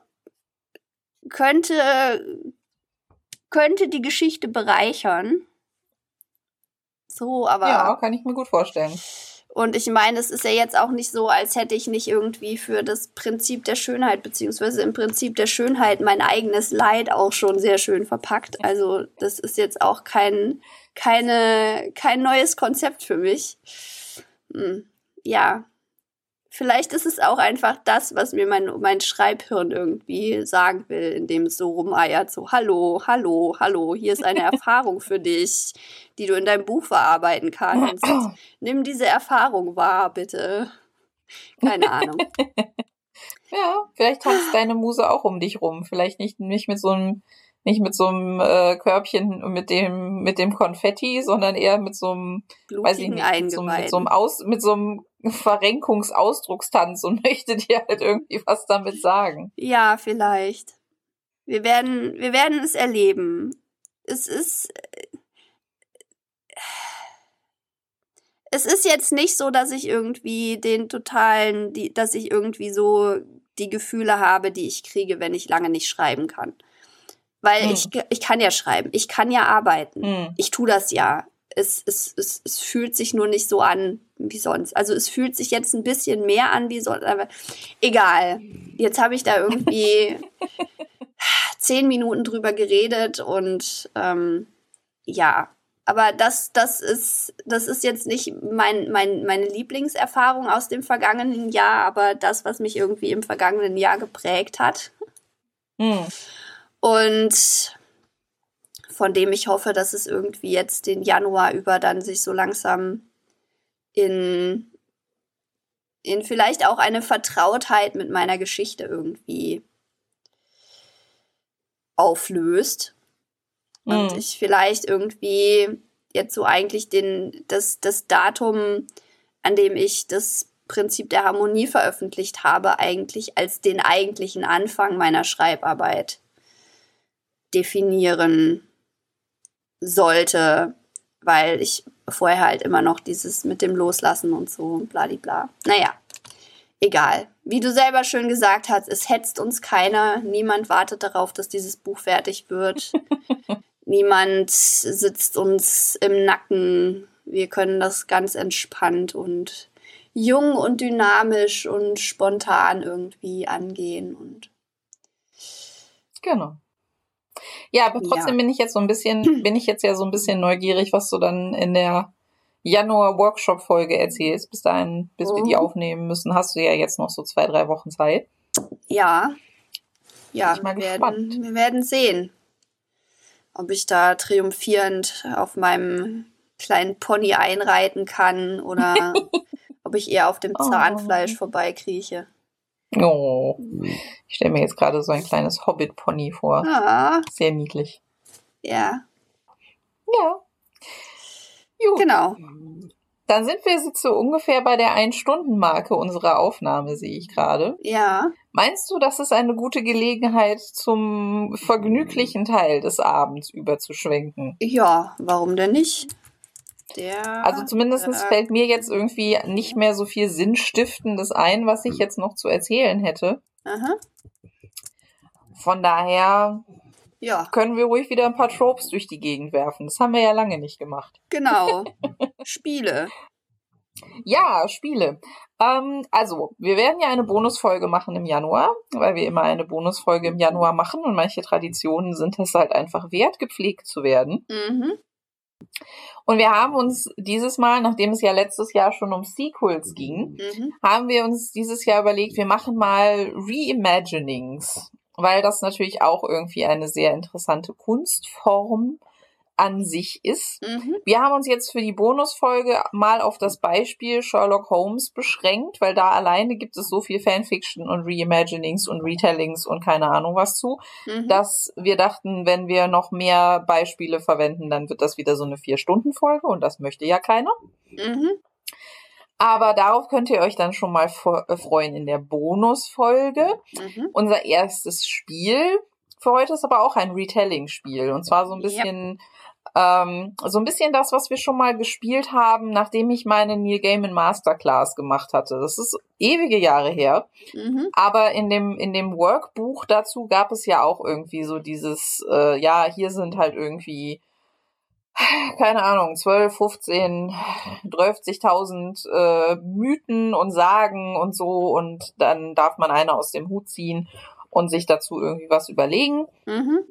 [SPEAKER 1] könnte, könnte die Geschichte bereichern. So, aber.
[SPEAKER 2] Ja, kann ich mir gut vorstellen.
[SPEAKER 1] Und ich meine, es ist ja jetzt auch nicht so, als hätte ich nicht irgendwie für das Prinzip der Schönheit, beziehungsweise im Prinzip der Schönheit mein eigenes Leid auch schon sehr schön verpackt. Also, das ist jetzt auch kein, keine, kein neues Konzept für mich. Hm, ja, vielleicht ist es auch einfach das, was mir mein, mein Schreibhirn irgendwie sagen will, indem es so rumeiert, so hallo, hallo, hallo, hier ist eine [LAUGHS] Erfahrung für dich, die du in deinem Buch verarbeiten kannst. [CLEARS THROAT] Nimm diese Erfahrung wahr, bitte. Keine Ahnung. [LAUGHS]
[SPEAKER 2] ja, vielleicht tanzt deine Muse auch um dich rum. Vielleicht nicht, nicht mit so einem nicht mit so einem äh, Körbchen mit dem mit dem Konfetti, sondern eher mit so einem Blutigen weiß ich nicht, mit so, mit so einem Aus mit so einem Verrenkungsausdruckstanz und [LAUGHS] möchte dir halt irgendwie was damit sagen.
[SPEAKER 1] Ja, vielleicht. Wir werden wir werden es erleben. Es ist es ist jetzt nicht so, dass ich irgendwie den totalen, die, dass ich irgendwie so die Gefühle habe, die ich kriege, wenn ich lange nicht schreiben kann. Weil hm. ich, ich kann ja schreiben, ich kann ja arbeiten. Hm. Ich tue das ja. Es, es, es, es fühlt sich nur nicht so an wie sonst. Also es fühlt sich jetzt ein bisschen mehr an wie sonst, aber egal. Jetzt habe ich da irgendwie [LAUGHS] zehn Minuten drüber geredet und ähm, ja, aber das, das ist, das ist jetzt nicht mein, mein, meine Lieblingserfahrung aus dem vergangenen Jahr, aber das, was mich irgendwie im vergangenen Jahr geprägt hat. Mhm. Und von dem ich hoffe, dass es irgendwie jetzt den Januar über dann sich so langsam in, in vielleicht auch eine Vertrautheit mit meiner Geschichte irgendwie auflöst und mhm. ich vielleicht irgendwie jetzt so eigentlich den, das, das Datum, an dem ich das Prinzip der Harmonie veröffentlicht habe, eigentlich als den eigentlichen Anfang meiner Schreibarbeit definieren sollte, weil ich vorher halt immer noch dieses mit dem Loslassen und so und bladibla. Naja, egal. Wie du selber schön gesagt hast, es hetzt uns keiner. Niemand wartet darauf, dass dieses Buch fertig wird. [LAUGHS] Niemand sitzt uns im Nacken. Wir können das ganz entspannt und jung und dynamisch und spontan irgendwie angehen und
[SPEAKER 2] genau. Ja, aber trotzdem ja. bin ich jetzt so ein bisschen, bin ich jetzt ja so ein bisschen neugierig, was du dann in der Januar-Workshop-Folge erzählst. Bis dahin, bis oh. wir die oh. aufnehmen müssen, hast du ja jetzt noch so zwei, drei Wochen Zeit.
[SPEAKER 1] Ja. Ja, wir werden, wir werden sehen ob ich da triumphierend auf meinem kleinen Pony einreiten kann oder [LAUGHS] ob ich eher auf dem oh. Zahnfleisch oh. vorbeikrieche.
[SPEAKER 2] Oh, ich stelle mir jetzt gerade so ein kleines Hobbit-Pony vor. Ah. Sehr niedlich.
[SPEAKER 1] Ja.
[SPEAKER 2] Ja.
[SPEAKER 1] Gut. Genau.
[SPEAKER 2] Dann sind wir jetzt so ungefähr bei der Ein-Stunden-Marke unserer Aufnahme, sehe ich gerade.
[SPEAKER 1] Ja.
[SPEAKER 2] Meinst du, das ist eine gute Gelegenheit, zum vergnüglichen Teil des Abends überzuschwenken?
[SPEAKER 1] Ja, warum denn nicht? Der,
[SPEAKER 2] also zumindest äh, fällt mir jetzt irgendwie nicht mehr so viel Sinnstiftendes ein, was ich jetzt noch zu erzählen hätte. Aha. Von daher ja. können wir ruhig wieder ein paar Tropes durch die Gegend werfen. Das haben wir ja lange nicht gemacht.
[SPEAKER 1] Genau. [LAUGHS] Spiele.
[SPEAKER 2] Ja, Spiele. Ähm, also, wir werden ja eine Bonusfolge machen im Januar, weil wir immer eine Bonusfolge im Januar machen und manche Traditionen sind es halt einfach wert, gepflegt zu werden. Mhm. Und wir haben uns dieses Mal, nachdem es ja letztes Jahr schon um Sequels ging, mhm. haben wir uns dieses Jahr überlegt, wir machen mal Reimaginings weil das natürlich auch irgendwie eine sehr interessante Kunstform an sich ist. Mhm. Wir haben uns jetzt für die Bonusfolge mal auf das Beispiel Sherlock Holmes beschränkt, weil da alleine gibt es so viel Fanfiction und Reimaginings und Retellings und keine Ahnung was zu, mhm. dass wir dachten, wenn wir noch mehr Beispiele verwenden, dann wird das wieder so eine Vier-Stunden-Folge und das möchte ja keiner. Mhm. Aber darauf könnt ihr euch dann schon mal äh, freuen in der Bonusfolge. Mhm. Unser erstes Spiel für heute ist aber auch ein Retelling-Spiel. Und zwar so ein bisschen, ja. Ähm, so ein bisschen das, was wir schon mal gespielt haben, nachdem ich meine Neil Gaiman Masterclass gemacht hatte. Das ist ewige Jahre her. Mhm. Aber in dem, in dem Workbuch dazu gab es ja auch irgendwie so dieses, äh, ja, hier sind halt irgendwie keine Ahnung, 12, 15, 30.000 äh, Mythen und Sagen und so und dann darf man eine aus dem Hut ziehen und sich dazu irgendwie was überlegen. Mhm.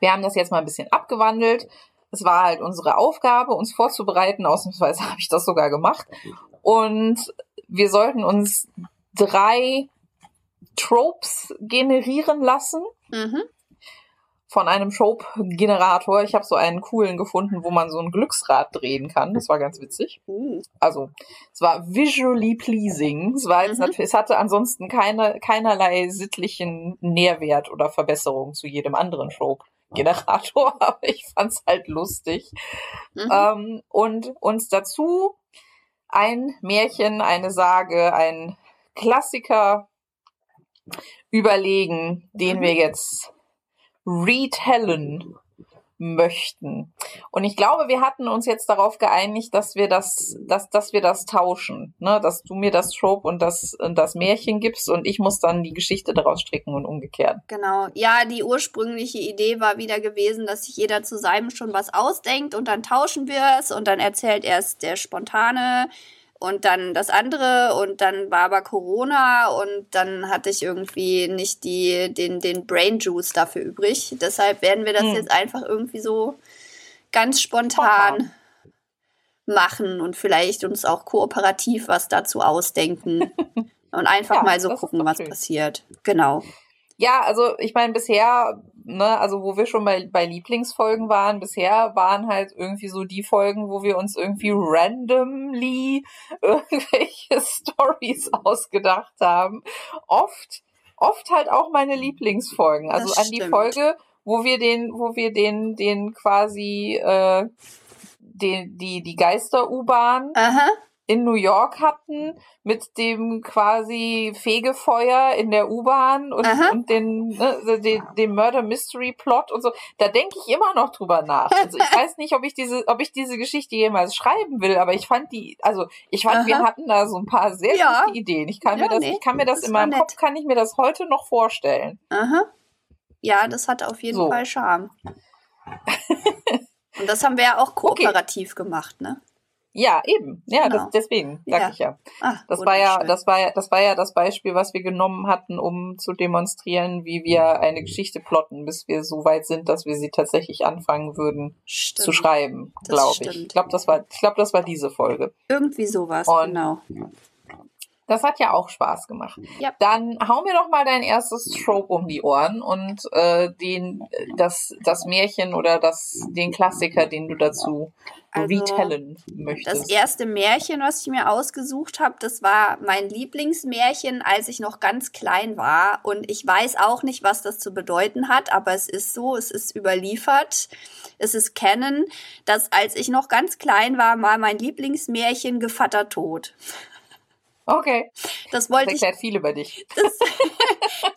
[SPEAKER 2] Wir haben das jetzt mal ein bisschen abgewandelt. Es war halt unsere Aufgabe, uns vorzubereiten. Ausnahmsweise [LAUGHS] habe ich das sogar gemacht. Und wir sollten uns drei Tropes generieren lassen. Mhm von einem Trope-Generator. Ich habe so einen coolen gefunden, wo man so ein Glücksrad drehen kann. Das war ganz witzig. Uh. Also, es war visually pleasing. Es war mhm. natürlich, es hatte ansonsten keine, keinerlei sittlichen Nährwert oder Verbesserung zu jedem anderen [LAUGHS] Trope-Generator, [LAUGHS] aber ich fand's halt lustig. Mhm. Ähm, und uns dazu ein Märchen, eine Sage, ein Klassiker überlegen, den mhm. wir jetzt retellen möchten. Und ich glaube, wir hatten uns jetzt darauf geeinigt, dass wir das, dass, dass wir das tauschen, ne? dass du mir das Trope und das, und das Märchen gibst und ich muss dann die Geschichte daraus stricken und umgekehrt.
[SPEAKER 1] Genau. Ja, die ursprüngliche Idee war wieder gewesen, dass sich jeder zu seinem schon was ausdenkt und dann tauschen wir es und dann erzählt erst der spontane und dann das andere und dann war aber Corona und dann hatte ich irgendwie nicht die, den, den Brain Juice dafür übrig. Deshalb werden wir das hm. jetzt einfach irgendwie so ganz spontan machen und vielleicht uns auch kooperativ was dazu ausdenken [LAUGHS] und einfach ja, mal so gucken, was passiert. Genau.
[SPEAKER 2] Ja, also ich meine, bisher, ne, also wo wir schon bei, bei Lieblingsfolgen waren, bisher waren halt irgendwie so die Folgen, wo wir uns irgendwie randomly [LAUGHS] irgendwelche Stories ausgedacht haben. Oft, oft halt auch meine Lieblingsfolgen. Also an die Folge, wo wir den, wo wir den, den quasi äh, den, die, die Geister-U-Bahn in New York hatten mit dem quasi Fegefeuer in der U-Bahn und, und den, ne, den, den Murder Mystery Plot und so. Da denke ich immer noch drüber nach. Also ich [LAUGHS] weiß nicht, ob ich diese, ob ich diese Geschichte jemals schreiben will, aber ich fand die, also ich fand, Aha. wir hatten da so ein paar sehr ja. gute Ideen. Ich kann ja, mir das, nee, ich kann mir das, das in meinem nett. Kopf, kann ich mir das heute noch vorstellen.
[SPEAKER 1] Aha. Ja, das hat auf jeden so. Fall Charme. [LAUGHS] und das haben wir ja auch kooperativ okay. gemacht, ne?
[SPEAKER 2] Ja, eben. Ja, genau. das, deswegen sag ja. ich ja. Ach, das war ja, das war ja, das war ja das Beispiel, was wir genommen hatten, um zu demonstrieren, wie wir eine Geschichte plotten, bis wir so weit sind, dass wir sie tatsächlich anfangen würden stimmt. zu schreiben, glaube ich. Ich glaube, das war, ich glaube, das war diese Folge.
[SPEAKER 1] Irgendwie sowas, Und genau.
[SPEAKER 2] Das hat ja auch Spaß gemacht. Ja. Dann hau mir doch mal dein erstes Trope um die Ohren und äh, den, das, das Märchen oder das, den Klassiker, den du dazu also, retellen möchtest.
[SPEAKER 1] Das erste Märchen, was ich mir ausgesucht habe, das war mein Lieblingsmärchen, als ich noch ganz klein war. Und ich weiß auch nicht, was das zu bedeuten hat, aber es ist so, es ist überliefert. Es ist Canon, dass als ich noch ganz klein war, war mein Lieblingsmärchen Gevatter tot.
[SPEAKER 2] Okay.
[SPEAKER 1] Das wollte
[SPEAKER 2] das erklärt ich, viel über dich.
[SPEAKER 1] Das,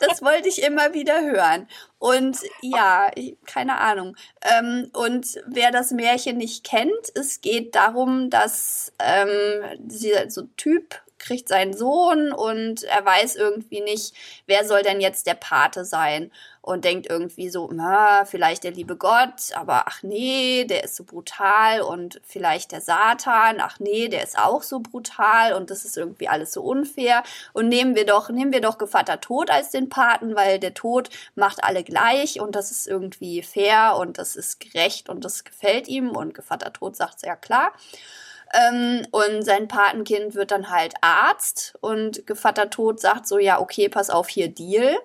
[SPEAKER 1] [LAUGHS] das, wollte ich immer wieder hören. Und ja, keine Ahnung. Ähm, und wer das Märchen nicht kennt, es geht darum, dass ähm, dieser so Typ kriegt seinen Sohn und er weiß irgendwie nicht, wer soll denn jetzt der Pate sein und denkt irgendwie so, na, vielleicht der liebe Gott, aber ach nee, der ist so brutal und vielleicht der Satan, ach nee, der ist auch so brutal und das ist irgendwie alles so unfair und nehmen wir doch, nehmen wir doch Gevatter Tod als den Paten, weil der Tod macht alle gleich und das ist irgendwie fair und das ist gerecht und das gefällt ihm und Gevatter Tod sagt sehr klar. Ähm, und sein Patenkind wird dann halt Arzt und Gevatter Tod sagt so, ja, okay, pass auf, hier Deal.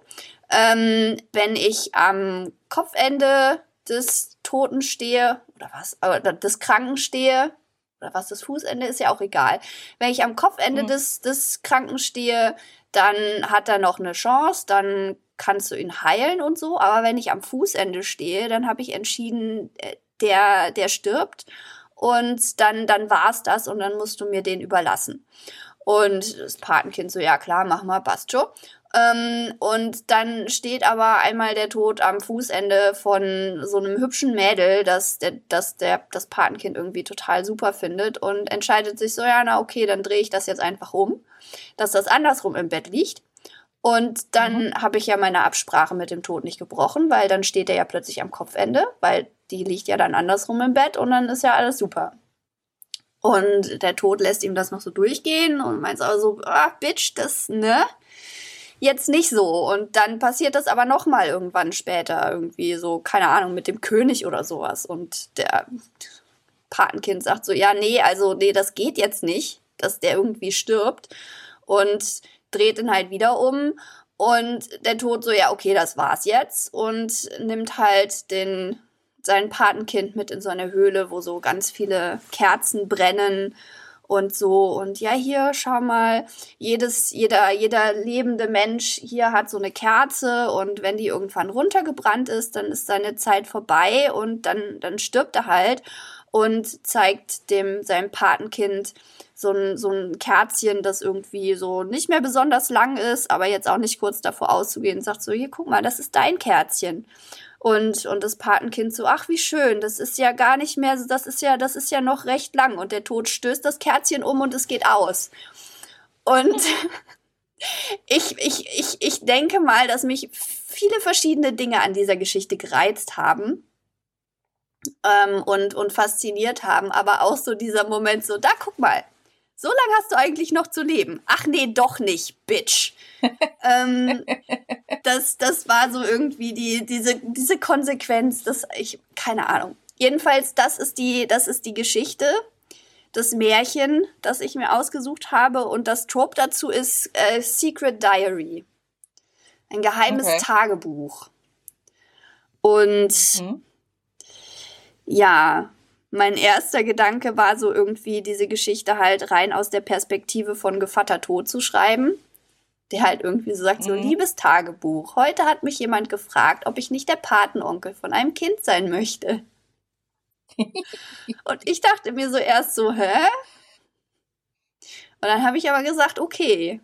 [SPEAKER 1] Ähm, wenn ich am Kopfende des Toten stehe, oder was, oder des Kranken stehe, oder was das Fußende ist ja auch egal. Wenn ich am Kopfende mhm. des, des Kranken stehe, dann hat er noch eine Chance, dann kannst du ihn heilen und so. Aber wenn ich am Fußende stehe, dann habe ich entschieden, äh, der, der stirbt und dann, dann war's das und dann musst du mir den überlassen. Und das Patenkind so, ja klar, mach mal, passt schon. Ähm, und dann steht aber einmal der Tod am Fußende von so einem hübschen Mädel, das der, das, der, das Patenkind irgendwie total super findet und entscheidet sich so, ja, na okay, dann drehe ich das jetzt einfach um, dass das andersrum im Bett liegt. Und dann mhm. habe ich ja meine Absprache mit dem Tod nicht gebrochen, weil dann steht er ja plötzlich am Kopfende, weil die liegt ja dann andersrum im Bett und dann ist ja alles super. Und der Tod lässt ihm das noch so durchgehen und meint aber so, ah, Bitch, das, ne? Jetzt nicht so. Und dann passiert das aber nochmal irgendwann später, irgendwie so, keine Ahnung, mit dem König oder sowas. Und der Patenkind sagt so, ja, nee, also, nee, das geht jetzt nicht, dass der irgendwie stirbt. Und dreht ihn halt wieder um und der Tod so, ja, okay, das war's jetzt und nimmt halt den, sein Patenkind mit in so eine Höhle, wo so ganz viele Kerzen brennen und so und ja hier schau mal jedes jeder jeder lebende Mensch hier hat so eine Kerze und wenn die irgendwann runtergebrannt ist dann ist seine Zeit vorbei und dann dann stirbt er halt und zeigt dem seinem Patenkind so ein, so ein Kerzchen, das irgendwie so nicht mehr besonders lang ist, aber jetzt auch nicht kurz davor auszugehen, sagt so, hier, guck mal, das ist dein Kerzchen. Und, und das Patenkind so, ach, wie schön, das ist ja gar nicht mehr, das ist ja, das ist ja noch recht lang. Und der Tod stößt das Kerzchen um und es geht aus. Und [LAUGHS] ich, ich, ich, ich denke mal, dass mich viele verschiedene Dinge an dieser Geschichte gereizt haben ähm, und, und fasziniert haben, aber auch so dieser Moment so, da guck mal, so lange hast du eigentlich noch zu leben. Ach nee, doch nicht, Bitch. [LAUGHS] ähm, das, das war so irgendwie die, diese, diese Konsequenz, das ich, keine Ahnung. Jedenfalls, das ist die, das ist die Geschichte, das Märchen, das ich mir ausgesucht habe. Und das Trope dazu ist äh, Secret Diary. Ein geheimes okay. Tagebuch. Und mhm. ja, mein erster Gedanke war so irgendwie, diese Geschichte halt rein aus der Perspektive von Gevatter Tod zu schreiben. Der halt irgendwie so sagt, mhm. so liebes Tagebuch, heute hat mich jemand gefragt, ob ich nicht der Patenonkel von einem Kind sein möchte. [LAUGHS] Und ich dachte mir so erst so, hä? Und dann habe ich aber gesagt, okay.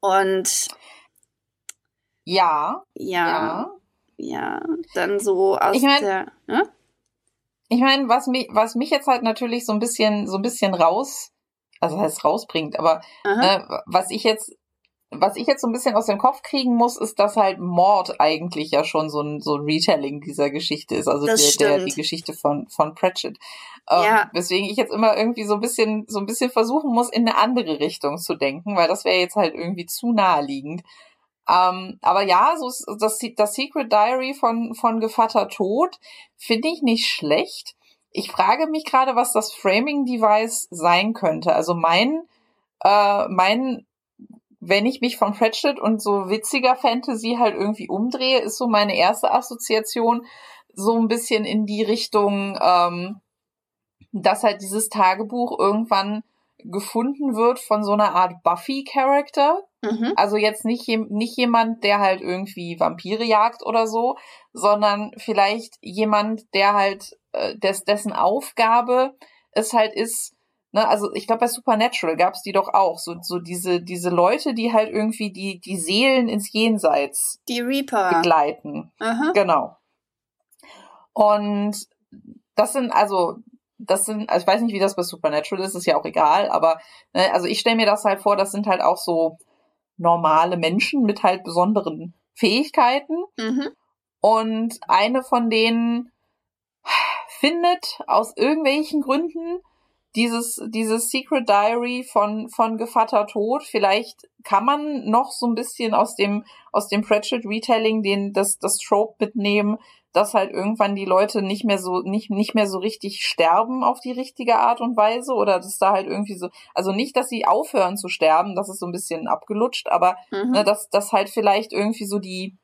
[SPEAKER 1] Und
[SPEAKER 2] ja,
[SPEAKER 1] ja, ja, ja, dann so aus ich mein, der. Ne?
[SPEAKER 2] Ich meine, was mich, was mich jetzt halt natürlich so ein bisschen, so ein bisschen raus, also heißt rausbringt, aber äh, was ich jetzt, was ich jetzt so ein bisschen aus dem Kopf kriegen muss, ist, dass halt Mord eigentlich ja schon so ein, so ein Retelling dieser Geschichte ist, also der, der, die Geschichte von, von Pratchett. Ähm, ja. Weswegen ich jetzt immer irgendwie so ein bisschen, so ein bisschen versuchen muss, in eine andere Richtung zu denken, weil das wäre jetzt halt irgendwie zu naheliegend. Ähm, aber ja, so ist das, das Secret Diary von, von Gevatter Tod finde ich nicht schlecht. Ich frage mich gerade, was das Framing Device sein könnte. Also mein, äh, mein, wenn ich mich von Pratchett und so witziger Fantasy halt irgendwie umdrehe, ist so meine erste Assoziation so ein bisschen in die Richtung, ähm, dass halt dieses Tagebuch irgendwann gefunden wird von so einer Art Buffy-Charakter. Mhm. Also jetzt nicht, nicht jemand, der halt irgendwie Vampire jagt oder so, sondern vielleicht jemand, der halt, äh, des, dessen Aufgabe es halt ist, ne, also ich glaube bei Supernatural gab es die doch auch, so, so diese, diese Leute, die halt irgendwie die, die Seelen ins Jenseits
[SPEAKER 1] die Reaper.
[SPEAKER 2] begleiten. Mhm. Genau. Und das sind also das sind, also ich weiß nicht, wie das bei Supernatural ist, ist ja auch egal, aber ne, also ich stelle mir das halt vor, das sind halt auch so normale Menschen mit halt besonderen Fähigkeiten. Mhm. Und eine von denen findet aus irgendwelchen Gründen dieses, dieses Secret Diary von, von Gevatter Tod. Vielleicht kann man noch so ein bisschen aus dem, aus dem Pratchett Retelling den, das, das Trope mitnehmen, dass halt irgendwann die Leute nicht mehr so, nicht, nicht mehr so richtig sterben auf die richtige Art und Weise oder dass da halt irgendwie so, also nicht, dass sie aufhören zu sterben, das ist so ein bisschen abgelutscht, aber mhm. ne, dass, dass halt vielleicht irgendwie so die,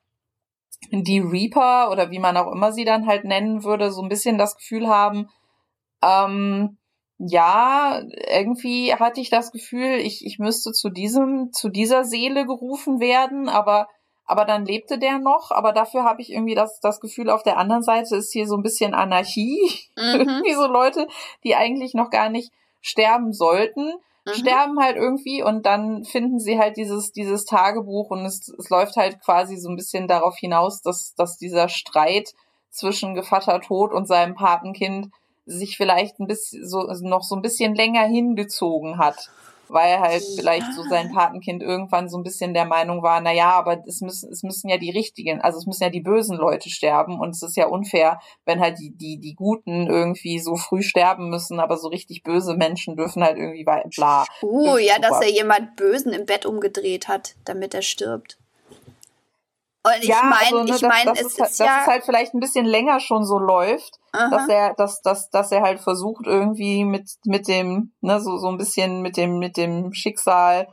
[SPEAKER 2] die Reaper oder wie man auch immer sie dann halt nennen würde, so ein bisschen das Gefühl haben, ähm, ja, irgendwie hatte ich das Gefühl, ich, ich müsste zu diesem, zu dieser Seele gerufen werden, aber aber dann lebte der noch, aber dafür habe ich irgendwie das, das Gefühl, auf der anderen Seite ist hier so ein bisschen Anarchie. Mhm. [LAUGHS] irgendwie so Leute, die eigentlich noch gar nicht sterben sollten, mhm. sterben halt irgendwie und dann finden sie halt dieses, dieses Tagebuch und es, es läuft halt quasi so ein bisschen darauf hinaus, dass, dass dieser Streit zwischen Gevatter Tod und seinem Patenkind sich vielleicht ein bisschen so noch so ein bisschen länger hingezogen hat weil halt ja. vielleicht so sein Patenkind irgendwann so ein bisschen der Meinung war, na ja, aber es müssen, es müssen ja die richtigen, also es müssen ja die bösen Leute sterben und es ist ja unfair, wenn halt die, die, die Guten irgendwie so früh sterben müssen, aber so richtig böse Menschen dürfen halt irgendwie bla.
[SPEAKER 1] Oh, ja, super. dass er jemand Bösen im Bett umgedreht hat, damit er stirbt.
[SPEAKER 2] Und ich ja, meine, also, ne, ich meine, es ist, halt, ist ja, dass es halt vielleicht ein bisschen länger schon so läuft, Aha. dass er, dass, dass, dass er halt versucht irgendwie mit mit dem, ne, so so ein bisschen mit dem mit dem Schicksal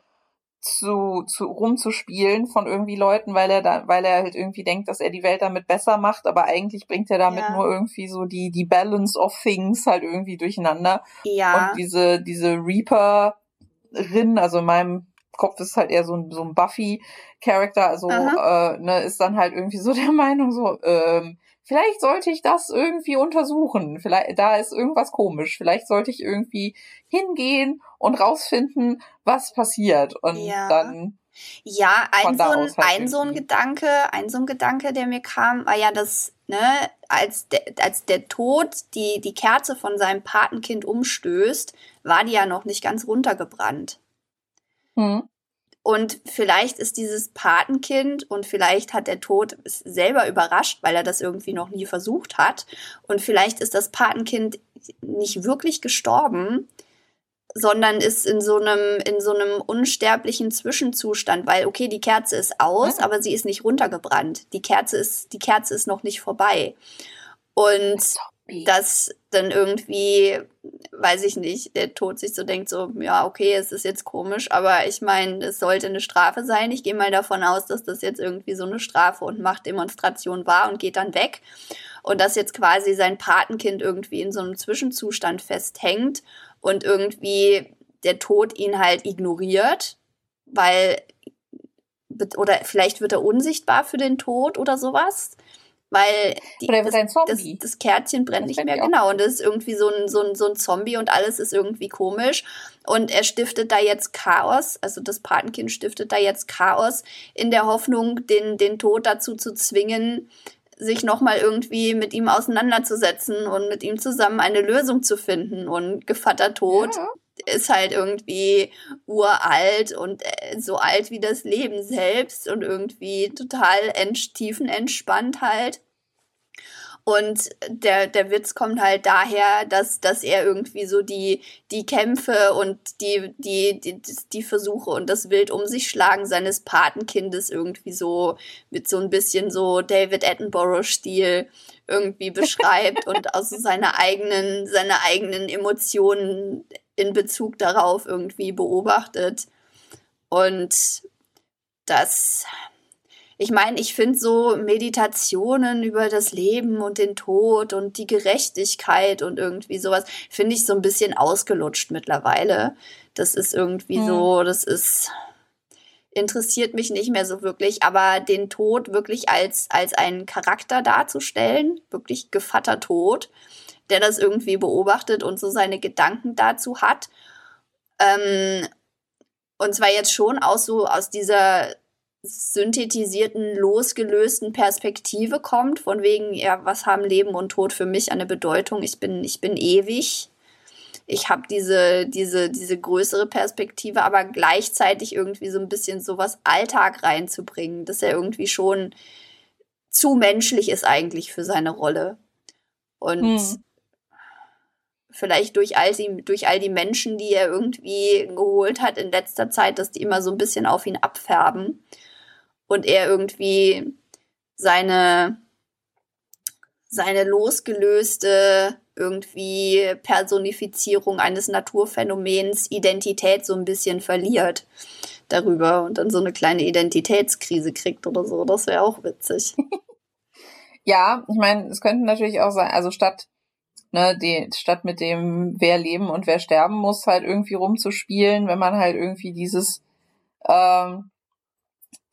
[SPEAKER 2] zu, zu rumzuspielen von irgendwie Leuten, weil er da, weil er halt irgendwie denkt, dass er die Welt damit besser macht, aber eigentlich bringt er damit ja. nur irgendwie so die die Balance of Things halt irgendwie durcheinander. Ja. Und diese diese Reaperin, also in meinem Kopf ist halt eher so ein, so ein Buffy-Charakter, also äh, ne, ist dann halt irgendwie so [LAUGHS] der Meinung, so, ähm, vielleicht sollte ich das irgendwie untersuchen. Vielleicht, da ist irgendwas komisch. Vielleicht sollte ich irgendwie hingehen und rausfinden, was passiert. Und ja. dann.
[SPEAKER 1] Ja, ein, so ein, halt ein so ein Gedanke, ein so ein Gedanke, der mir kam, war ja, dass, ne, als der, als der Tod die, die Kerze von seinem Patenkind umstößt, war die ja noch nicht ganz runtergebrannt. Hm. Und vielleicht ist dieses Patenkind und vielleicht hat der Tod es selber überrascht, weil er das irgendwie noch nie versucht hat. Und vielleicht ist das Patenkind nicht wirklich gestorben, sondern ist in so einem, in so einem unsterblichen Zwischenzustand, weil, okay, die Kerze ist aus, aber sie ist nicht runtergebrannt. Die Kerze ist, die Kerze ist noch nicht vorbei. Und dass dann irgendwie, weiß ich nicht, der Tod sich so denkt, so, ja, okay, es ist jetzt komisch, aber ich meine, es sollte eine Strafe sein. Ich gehe mal davon aus, dass das jetzt irgendwie so eine Strafe und Machtdemonstration war und geht dann weg. Und dass jetzt quasi sein Patenkind irgendwie in so einem Zwischenzustand festhängt und irgendwie der Tod ihn halt ignoriert, weil, oder vielleicht wird er unsichtbar für den Tod oder sowas weil die, das, das, das, Kärtchen brennt das nicht mehr, genau. Und das ist irgendwie so ein, so, ein, so ein Zombie und alles ist irgendwie komisch. Und er stiftet da jetzt Chaos, also das Patenkind stiftet da jetzt Chaos in der Hoffnung, den, den Tod dazu zu zwingen, sich nochmal irgendwie mit ihm auseinanderzusetzen und mit ihm zusammen eine Lösung zu finden. Und Gevatter Tod ja. ist halt irgendwie uralt und äh, so alt wie das Leben selbst und irgendwie total ent tiefenentspannt halt. Und der, der Witz kommt halt daher, dass, dass er irgendwie so die, die Kämpfe und die, die, die, die Versuche und das Wild um sich schlagen seines Patenkindes irgendwie so mit so ein bisschen so David Attenborough-Stil irgendwie beschreibt [LAUGHS] und aus seiner eigenen, seine eigenen Emotionen in Bezug darauf irgendwie beobachtet. Und das, ich meine, ich finde so Meditationen über das Leben und den Tod und die Gerechtigkeit und irgendwie sowas, finde ich so ein bisschen ausgelutscht mittlerweile. Das ist irgendwie hm. so, das ist, interessiert mich nicht mehr so wirklich, aber den Tod wirklich als, als einen Charakter darzustellen, wirklich gevatter Tod, der das irgendwie beobachtet und so seine Gedanken dazu hat. Ähm, und zwar jetzt schon aus so aus dieser synthetisierten, losgelösten Perspektive kommt, von wegen, ja, was haben Leben und Tod für mich eine Bedeutung? Ich bin, ich bin ewig. Ich habe diese, diese, diese größere Perspektive, aber gleichzeitig irgendwie so ein bisschen sowas Alltag reinzubringen, dass er irgendwie schon zu menschlich ist eigentlich für seine Rolle. Und hm. vielleicht durch all, die, durch all die Menschen, die er irgendwie geholt hat in letzter Zeit, dass die immer so ein bisschen auf ihn abfärben und er irgendwie seine, seine losgelöste irgendwie Personifizierung eines Naturphänomens Identität so ein bisschen verliert darüber und dann so eine kleine Identitätskrise kriegt oder so. Das wäre auch witzig. [LAUGHS]
[SPEAKER 2] ja, ich meine, es könnte natürlich auch sein, also statt ne, die, statt mit dem wer leben und wer sterben muss, halt irgendwie rumzuspielen, wenn man halt irgendwie dieses ähm,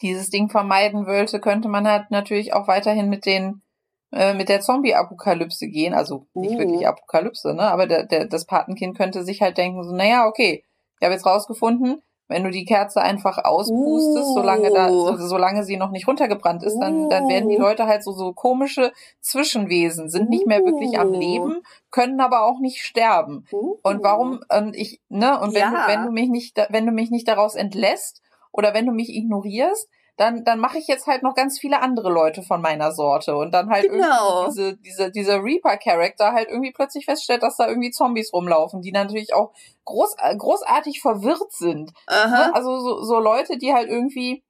[SPEAKER 2] dieses Ding vermeiden wollte, könnte man halt natürlich auch weiterhin mit den äh, mit der Zombie-Apokalypse gehen, also nicht uh. wirklich Apokalypse, ne? Aber der, der, das Patenkind könnte sich halt denken, so, naja, okay, ich habe jetzt rausgefunden, wenn du die Kerze einfach auspustest, uh. solange da, so, solange sie noch nicht runtergebrannt ist, dann, dann werden die uh. Leute halt so, so komische Zwischenwesen, sind nicht mehr wirklich am uh. Leben, können aber auch nicht sterben. Und warum, und ich, ne, und wenn ja. du, wenn du mich nicht, wenn du mich nicht daraus entlässt, oder wenn du mich ignorierst, dann, dann mache ich jetzt halt noch ganz viele andere Leute von meiner Sorte und dann halt genau. irgendwie diese, diese, dieser Reaper-Charakter halt irgendwie plötzlich feststellt, dass da irgendwie Zombies rumlaufen, die natürlich auch groß, großartig verwirrt sind. Aha. Ne? Also so, so Leute, die halt irgendwie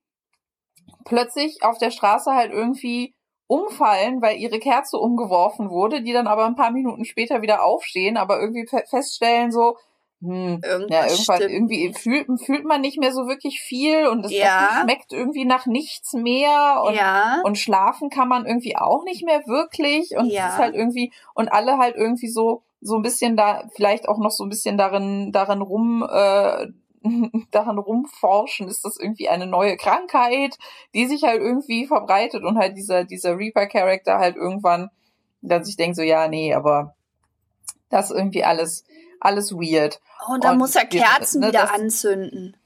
[SPEAKER 2] plötzlich auf der Straße halt irgendwie umfallen, weil ihre Kerze umgeworfen wurde, die dann aber ein paar Minuten später wieder aufstehen, aber irgendwie feststellen so, hm, ja, irgendwann stimmt. irgendwie fühlt, fühlt man nicht mehr so wirklich viel und es ja. schmeckt irgendwie nach nichts mehr und, ja. und schlafen kann man irgendwie auch nicht mehr wirklich und ja. es ist halt irgendwie und alle halt irgendwie so so ein bisschen da vielleicht auch noch so ein bisschen darin darin rum äh, [LAUGHS] daran rumforschen, ist das irgendwie eine neue Krankheit, die sich halt irgendwie verbreitet und halt dieser, dieser Reaper-Charakter halt irgendwann dann sich denkt so, ja, nee, aber das irgendwie alles, alles weird.
[SPEAKER 1] Oh, und dann und muss er Kerzen ne, wieder anzünden.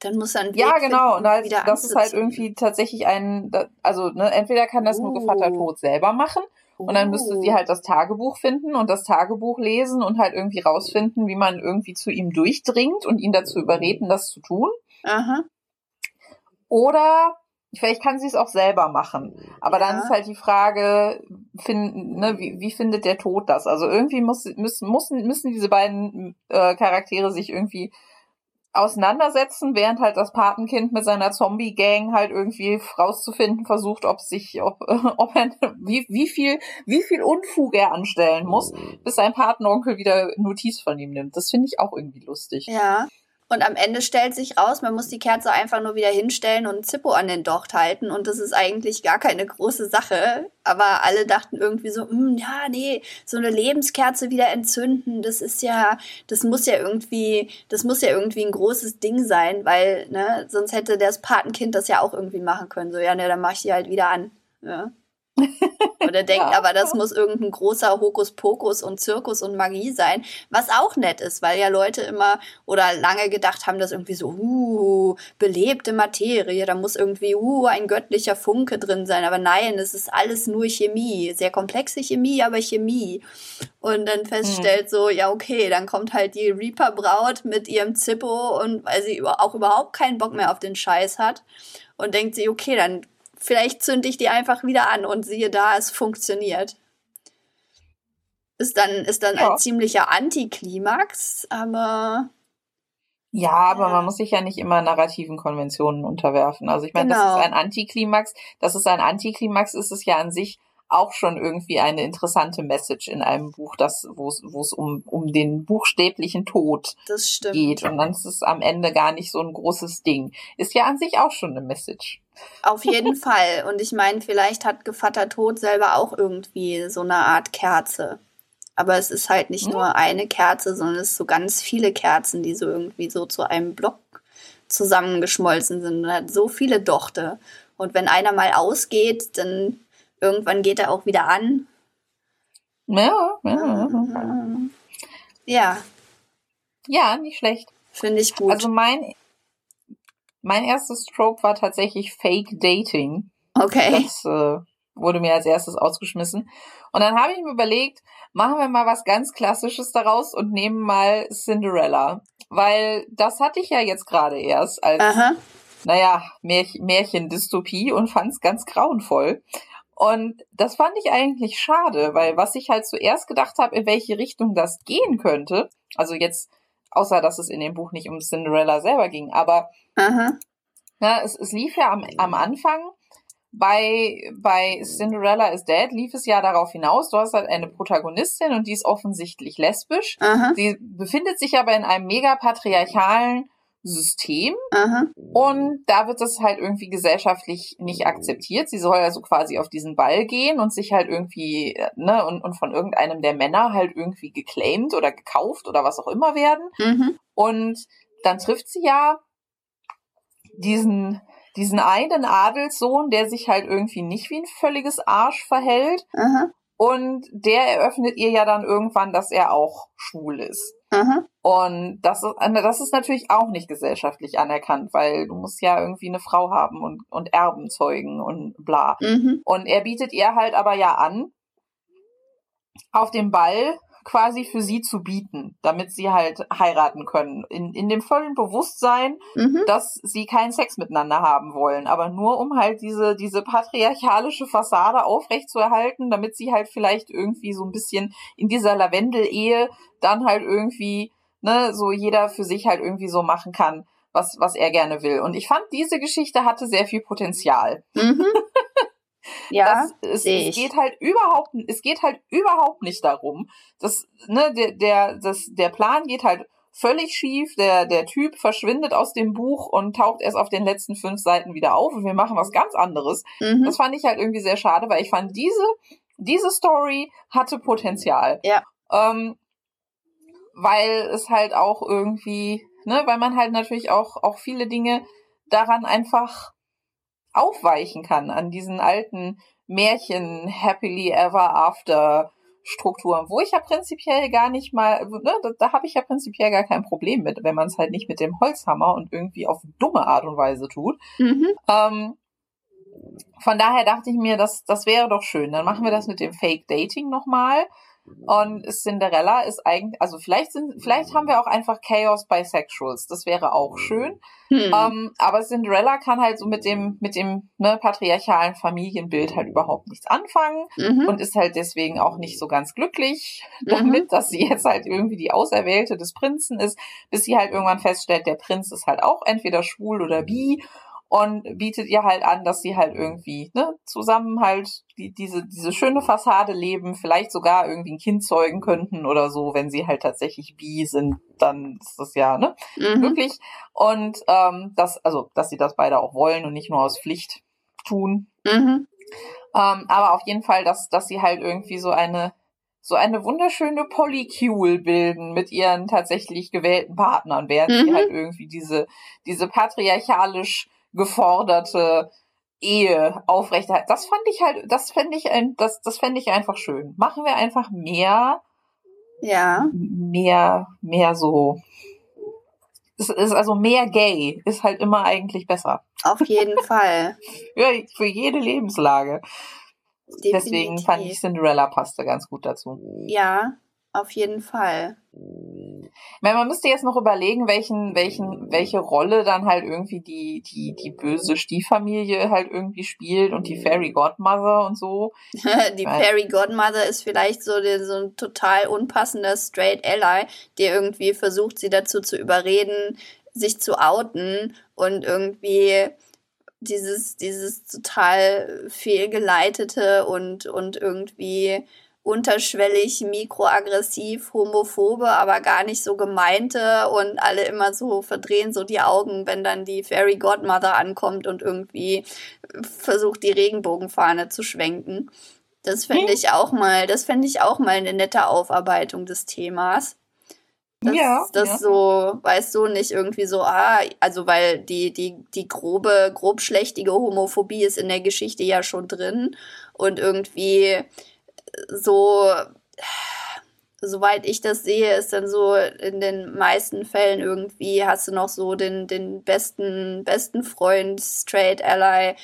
[SPEAKER 1] Dann muss er einen
[SPEAKER 2] Weg Ja, genau. Und halt, das ist halt irgendwie tatsächlich ein, also ne, entweder kann das uh. nur Gevatter Tod selber machen und dann müsste sie oh. halt das Tagebuch finden und das Tagebuch lesen und halt irgendwie rausfinden, wie man irgendwie zu ihm durchdringt und ihn dazu überreden, das zu tun. Aha. Oder vielleicht kann sie es auch selber machen. Aber ja. dann ist halt die Frage, find, ne, wie, wie findet der Tod das? Also irgendwie muss, müssen, müssen, müssen diese beiden äh, Charaktere sich irgendwie auseinandersetzen, während halt das Patenkind mit seiner Zombie-Gang halt irgendwie rauszufinden versucht, ob sich, ob, [LAUGHS] ob er, wie, wie viel, wie viel Unfug er anstellen muss, bis sein Patenonkel wieder Notiz von ihm nimmt. Das finde ich auch irgendwie lustig.
[SPEAKER 1] Ja. Und am Ende stellt sich raus, man muss die Kerze einfach nur wieder hinstellen und Zippo an den Docht halten. Und das ist eigentlich gar keine große Sache. Aber alle dachten irgendwie so, hm, ja, nee, so eine Lebenskerze wieder entzünden, das ist ja, das muss ja irgendwie, das muss ja irgendwie ein großes Ding sein, weil, ne, sonst hätte das Patenkind das ja auch irgendwie machen können. So, ja, ne, dann mach ich die halt wieder an. Ja. Und er denkt ja. aber, das muss irgendein großer Hokuspokus und Zirkus und Magie sein, was auch nett ist, weil ja Leute immer oder lange gedacht haben, dass irgendwie so, uh, belebte Materie, da muss irgendwie, uh, ein göttlicher Funke drin sein. Aber nein, es ist alles nur Chemie. Sehr komplexe Chemie, aber Chemie. Und dann feststellt hm. so, ja, okay, dann kommt halt die Reaper-Braut mit ihrem Zippo und weil sie auch überhaupt keinen Bock mehr auf den Scheiß hat und denkt sie, okay, dann vielleicht zünde ich die einfach wieder an und siehe da, es funktioniert. Ist dann, ist dann ja. ein ziemlicher Antiklimax, aber.
[SPEAKER 2] Ja, aber man muss sich ja nicht immer narrativen Konventionen unterwerfen. Also ich meine, genau. das ist ein Antiklimax. Das ist ein Antiklimax, ist es ja an sich auch schon irgendwie eine interessante Message in einem Buch, das, wo es, um, um den buchstäblichen Tod geht. Und dann ist es am Ende gar nicht so ein großes Ding. Ist ja an sich auch schon eine Message.
[SPEAKER 1] Auf jeden [LAUGHS] Fall. Und ich meine, vielleicht hat Gevatter Tod selber auch irgendwie so eine Art Kerze. Aber es ist halt nicht hm. nur eine Kerze, sondern es ist so ganz viele Kerzen, die so irgendwie so zu einem Block zusammengeschmolzen sind und hat so viele Dochte. Und wenn einer mal ausgeht, dann irgendwann geht er auch wieder an.
[SPEAKER 2] Ja, ja.
[SPEAKER 1] Ja.
[SPEAKER 2] Ja, nicht schlecht.
[SPEAKER 1] Finde ich gut.
[SPEAKER 2] Also mein, mein erstes Trope war tatsächlich Fake Dating.
[SPEAKER 1] Okay.
[SPEAKER 2] Das äh, wurde mir als erstes ausgeschmissen. Und dann habe ich mir überlegt, machen wir mal was ganz Klassisches daraus und nehmen mal Cinderella. Weil das hatte ich ja jetzt gerade erst als, Aha. naja, Märch Märchen-Dystopie und fand es ganz grauenvoll. Und das fand ich eigentlich schade, weil was ich halt zuerst gedacht habe, in welche Richtung das gehen könnte, also jetzt, außer dass es in dem Buch nicht um Cinderella selber ging, aber. Na, es, es lief ja am, am Anfang bei, bei Cinderella is Dead lief es ja darauf hinaus, du hast halt eine Protagonistin und die ist offensichtlich lesbisch. Aha. Sie befindet sich aber in einem mega patriarchalen System. Aha. Und da wird das halt irgendwie gesellschaftlich nicht akzeptiert. Sie soll also quasi auf diesen Ball gehen und sich halt irgendwie, ne, und, und von irgendeinem der Männer halt irgendwie geclaimed oder gekauft oder was auch immer werden. Mhm. Und dann trifft sie ja diesen, diesen einen Adelssohn, der sich halt irgendwie nicht wie ein völliges Arsch verhält. Aha. Und der eröffnet ihr ja dann irgendwann, dass er auch schwul ist. Aha. Und das ist, äh, das ist natürlich auch nicht gesellschaftlich anerkannt, weil du musst ja irgendwie eine Frau haben und, und Erben zeugen und bla. Mhm. Und er bietet ihr halt aber ja an, auf dem Ball quasi für sie zu bieten, damit sie halt heiraten können. In, in dem vollen Bewusstsein, mhm. dass sie keinen Sex miteinander haben wollen, aber nur um halt diese, diese patriarchalische Fassade aufrechtzuerhalten, damit sie halt vielleicht irgendwie so ein bisschen in dieser Lavendel-Ehe dann halt irgendwie, ne, so jeder für sich halt irgendwie so machen kann, was, was er gerne will. Und ich fand, diese Geschichte hatte sehr viel Potenzial. Mhm. [LAUGHS] Ja, das, es, es geht halt überhaupt, es geht halt überhaupt nicht darum, dass, ne, der, der, das, der Plan geht halt völlig schief, der, der Typ verschwindet aus dem Buch und taucht erst auf den letzten fünf Seiten wieder auf und wir machen was ganz anderes. Mhm. Das fand ich halt irgendwie sehr schade, weil ich fand, diese, diese Story hatte Potenzial.
[SPEAKER 1] Ja.
[SPEAKER 2] Ähm, weil es halt auch irgendwie ne, weil man halt natürlich auch, auch viele Dinge daran einfach aufweichen kann, an diesen alten Märchen, happily ever after Strukturen, wo ich ja prinzipiell gar nicht mal, ne, da, da habe ich ja prinzipiell gar kein Problem mit, wenn man es halt nicht mit dem Holzhammer und irgendwie auf dumme Art und Weise tut. Mhm. Ähm, von daher dachte ich mir, das, das wäre doch schön. Dann machen wir das mit dem Fake Dating nochmal. Und Cinderella ist eigentlich, also vielleicht sind, vielleicht haben wir auch einfach Chaos Bisexuals. Das wäre auch schön. Hm. Ähm, aber Cinderella kann halt so mit dem, mit dem ne, patriarchalen Familienbild halt überhaupt nichts anfangen mhm. und ist halt deswegen auch nicht so ganz glücklich mhm. damit, dass sie jetzt halt irgendwie die Auserwählte des Prinzen ist, bis sie halt irgendwann feststellt, der Prinz ist halt auch entweder schwul oder bi und bietet ihr halt an, dass sie halt irgendwie ne, zusammen halt die, diese, diese schöne Fassade leben, vielleicht sogar irgendwie ein Kind zeugen könnten oder so, wenn sie halt tatsächlich bi sind, dann ist das ja ne, mhm. möglich. Und ähm, das, also, dass sie das beide auch wollen und nicht nur aus Pflicht tun. Mhm. Ähm, aber auf jeden Fall, dass, dass sie halt irgendwie so eine so eine wunderschöne Polycule bilden mit ihren tatsächlich gewählten Partnern, während mhm. sie halt irgendwie diese, diese patriarchalisch geforderte Ehe aufrechterhalten. Das fand ich halt, das fände ich ein, das, das fände ich einfach schön. Machen wir einfach mehr.
[SPEAKER 1] Ja.
[SPEAKER 2] Mehr, mehr so. Es ist also mehr gay, ist halt immer eigentlich besser.
[SPEAKER 1] Auf jeden [LAUGHS] Fall.
[SPEAKER 2] ja, für jede Lebenslage. Definitiv. Deswegen fand ich Cinderella passte ganz gut dazu.
[SPEAKER 1] Ja, auf jeden Fall.
[SPEAKER 2] Ich meine, man müsste jetzt noch überlegen, welchen, welchen, welche Rolle dann halt irgendwie die, die, die böse Stieffamilie halt irgendwie spielt und die Fairy Godmother und so. [LAUGHS]
[SPEAKER 1] die Fairy Godmother ist vielleicht so, die, so ein total unpassender Straight Ally, der irgendwie versucht, sie dazu zu überreden, sich zu outen und irgendwie dieses, dieses total fehlgeleitete und, und irgendwie unterschwellig, mikroaggressiv, homophobe, aber gar nicht so gemeinte und alle immer so verdrehen so die Augen, wenn dann die Fairy Godmother ankommt und irgendwie versucht, die Regenbogenfahne zu schwenken. Das fände hm. ich auch mal, das fände ich auch mal eine nette Aufarbeitung des Themas. Das, ja, das ja. so, weißt du, nicht irgendwie so, ah, also weil die, die, die grobe, grobschlächtige Homophobie ist in der Geschichte ja schon drin und irgendwie so, soweit ich das sehe, ist dann so in den meisten Fällen irgendwie hast du noch so den, den besten, besten Freund, Straight Ally,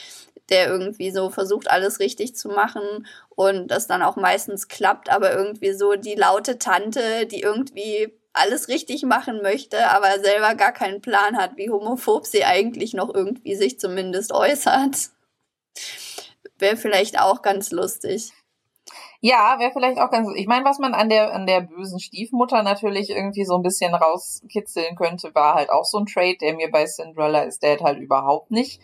[SPEAKER 1] der irgendwie so versucht, alles richtig zu machen und das dann auch meistens klappt, aber irgendwie so die laute Tante, die irgendwie alles richtig machen möchte, aber selber gar keinen Plan hat, wie homophob sie eigentlich noch irgendwie sich zumindest äußert. Wäre vielleicht auch ganz lustig.
[SPEAKER 2] Ja, wäre vielleicht auch ganz. Ich meine, was man an der an der bösen Stiefmutter natürlich irgendwie so ein bisschen rauskitzeln könnte, war halt auch so ein Trade, der mir bei Cinderella ist Dad halt überhaupt nicht,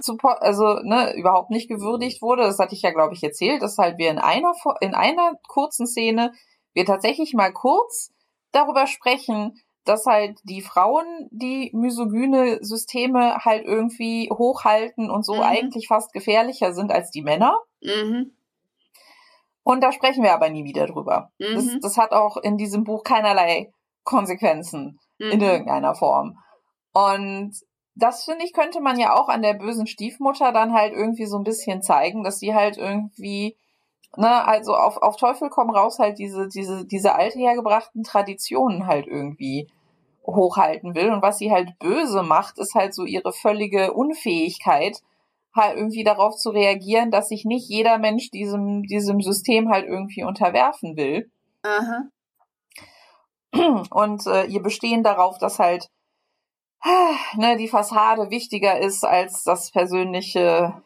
[SPEAKER 2] support, also ne, überhaupt nicht gewürdigt wurde. Das hatte ich ja, glaube ich, erzählt, dass halt wir in einer in einer kurzen Szene wir tatsächlich mal kurz darüber sprechen, dass halt die Frauen die misogyne Systeme halt irgendwie hochhalten und so mhm. eigentlich fast gefährlicher sind als die Männer. Mhm. Und da sprechen wir aber nie wieder drüber. Mhm. Das, das, hat auch in diesem Buch keinerlei Konsequenzen mhm. in irgendeiner Form. Und das finde ich, könnte man ja auch an der bösen Stiefmutter dann halt irgendwie so ein bisschen zeigen, dass sie halt irgendwie, ne, also auf, auf Teufel komm raus halt diese, diese, diese alte hergebrachten Traditionen halt irgendwie hochhalten will. Und was sie halt böse macht, ist halt so ihre völlige Unfähigkeit, halt irgendwie darauf zu reagieren, dass sich nicht jeder Mensch diesem, diesem System halt irgendwie unterwerfen will. Aha. Und äh, ihr bestehen darauf, dass halt ne, die Fassade wichtiger ist als das persönliche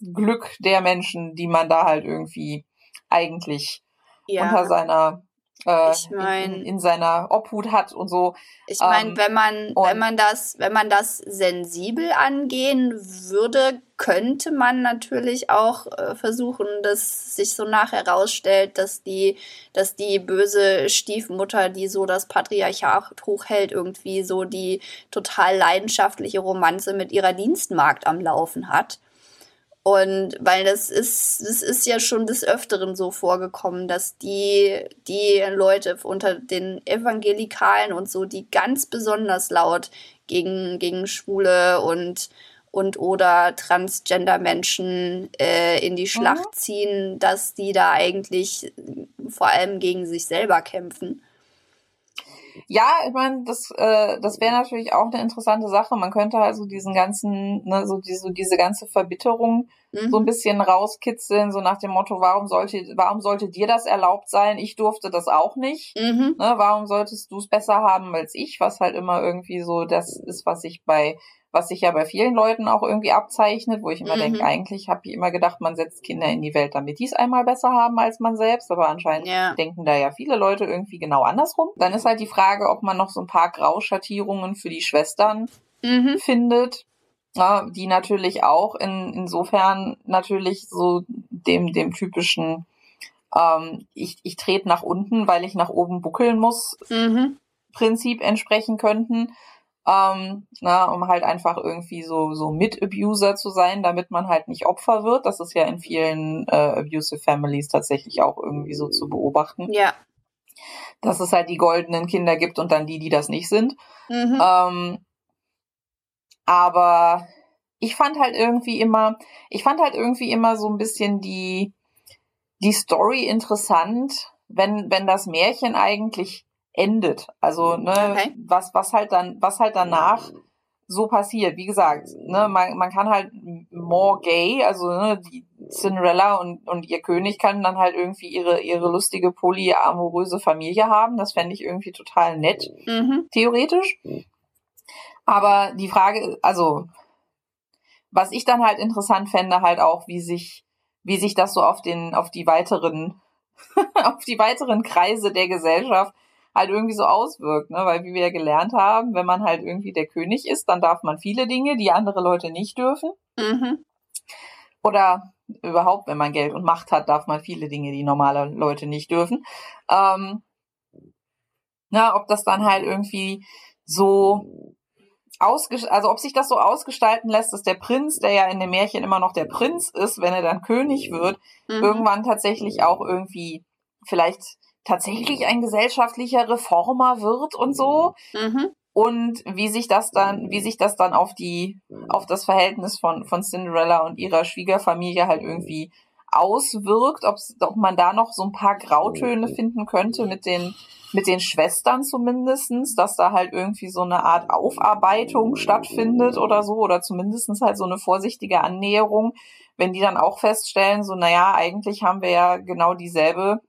[SPEAKER 2] Glück der Menschen, die man da halt irgendwie eigentlich ja. unter seiner äh, ich mein, in, in, seiner Obhut hat und so.
[SPEAKER 1] Ich meine, ähm, wenn man wenn man das wenn man das sensibel angehen würde, könnte man natürlich auch äh, versuchen, dass sich so nachher herausstellt, dass die dass die böse Stiefmutter, die so das Patriarchat hochhält, irgendwie so die total leidenschaftliche Romanze mit ihrer Dienstmagd am Laufen hat Und weil das ist, das ist ja schon des Öfteren so vorgekommen, dass die, die Leute unter den Evangelikalen und so, die ganz besonders laut gegen, gegen Schwule und, und oder Transgender-Menschen äh, in die Schlacht mhm. ziehen, dass die da eigentlich vor allem gegen sich selber kämpfen.
[SPEAKER 2] Ja, ich meine, das, äh, das wäre natürlich auch eine interessante Sache. Man könnte also diesen ganzen, ne, so, die, so diese ganze Verbitterung mhm. so ein bisschen rauskitzeln, so nach dem Motto, warum sollte, warum sollte dir das erlaubt sein? Ich durfte das auch nicht. Mhm. Ne, warum solltest du es besser haben als ich? Was halt immer irgendwie so das ist, was ich bei was sich ja bei vielen Leuten auch irgendwie abzeichnet, wo ich immer mhm. denke, eigentlich habe ich immer gedacht, man setzt Kinder in die Welt, damit die es einmal besser haben als man selbst, aber anscheinend ja. denken da ja viele Leute irgendwie genau andersrum. Dann ist halt die Frage, ob man noch so ein paar Grauschattierungen für die Schwestern mhm. findet, ja, die natürlich auch in, insofern natürlich so dem, dem typischen ähm, ich, ich trete nach unten, weil ich nach oben buckeln muss, mhm. Prinzip entsprechen könnten ähm, na, um halt einfach irgendwie so, so Mit-Abuser zu sein, damit man halt nicht Opfer wird. Das ist ja in vielen äh, abusive Families tatsächlich auch irgendwie so zu beobachten. Ja. Dass es halt die goldenen Kinder gibt und dann die, die das nicht sind. Mhm. Ähm, aber ich fand halt irgendwie immer, ich fand halt irgendwie immer so ein bisschen die, die Story interessant, wenn, wenn das Märchen eigentlich endet. Also, ne, okay. was, was halt dann, was halt danach so passiert. Wie gesagt, ne, man, man kann halt more gay, also ne, die Cinderella und, und ihr König kann dann halt irgendwie ihre, ihre lustige polyamoröse Familie haben. Das fände ich irgendwie total nett, mhm. theoretisch. Aber die Frage, also, was ich dann halt interessant fände, halt auch, wie sich, wie sich das so auf den, auf die weiteren, [LAUGHS] auf die weiteren Kreise der Gesellschaft halt irgendwie so auswirkt, ne? Weil wie wir ja gelernt haben, wenn man halt irgendwie der König ist, dann darf man viele Dinge, die andere Leute nicht dürfen. Mhm. Oder überhaupt, wenn man Geld und Macht hat, darf man viele Dinge, die normale Leute nicht dürfen. Ähm, na, ob das dann halt irgendwie so ausgestalten, also ob sich das so ausgestalten lässt, dass der Prinz, der ja in dem Märchen immer noch der Prinz ist, wenn er dann König wird, mhm. irgendwann tatsächlich auch irgendwie vielleicht tatsächlich ein gesellschaftlicher Reformer wird und so. Mhm. Und wie sich das dann, wie sich das dann auf die, auf das Verhältnis von, von Cinderella und ihrer Schwiegerfamilie halt irgendwie auswirkt, ob man da noch so ein paar Grautöne finden könnte mit den, mit den Schwestern zumindestens, dass da halt irgendwie so eine Art Aufarbeitung stattfindet oder so, oder zumindestens halt so eine vorsichtige Annäherung, wenn die dann auch feststellen, so, naja, eigentlich haben wir ja genau dieselbe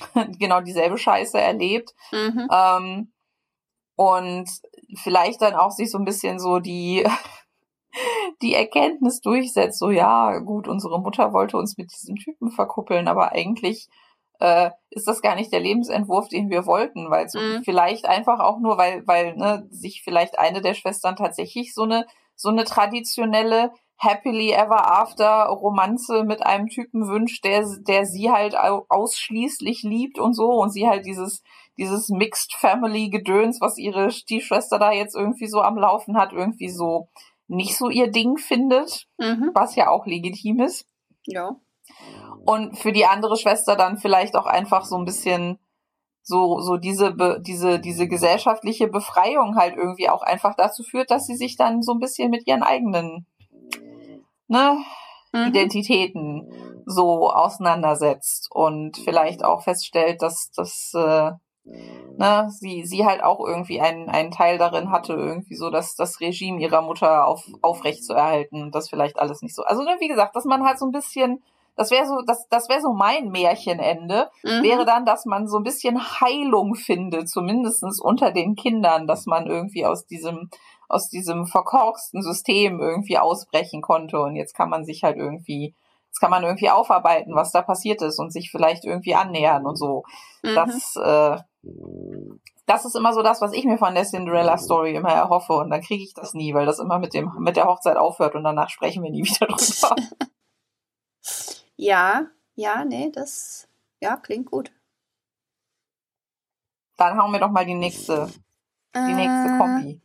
[SPEAKER 2] [LAUGHS] genau dieselbe Scheiße erlebt. Mhm. Ähm, und vielleicht dann auch sich so ein bisschen so die, [LAUGHS] die Erkenntnis durchsetzt, so ja, gut, unsere Mutter wollte uns mit diesem Typen verkuppeln, aber eigentlich äh, ist das gar nicht der Lebensentwurf, den wir wollten, weil so mhm. vielleicht einfach auch nur, weil, weil ne, sich vielleicht eine der Schwestern tatsächlich so eine so eine traditionelle happily ever after Romanze mit einem Typen wünscht, der, der sie halt ausschließlich liebt und so und sie halt dieses, dieses Mixed Family Gedöns, was ihre Stiefschwester da jetzt irgendwie so am Laufen hat, irgendwie so nicht so ihr Ding findet, mhm. was ja auch legitim ist. Ja. Und für die andere Schwester dann vielleicht auch einfach so ein bisschen so, so diese, diese, diese gesellschaftliche Befreiung halt irgendwie auch einfach dazu führt, dass sie sich dann so ein bisschen mit ihren eigenen ne, mhm. Identitäten so auseinandersetzt und vielleicht auch feststellt, dass dass äh, ne, sie, sie halt auch irgendwie einen, einen Teil darin hatte, irgendwie so dass das Regime ihrer Mutter auf, aufrecht zu erhalten. Das vielleicht alles nicht so. Also, ne, wie gesagt, dass man halt so ein bisschen, das wäre so, das, das wäre so mein Märchenende, mhm. wäre dann, dass man so ein bisschen Heilung findet, zumindestens unter den Kindern, dass man irgendwie aus diesem aus diesem verkorksten System irgendwie ausbrechen konnte. Und jetzt kann man sich halt irgendwie, jetzt kann man irgendwie aufarbeiten, was da passiert ist und sich vielleicht irgendwie annähern und so. Mhm. Das, äh, das ist immer so das, was ich mir von der Cinderella Story immer erhoffe. Und dann kriege ich das nie, weil das immer mit dem, mit der Hochzeit aufhört und danach sprechen wir nie wieder drüber. [LAUGHS]
[SPEAKER 1] ja, ja, nee, das, ja, klingt gut.
[SPEAKER 2] Dann hauen wir doch mal die nächste, die nächste äh, Kombi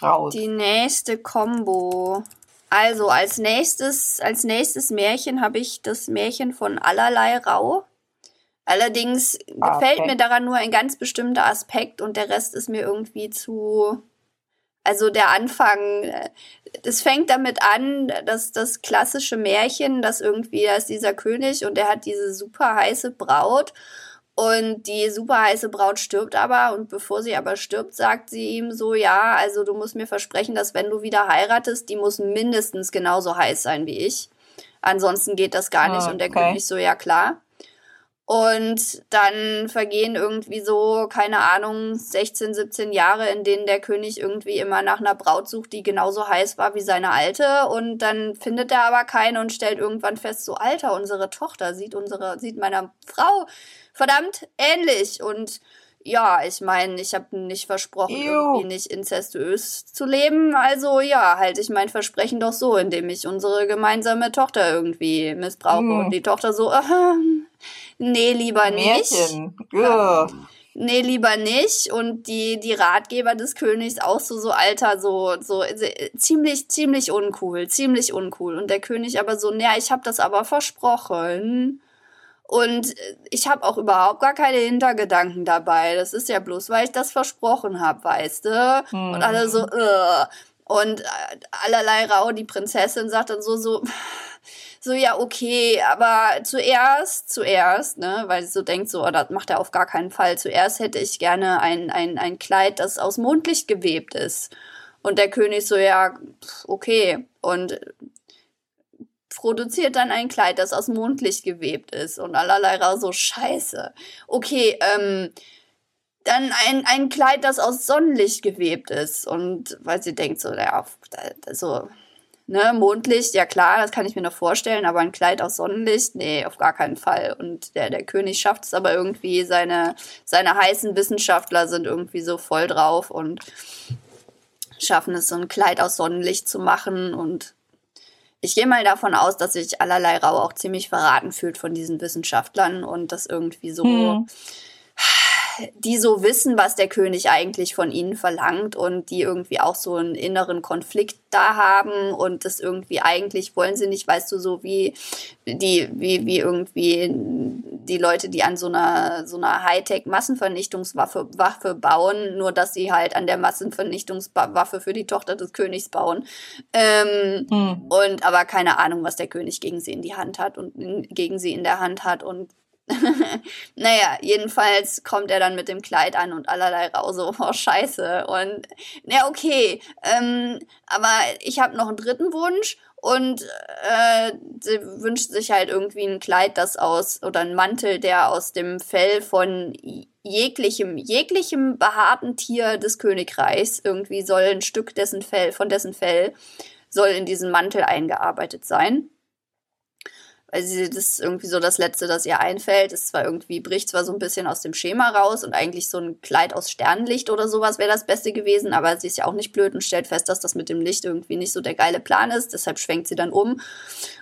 [SPEAKER 1] raus. Die nächste Combo. Also als nächstes, als nächstes Märchen habe ich das Märchen von Allerlei Rau. Allerdings ah, okay. gefällt mir daran nur ein ganz bestimmter Aspekt und der Rest ist mir irgendwie zu. Also der Anfang, das fängt damit an, dass das klassische Märchen, dass irgendwie, da ist dieser König und der hat diese super heiße Braut und die super heiße Braut stirbt aber und bevor sie aber stirbt, sagt sie ihm so, ja, also du musst mir versprechen, dass wenn du wieder heiratest, die muss mindestens genauso heiß sein wie ich. Ansonsten geht das gar nicht. Oh, und der König so, ja klar. Und dann vergehen irgendwie so, keine Ahnung, 16, 17 Jahre, in denen der König irgendwie immer nach einer Braut sucht, die genauso heiß war wie seine alte. Und dann findet er aber keine und stellt irgendwann fest, so Alter, unsere Tochter sieht unsere, sieht meiner Frau verdammt ähnlich. Und ja, ich meine, ich habe nicht versprochen, Ew. irgendwie nicht inzestuös zu leben. Also ja, halte ich mein Versprechen doch so, indem ich unsere gemeinsame Tochter irgendwie missbrauche. Mm. Und die Tochter so, äh, [LAUGHS] nee, lieber Märchen. nicht. Ja. Nee, lieber nicht. Und die, die Ratgeber des Königs auch so, so alter, so, so ziemlich, ziemlich uncool, ziemlich uncool. Und der König aber so, naja, ich habe das aber versprochen. Und ich habe auch überhaupt gar keine Hintergedanken dabei. Das ist ja bloß, weil ich das versprochen habe, weißt du? Mhm. Und alle so, Ugh. und allerlei Rau, die Prinzessin sagt dann so, so, [LAUGHS] so, ja, okay, aber zuerst, zuerst, ne, weil sie so denkt, so, oh, das macht er auf gar keinen Fall. Zuerst hätte ich gerne ein, ein, ein Kleid, das aus Mondlicht gewebt ist. Und der König so, ja, okay. Und produziert dann ein Kleid, das aus Mondlicht gewebt ist und allerlei so scheiße. Okay, ähm, dann ein, ein Kleid, das aus Sonnenlicht gewebt ist und weil sie denkt so, ja, so, ne, Mondlicht, ja klar, das kann ich mir noch vorstellen, aber ein Kleid aus Sonnenlicht, nee, auf gar keinen Fall. Und der, der König schafft es aber irgendwie, seine, seine heißen Wissenschaftler sind irgendwie so voll drauf und schaffen es, so ein Kleid aus Sonnenlicht zu machen und ich gehe mal davon aus, dass sich allerlei Rau auch ziemlich verraten fühlt von diesen Wissenschaftlern und das irgendwie so hm die so wissen, was der König eigentlich von ihnen verlangt und die irgendwie auch so einen inneren Konflikt da haben und das irgendwie eigentlich wollen sie nicht, weißt du, so wie die, wie, wie irgendwie die Leute, die an so einer, so einer Hightech-Massenvernichtungswaffe Waffe bauen, nur dass sie halt an der Massenvernichtungswaffe für die Tochter des Königs bauen. Ähm, hm. Und aber keine Ahnung, was der König gegen sie in die Hand hat und in, gegen sie in der Hand hat und [LAUGHS] naja, jedenfalls kommt er dann mit dem Kleid an und allerlei rau so, oh scheiße. Und na okay, ähm, aber ich habe noch einen dritten Wunsch und äh, sie wünscht sich halt irgendwie ein Kleid, das aus, oder ein Mantel, der aus dem Fell von jeglichem, jeglichem behaarten Tier des Königreichs, irgendwie soll ein Stück dessen Fell, von dessen Fell, soll in diesen Mantel eingearbeitet sein weil sie das ist irgendwie so das Letzte, das ihr einfällt. Es zwar irgendwie, bricht zwar so ein bisschen aus dem Schema raus und eigentlich so ein Kleid aus Sternenlicht oder sowas wäre das Beste gewesen, aber sie ist ja auch nicht blöd und stellt fest, dass das mit dem Licht irgendwie nicht so der geile Plan ist. Deshalb schwenkt sie dann um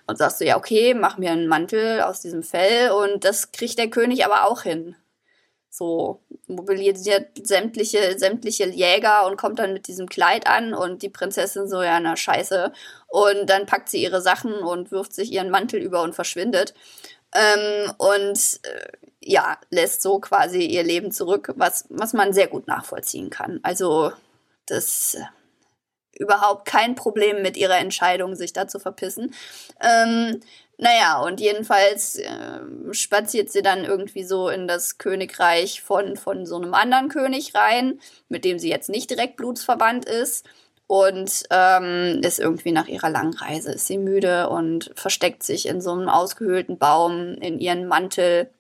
[SPEAKER 1] und sagt so, ja, okay, mach mir einen Mantel aus diesem Fell und das kriegt der König aber auch hin so mobilisiert sämtliche, sämtliche Jäger und kommt dann mit diesem Kleid an und die Prinzessin so, ja, na scheiße. Und dann packt sie ihre Sachen und wirft sich ihren Mantel über und verschwindet. Ähm, und äh, ja, lässt so quasi ihr Leben zurück, was, was man sehr gut nachvollziehen kann. Also das äh, überhaupt kein Problem mit ihrer Entscheidung, sich da zu verpissen. Ähm, naja, und jedenfalls äh, spaziert sie dann irgendwie so in das Königreich von, von so einem anderen König rein, mit dem sie jetzt nicht direkt blutsverwandt ist. Und ähm, ist irgendwie nach ihrer langen Reise, ist sie müde und versteckt sich in so einem ausgehöhlten Baum in ihren Mantel.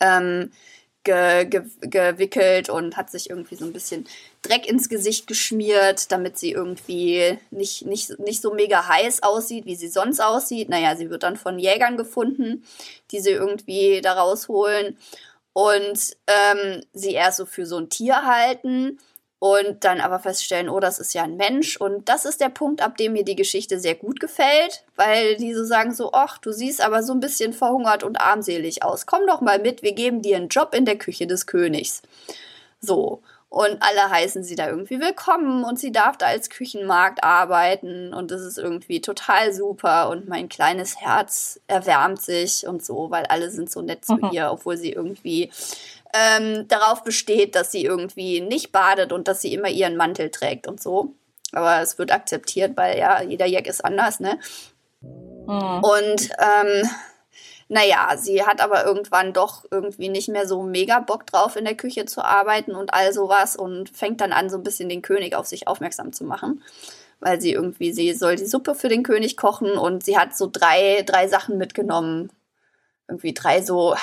[SPEAKER 1] Ähm, ge, ge, gewickelt und hat sich irgendwie so ein bisschen Dreck ins Gesicht geschmiert, damit sie irgendwie nicht, nicht, nicht so mega heiß aussieht, wie sie sonst aussieht. Naja, sie wird dann von Jägern gefunden, die sie irgendwie da rausholen und ähm, sie erst so für so ein Tier halten und dann aber feststellen, oh, das ist ja ein Mensch. Und das ist der Punkt, ab dem mir die Geschichte sehr gut gefällt, weil die so sagen so, ach, du siehst aber so ein bisschen verhungert und armselig aus. Komm doch mal mit, wir geben dir einen Job in der Küche des Königs. So. Und alle heißen sie da irgendwie willkommen und sie darf da als Küchenmarkt arbeiten und das ist irgendwie total super und mein kleines Herz erwärmt sich und so, weil alle sind so nett zu mhm. ihr, obwohl sie irgendwie ähm, darauf besteht, dass sie irgendwie nicht badet und dass sie immer ihren Mantel trägt und so. Aber es wird akzeptiert, weil ja, jeder Jack ist anders, ne? Mhm. Und ähm, naja, sie hat aber irgendwann doch irgendwie nicht mehr so mega Bock drauf, in der Küche zu arbeiten und all sowas und fängt dann an, so ein bisschen den König auf sich aufmerksam zu machen. Weil sie irgendwie, sie soll die Suppe für den König kochen und sie hat so drei, drei Sachen mitgenommen. Irgendwie drei so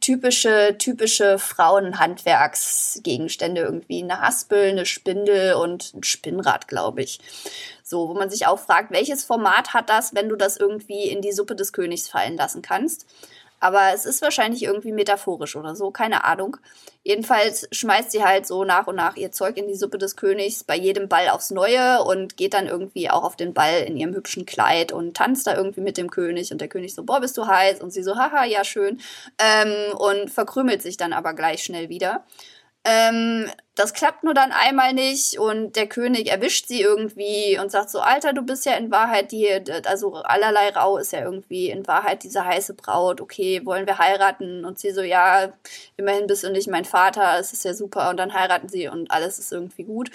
[SPEAKER 1] typische, typische Frauenhandwerksgegenstände. Irgendwie eine Haspel, eine Spindel und ein Spinnrad, glaube ich. So, wo man sich auch fragt, welches Format hat das, wenn du das irgendwie in die Suppe des Königs fallen lassen kannst? Aber es ist wahrscheinlich irgendwie metaphorisch oder so, keine Ahnung. Jedenfalls schmeißt sie halt so nach und nach ihr Zeug in die Suppe des Königs, bei jedem Ball aufs Neue und geht dann irgendwie auch auf den Ball in ihrem hübschen Kleid und tanzt da irgendwie mit dem König. Und der König so, boah, bist du heiß? Und sie so, haha, ja, schön. Ähm, und verkrümelt sich dann aber gleich schnell wieder. Ähm, das klappt nur dann einmal nicht und der König erwischt sie irgendwie und sagt so, Alter, du bist ja in Wahrheit die, also allerlei Rau ist ja irgendwie in Wahrheit diese heiße Braut, okay, wollen wir heiraten? Und sie so, ja, immerhin bist du nicht mein Vater, es ist ja super und dann heiraten sie und alles ist irgendwie gut.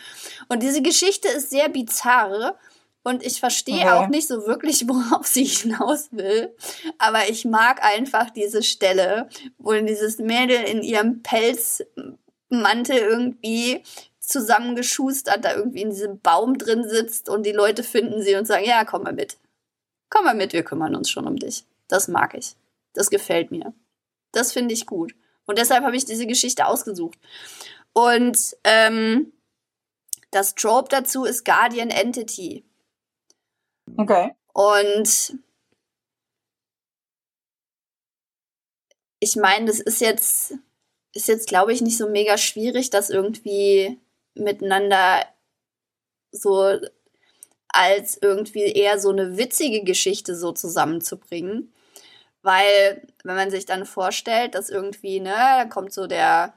[SPEAKER 1] Und diese Geschichte ist sehr bizarr. Und ich verstehe auch nicht so wirklich, [LAUGHS] worauf sie hinaus will. Aber ich mag einfach diese Stelle, wo dieses Mädel in ihrem Pelz Mantel irgendwie zusammengeschustert da irgendwie in diesem Baum drin sitzt und die Leute finden sie und sagen, ja, komm mal mit. Komm mal mit, wir kümmern uns schon um dich. Das mag ich. Das gefällt mir. Das finde ich gut. Und deshalb habe ich diese Geschichte ausgesucht. Und ähm, das Trope dazu ist Guardian Entity.
[SPEAKER 2] Okay.
[SPEAKER 1] Und ich meine, das ist jetzt ist jetzt, glaube ich, nicht so mega schwierig, das irgendwie miteinander so als irgendwie eher so eine witzige Geschichte so zusammenzubringen. Weil, wenn man sich dann vorstellt, dass irgendwie, ne, da kommt so der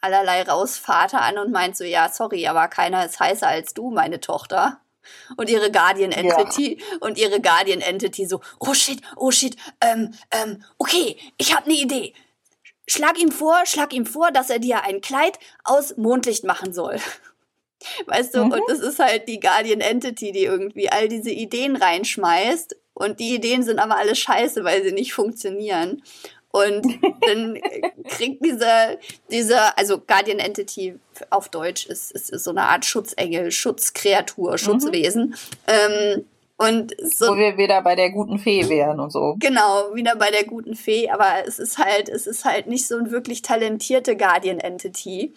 [SPEAKER 1] allerlei Rausvater an und meint so, ja, sorry, aber keiner ist heißer als du, meine Tochter. Und ihre Guardian Entity ja. und ihre Guardian Entity so, oh shit, oh shit, ähm, ähm, okay, ich habe eine Idee schlag ihm vor, schlag ihm vor, dass er dir ein Kleid aus Mondlicht machen soll. [LAUGHS] Weißt du, mhm. und das ist halt die Guardian Entity, die irgendwie all diese Ideen reinschmeißt. Und die Ideen sind aber alle scheiße, weil sie nicht funktionieren. Und [LAUGHS] dann kriegt dieser, dieser, also Guardian Entity auf Deutsch ist, ist, ist so eine Art Schutzengel, Schutzkreatur, mhm. Schutzwesen. Mhm. Ähm, und so,
[SPEAKER 2] Wo wir wieder bei der guten Fee wären und so.
[SPEAKER 1] Genau, wieder bei der guten Fee, aber es ist halt, es ist halt nicht so ein wirklich talentierte Guardian Entity,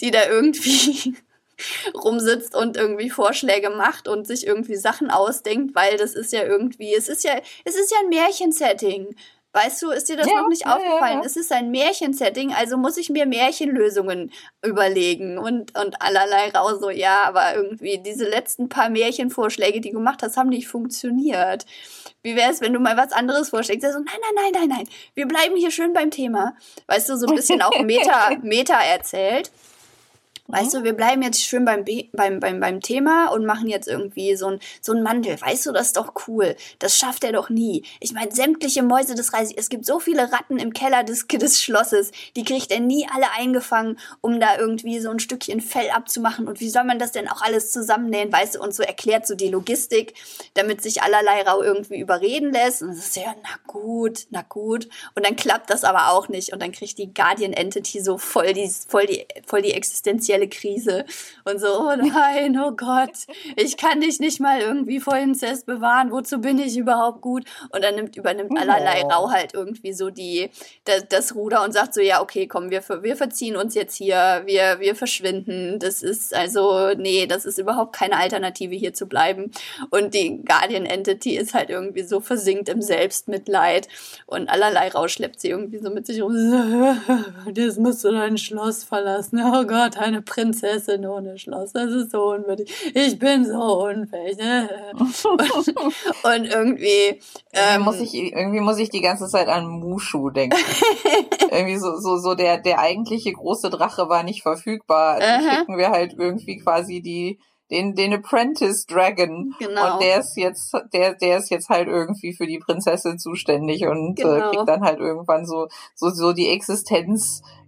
[SPEAKER 1] die da irgendwie [LAUGHS] rumsitzt und irgendwie Vorschläge macht und sich irgendwie Sachen ausdenkt, weil das ist ja irgendwie, es ist ja, es ist ja ein Märchensetting. Weißt du, ist dir das ja, noch nicht ja, aufgefallen? Ja, es ist ein Märchensetting, also muss ich mir Märchenlösungen überlegen und, und allerlei raus. So, ja, aber irgendwie diese letzten paar Märchenvorschläge, die du gemacht hast, haben nicht funktioniert. Wie wäre es, wenn du mal was anderes vorschlägst? Also, nein, nein, nein, nein, nein. Wir bleiben hier schön beim Thema. Weißt du, so ein bisschen auch [LAUGHS] Meta, Meta erzählt. Weißt du, wir bleiben jetzt schön beim, beim, beim, beim Thema und machen jetzt irgendwie so ein, so ein Mandel. Weißt du, das ist doch cool. Das schafft er doch nie. Ich meine, sämtliche Mäuse des Reises. Es gibt so viele Ratten im Keller des, [LAUGHS] des Schlosses. Die kriegt er nie alle eingefangen, um da irgendwie so ein Stückchen Fell abzumachen. Und wie soll man das denn auch alles zusammennähen? Weißt du, und so erklärt so die Logistik, damit sich allerlei Rau irgendwie überreden lässt. Und das ist ja, na gut, na gut. Und dann klappt das aber auch nicht. Und dann kriegt die Guardian Entity so voll die, voll die, voll die existenzielle existenzielle Krise und so, oh nein, oh Gott, ich kann dich nicht mal irgendwie vor Inzest bewahren, wozu bin ich überhaupt gut? Und dann nimmt, übernimmt allerlei Rau halt irgendwie so die, das, das Ruder und sagt so, ja, okay, komm, wir, wir verziehen uns jetzt hier, wir, wir verschwinden, das ist also, nee, das ist überhaupt keine Alternative hier zu bleiben. Und die Guardian Entity ist halt irgendwie so versinkt im Selbstmitleid und allerlei Rau schleppt sie irgendwie so mit sich rum. [LAUGHS] Das musst du dein Schloss verlassen. Oh Gott, eine Prinzessin ohne Schloss, das ist so unwürdig. Ich bin so unfähig. und, [LAUGHS] und irgendwie.
[SPEAKER 2] Ähm, muss ich, irgendwie muss ich die ganze Zeit an Mushu denken. [LAUGHS] irgendwie so, so, so der, der eigentliche große Drache war nicht verfügbar. Also schicken wir halt irgendwie quasi die den, den Apprentice Dragon. Genau. Und der ist jetzt, der, der ist jetzt halt irgendwie für die Prinzessin zuständig und äh, genau. äh, kriegt dann halt irgendwann so, so, so die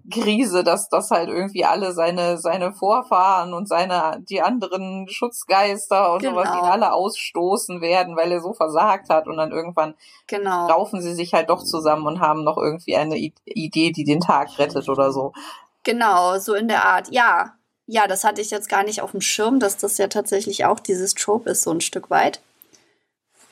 [SPEAKER 2] Existenzkrise, dass das halt irgendwie alle seine, seine Vorfahren und seine, die anderen Schutzgeister und genau. sowas ihn alle ausstoßen werden, weil er so versagt hat und dann irgendwann genau. raufen sie sich halt doch zusammen und haben noch irgendwie eine Idee, die den Tag rettet oder so.
[SPEAKER 1] Genau, so in der Art, ja. Ja, das hatte ich jetzt gar nicht auf dem Schirm, dass das ja tatsächlich auch dieses Trope ist, so ein Stück weit.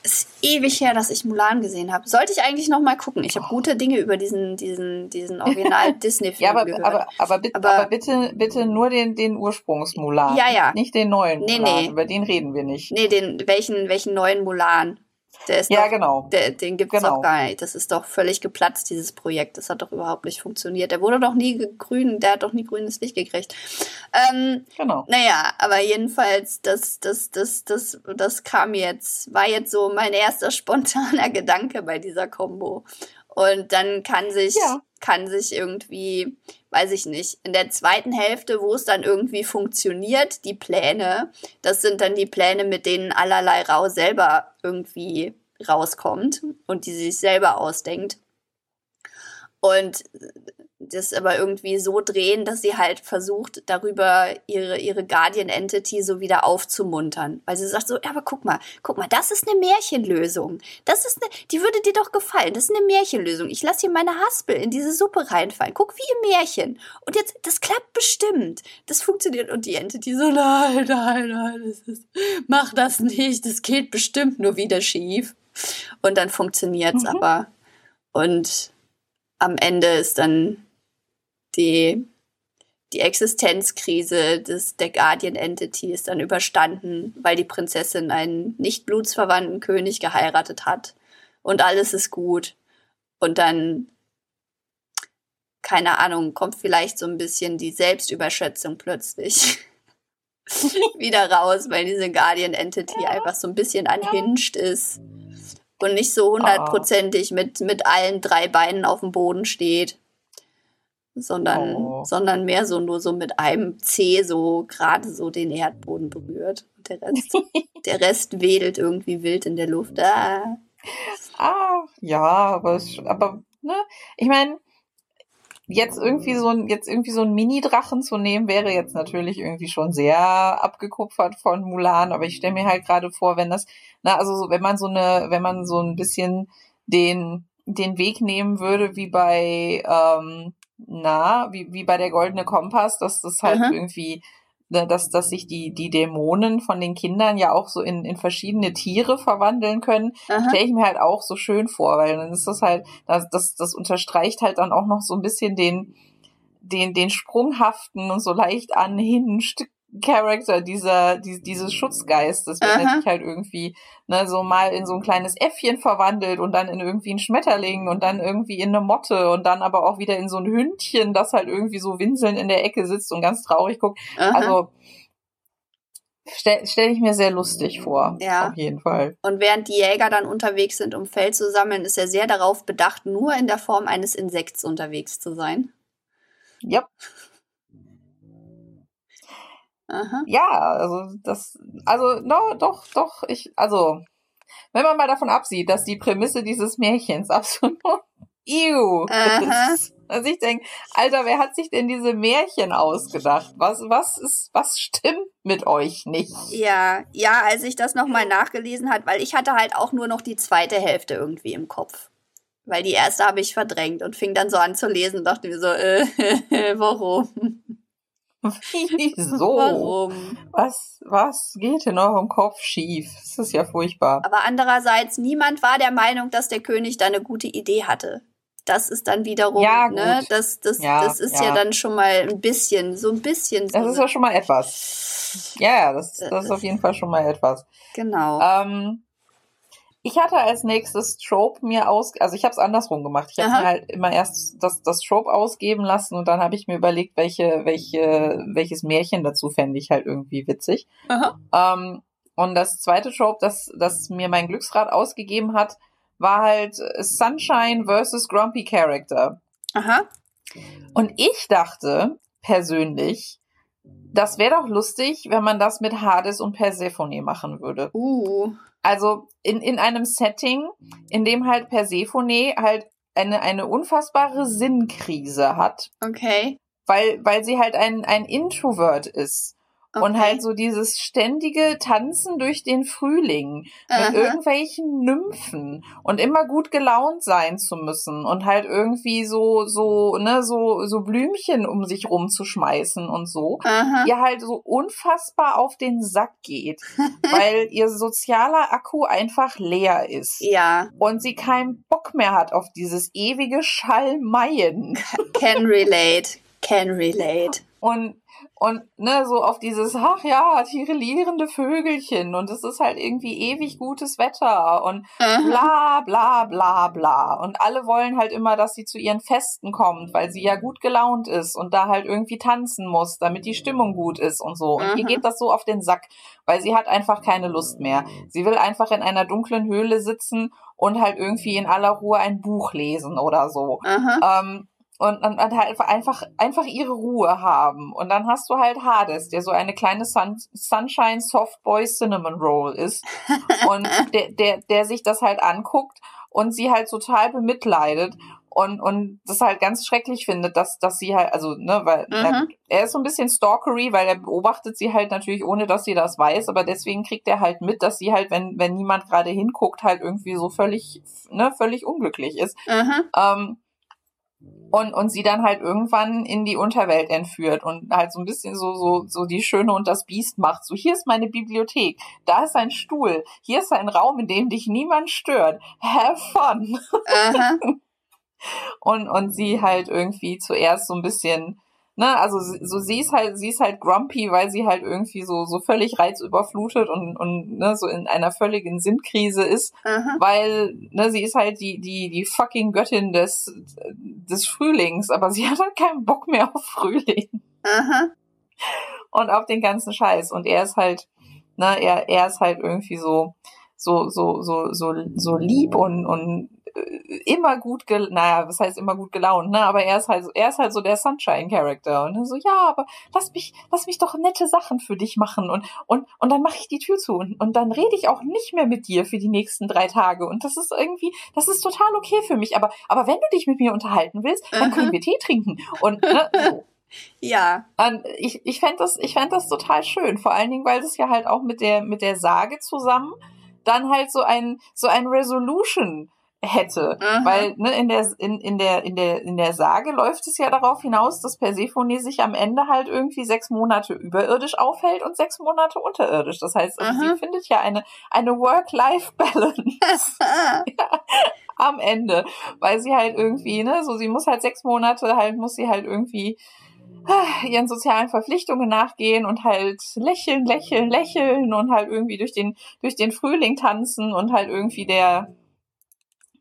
[SPEAKER 1] Ist ewig her, dass ich Mulan gesehen habe. Sollte ich eigentlich noch mal gucken. Ich habe gute Dinge über diesen, diesen, diesen Original-Disney-Film [LAUGHS]
[SPEAKER 2] ja, aber,
[SPEAKER 1] gehört.
[SPEAKER 2] Aber, aber, bitte, aber, aber, bitte, bitte nur den, den Ursprungs-Mulan.
[SPEAKER 1] Ja, ja.
[SPEAKER 2] Nicht den neuen nee, Mulan. Nee. Über den reden wir nicht.
[SPEAKER 1] Nee, den, welchen, welchen neuen Mulan? Der ist
[SPEAKER 2] ja,
[SPEAKER 1] doch,
[SPEAKER 2] genau.
[SPEAKER 1] Der, den gibt's genau. doch gar nicht. Das ist doch völlig geplatzt, dieses Projekt. Das hat doch überhaupt nicht funktioniert. Der wurde doch nie grün, der hat doch nie grünes Licht gekriegt. Ähm,
[SPEAKER 2] genau.
[SPEAKER 1] Naja, aber jedenfalls, das, das, das, das, das kam jetzt, war jetzt so mein erster [LAUGHS] spontaner Gedanke bei dieser Combo. Und dann kann sich, ja. Kann sich irgendwie, weiß ich nicht, in der zweiten Hälfte, wo es dann irgendwie funktioniert, die Pläne, das sind dann die Pläne, mit denen allerlei Rau selber irgendwie rauskommt und die sich selber ausdenkt. Und das aber irgendwie so drehen, dass sie halt versucht, darüber ihre, ihre Guardian Entity so wieder aufzumuntern. Weil sie sagt so, ja, aber guck mal, guck mal, das ist eine Märchenlösung. Das ist eine, die würde dir doch gefallen. Das ist eine Märchenlösung. Ich lasse hier meine Haspel in diese Suppe reinfallen. Guck, wie im Märchen. Und jetzt, das klappt bestimmt. Das funktioniert. Und die Entity so, nein, nein, nein, das ist, mach das nicht. Das geht bestimmt nur wieder schief. Und dann funktioniert's mhm. aber. Und am Ende ist dann die, die Existenzkrise des, der Guardian Entity ist dann überstanden, weil die Prinzessin einen nicht blutsverwandten König geheiratet hat. Und alles ist gut. Und dann, keine Ahnung, kommt vielleicht so ein bisschen die Selbstüberschätzung plötzlich [LAUGHS] wieder raus, weil diese Guardian Entity einfach so ein bisschen anhinscht ist und nicht so hundertprozentig mit, mit allen drei Beinen auf dem Boden steht sondern, oh. sondern mehr so nur so mit einem C so gerade so den Erdboden berührt. Und der Rest, [LAUGHS] der Rest wedelt irgendwie wild in der Luft. Ah,
[SPEAKER 2] ah ja, aber, aber ne, ich meine, jetzt irgendwie so ein, jetzt irgendwie so ein Mini-Drachen zu nehmen, wäre jetzt natürlich irgendwie schon sehr abgekupfert von Mulan, aber ich stelle mir halt gerade vor, wenn das, na, also so, wenn man so eine, wenn man so ein bisschen den, den Weg nehmen würde, wie bei ähm, na, wie, wie bei der Goldene Kompass, dass das halt Aha. irgendwie, ne, dass, dass sich die, die Dämonen von den Kindern ja auch so in, in verschiedene Tiere verwandeln können, stelle ich mir halt auch so schön vor, weil dann ist das halt, das, das, das unterstreicht halt dann auch noch so ein bisschen den, den, den sprunghaften und so leicht anhinscht Charakter dieser, die, dieses Schutzgeistes, wenn er sich halt irgendwie ne, so mal in so ein kleines Äffchen verwandelt und dann in irgendwie ein Schmetterling und dann irgendwie in eine Motte und dann aber auch wieder in so ein Hündchen, das halt irgendwie so winseln in der Ecke sitzt und ganz traurig guckt. Aha. Also stelle stell ich mir sehr lustig vor. Ja. Auf jeden Fall.
[SPEAKER 1] Und während die Jäger dann unterwegs sind, um Fell zu sammeln, ist er sehr darauf bedacht, nur in der Form eines Insekts unterwegs zu sein.
[SPEAKER 2] Ja. Aha. Ja, also das, also no, doch, doch, ich, also wenn man mal davon absieht, dass die Prämisse dieses Märchens [LAUGHS] absolut Ew. Also ich denke, Alter, wer hat sich denn diese Märchen ausgedacht? Was, was ist, was stimmt mit euch nicht?
[SPEAKER 1] Ja, ja, als ich das nochmal nachgelesen hat, weil ich hatte halt auch nur noch die zweite Hälfte irgendwie im Kopf. Weil die erste habe ich verdrängt und fing dann so an zu lesen und dachte mir so, äh, [LAUGHS] warum?
[SPEAKER 2] Wieso? [LAUGHS] Warum? Was, was geht in eurem Kopf schief? Das ist ja furchtbar.
[SPEAKER 1] Aber andererseits, niemand war der Meinung, dass der König da eine gute Idee hatte. Das ist dann wiederum, ja, ne, das, das, ja, das ist ja. ja. dann schon mal ein bisschen, so ein bisschen. So
[SPEAKER 2] das ist ja schon mal etwas. Ja, das, das ist auf jeden Fall schon mal etwas.
[SPEAKER 1] Genau.
[SPEAKER 2] Ähm, Ich hatte als nächstes Trope mir aus, also ich habe es andersrum gemacht. Ich habe mir halt immer erst das, das Trope ausgeben lassen und dann habe ich mir überlegt, welche, welche, welches Märchen dazu fände ich halt irgendwie witzig. Ähm, und das zweite Trope, das, das mir mein Glücksrad ausgegeben hat, war halt Sunshine versus Grumpy Character. Aha. Und ich dachte persönlich, das wäre doch lustig, wenn man das mit Hades und Persephone machen würde. Uh. Also in, in einem Setting, in dem halt Persephone halt eine, eine unfassbare Sinnkrise hat. Okay. Weil, weil sie halt ein, ein Introvert ist. Okay. Und halt so dieses ständige Tanzen durch den Frühling Aha. mit irgendwelchen Nymphen und immer gut gelaunt sein zu müssen und halt irgendwie so, so, ne, so, so Blümchen um sich rumzuschmeißen und so. Aha. Ihr halt so unfassbar auf den Sack geht, [LAUGHS] weil ihr sozialer Akku einfach leer ist. Ja. Und sie keinen Bock mehr hat auf dieses ewige Schallmeien.
[SPEAKER 1] Can relate. Can relate.
[SPEAKER 2] Und und ne, so auf dieses, ach ja, tirillierende Vögelchen und es ist halt irgendwie ewig gutes Wetter und bla bla bla bla. Und alle wollen halt immer, dass sie zu ihren Festen kommt, weil sie ja gut gelaunt ist und da halt irgendwie tanzen muss, damit die Stimmung gut ist und so. Und ihr geht das so auf den Sack, weil sie hat einfach keine Lust mehr. Sie will einfach in einer dunklen Höhle sitzen und halt irgendwie in aller Ruhe ein Buch lesen oder so. Ähm, und, und, und halt einfach, einfach ihre Ruhe haben. Und dann hast du halt Hades, der so eine kleine Sun, Sunshine Softboy Cinnamon Roll ist. [LAUGHS] und der, der, der sich das halt anguckt und sie halt total bemitleidet und, und das halt ganz schrecklich findet, dass, dass sie halt, also, ne, weil mhm. er, er ist so ein bisschen stalkery, weil er beobachtet sie halt natürlich, ohne dass sie das weiß, aber deswegen kriegt er halt mit, dass sie halt, wenn, wenn niemand gerade hinguckt, halt irgendwie so völlig, ne, völlig unglücklich ist. Mhm. Ähm, und, und sie dann halt irgendwann in die Unterwelt entführt und halt so ein bisschen so, so, so die Schöne und das Biest macht. So, hier ist meine Bibliothek, da ist ein Stuhl, hier ist ein Raum, in dem dich niemand stört. Have fun. [LAUGHS] und, und sie halt irgendwie zuerst so ein bisschen ne, also so sie ist halt, sie ist halt grumpy, weil sie halt irgendwie so so völlig reizüberflutet und und ne, so in einer völligen Sinnkrise ist, Aha. weil ne, sie ist halt die die die fucking Göttin des des Frühlings, aber sie [LAUGHS] hat halt keinen Bock mehr auf Frühling. Aha. Und auf den ganzen Scheiß und er ist halt ne, er er ist halt irgendwie so so so so so so lieb und und immer gut, naja, was heißt immer gut gelaunt, ne? Aber er ist halt, er ist halt so der Sunshine-Character und so, ja, aber lass mich, lass mich doch nette Sachen für dich machen und und und dann mache ich die Tür zu und, und dann rede ich auch nicht mehr mit dir für die nächsten drei Tage und das ist irgendwie, das ist total okay für mich. Aber aber wenn du dich mit mir unterhalten willst, dann können wir [LAUGHS] Tee trinken und ne, so. Ja. Und ich, ich fände das, ich fänd das total schön. Vor allen Dingen, weil das ja halt auch mit der, mit der Sage zusammen dann halt so ein, so ein Resolution hätte. Mhm. Weil ne, in, der, in, in, der, in, der, in der Sage läuft es ja darauf hinaus, dass Persephone sich am Ende halt irgendwie sechs Monate überirdisch aufhält und sechs Monate unterirdisch. Das heißt, mhm. sie findet ja eine, eine Work-Life-Balance [LAUGHS] ja, [LAUGHS] am Ende. Weil sie halt irgendwie, ne, so sie muss halt sechs Monate halt, muss sie halt irgendwie [SIGHS] ihren sozialen Verpflichtungen nachgehen und halt lächeln, lächeln, lächeln und halt irgendwie durch den, durch den Frühling tanzen und halt irgendwie der,